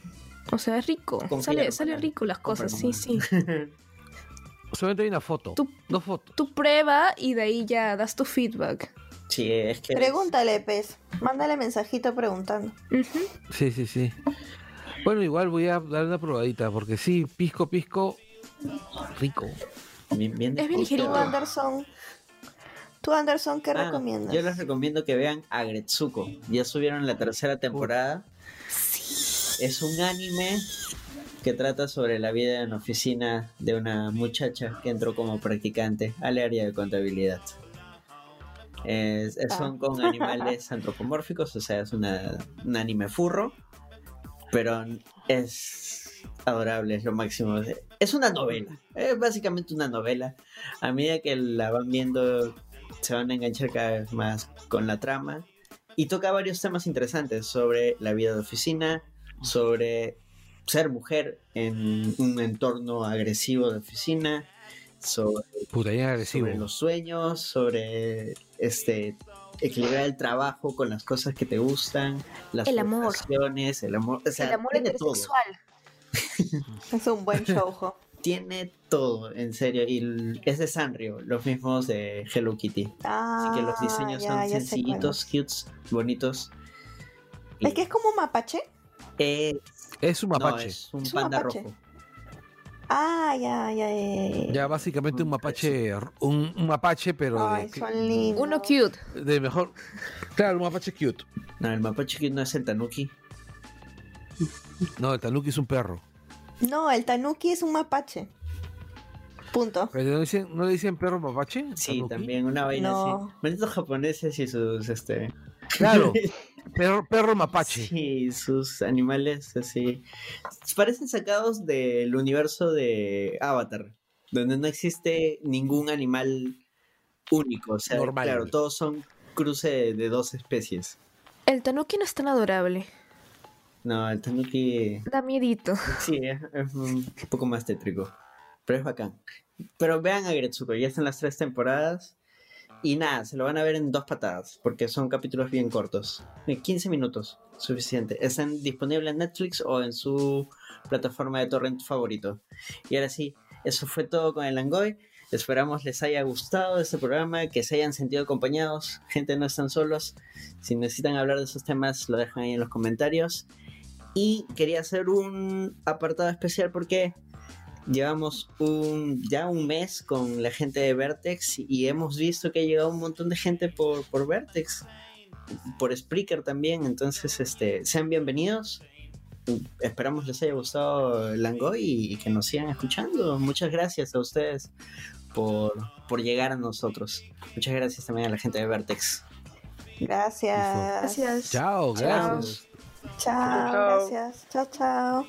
Speaker 6: O sea, es rico.
Speaker 2: Confía
Speaker 6: Sale, sale rico las cosas, sí, sí.
Speaker 5: Solamente hay una foto.
Speaker 6: Tú-
Speaker 5: Dos fotos.
Speaker 6: Tú prueba y de ahí ya das tu feedback.
Speaker 2: Sí, es que...
Speaker 7: Pregúntale, pez. Mándale mensajito preguntando.
Speaker 5: Sí, sí, sí. Bueno, igual voy a dar una probadita, porque sí, pisco, pisco, rico.
Speaker 2: Bien, bien
Speaker 6: Es bien
Speaker 7: ¿Y tú,
Speaker 6: ligerito.
Speaker 7: Anderson? ¿Tú, Anderson, qué
Speaker 2: Ah,
Speaker 7: recomiendas?
Speaker 2: Yo les recomiendo que vean Agretsuko. Ya subieron la tercera temporada. Es un anime que trata sobre la vida en oficina de una muchacha que entró como practicante al área de contabilidad. Es- es- son con animales antropomórficos, o sea, es una, un anime furro, pero es adorable, es lo máximo. Es una novela, es básicamente una novela. A medida que la van viendo, se van a enganchar cada vez más con la trama y toca varios temas interesantes sobre la vida de oficina, sobre ser mujer en un entorno agresivo de oficina, sobre,
Speaker 5: Puta, bien agresivo.
Speaker 2: sobre los sueños, sobre este equilibrar el trabajo con las cosas que te gustan, las
Speaker 6: El amor.
Speaker 2: el amor, o sea,
Speaker 6: el amor heterosexual.
Speaker 7: Es un buen show, jo.
Speaker 2: Tiene todo, en serio. Y es de Sanrio, los mismos de Hello Kitty.
Speaker 7: Ah,
Speaker 2: Así que los diseños
Speaker 7: ya,
Speaker 2: son
Speaker 7: ya
Speaker 2: sencillitos, cutes, bonitos. Y
Speaker 7: es. Que es como un mapache.
Speaker 2: es-
Speaker 5: Es un
Speaker 2: no,
Speaker 5: mapache.
Speaker 2: es un
Speaker 7: Es un
Speaker 2: panda
Speaker 7: mapache.
Speaker 2: rojo.
Speaker 7: Ah, ya, ya, ya. ya.
Speaker 5: Ya básicamente un mapache, un, un mapache, pero
Speaker 7: Ay,
Speaker 5: de,
Speaker 7: son lindos.
Speaker 6: Uno cute.
Speaker 5: de mejor. Claro, un mapache cute.
Speaker 2: No, el mapache cute no es el tanuki.
Speaker 5: No, el tanuki es un perro.
Speaker 7: No, el tanuki es un mapache. Punto.
Speaker 5: ¿Pero no, dicen, ¿No le dicen perro mapache?
Speaker 2: Sí,
Speaker 5: ¿Tanuki?
Speaker 2: también una vaina
Speaker 7: No.
Speaker 2: así. Malditos japoneses y sus, este...
Speaker 5: Claro, perro, perro mapache.
Speaker 2: Sí, sus animales así. Parecen sacados del universo de Avatar, donde no existe ningún animal único. O sea,
Speaker 5: Normal.
Speaker 2: claro, todos son cruce de, de dos especies.
Speaker 6: El tanuki no es tan adorable.
Speaker 2: No, el tanuki
Speaker 6: Da miedito.
Speaker 2: sí es, es un poco más tétrico, pero es bacán. Pero vean a Gretsuko, ya están las tres temporadas. Y nada, se lo van a ver en dos patadas, porque son capítulos bien cortos. De 15 minutos, suficiente. Están disponibles en Netflix o en su plataforma de torrent favorito. Y ahora sí, eso fue todo con el Langoy. Esperamos les haya gustado este programa, que se hayan sentido acompañados. Gente, no están solos. Si necesitan hablar de esos temas, lo dejan ahí en los comentarios. Y quería hacer un apartado especial porque llevamos un, ya un mes con la gente de Vertex y hemos visto que ha llegado un montón de gente por, por Vertex, por Spreaker también. Entonces, este, sean bienvenidos. Esperamos les haya gustado Langoy y, y que nos sigan escuchando. Muchas gracias a ustedes por, por llegar a nosotros. Muchas gracias también a la gente de Vertex.
Speaker 7: Gracias.
Speaker 6: Gracias.
Speaker 5: Chao, gracias.
Speaker 7: Chao,
Speaker 3: Chao.
Speaker 7: gracias. Chao, chao.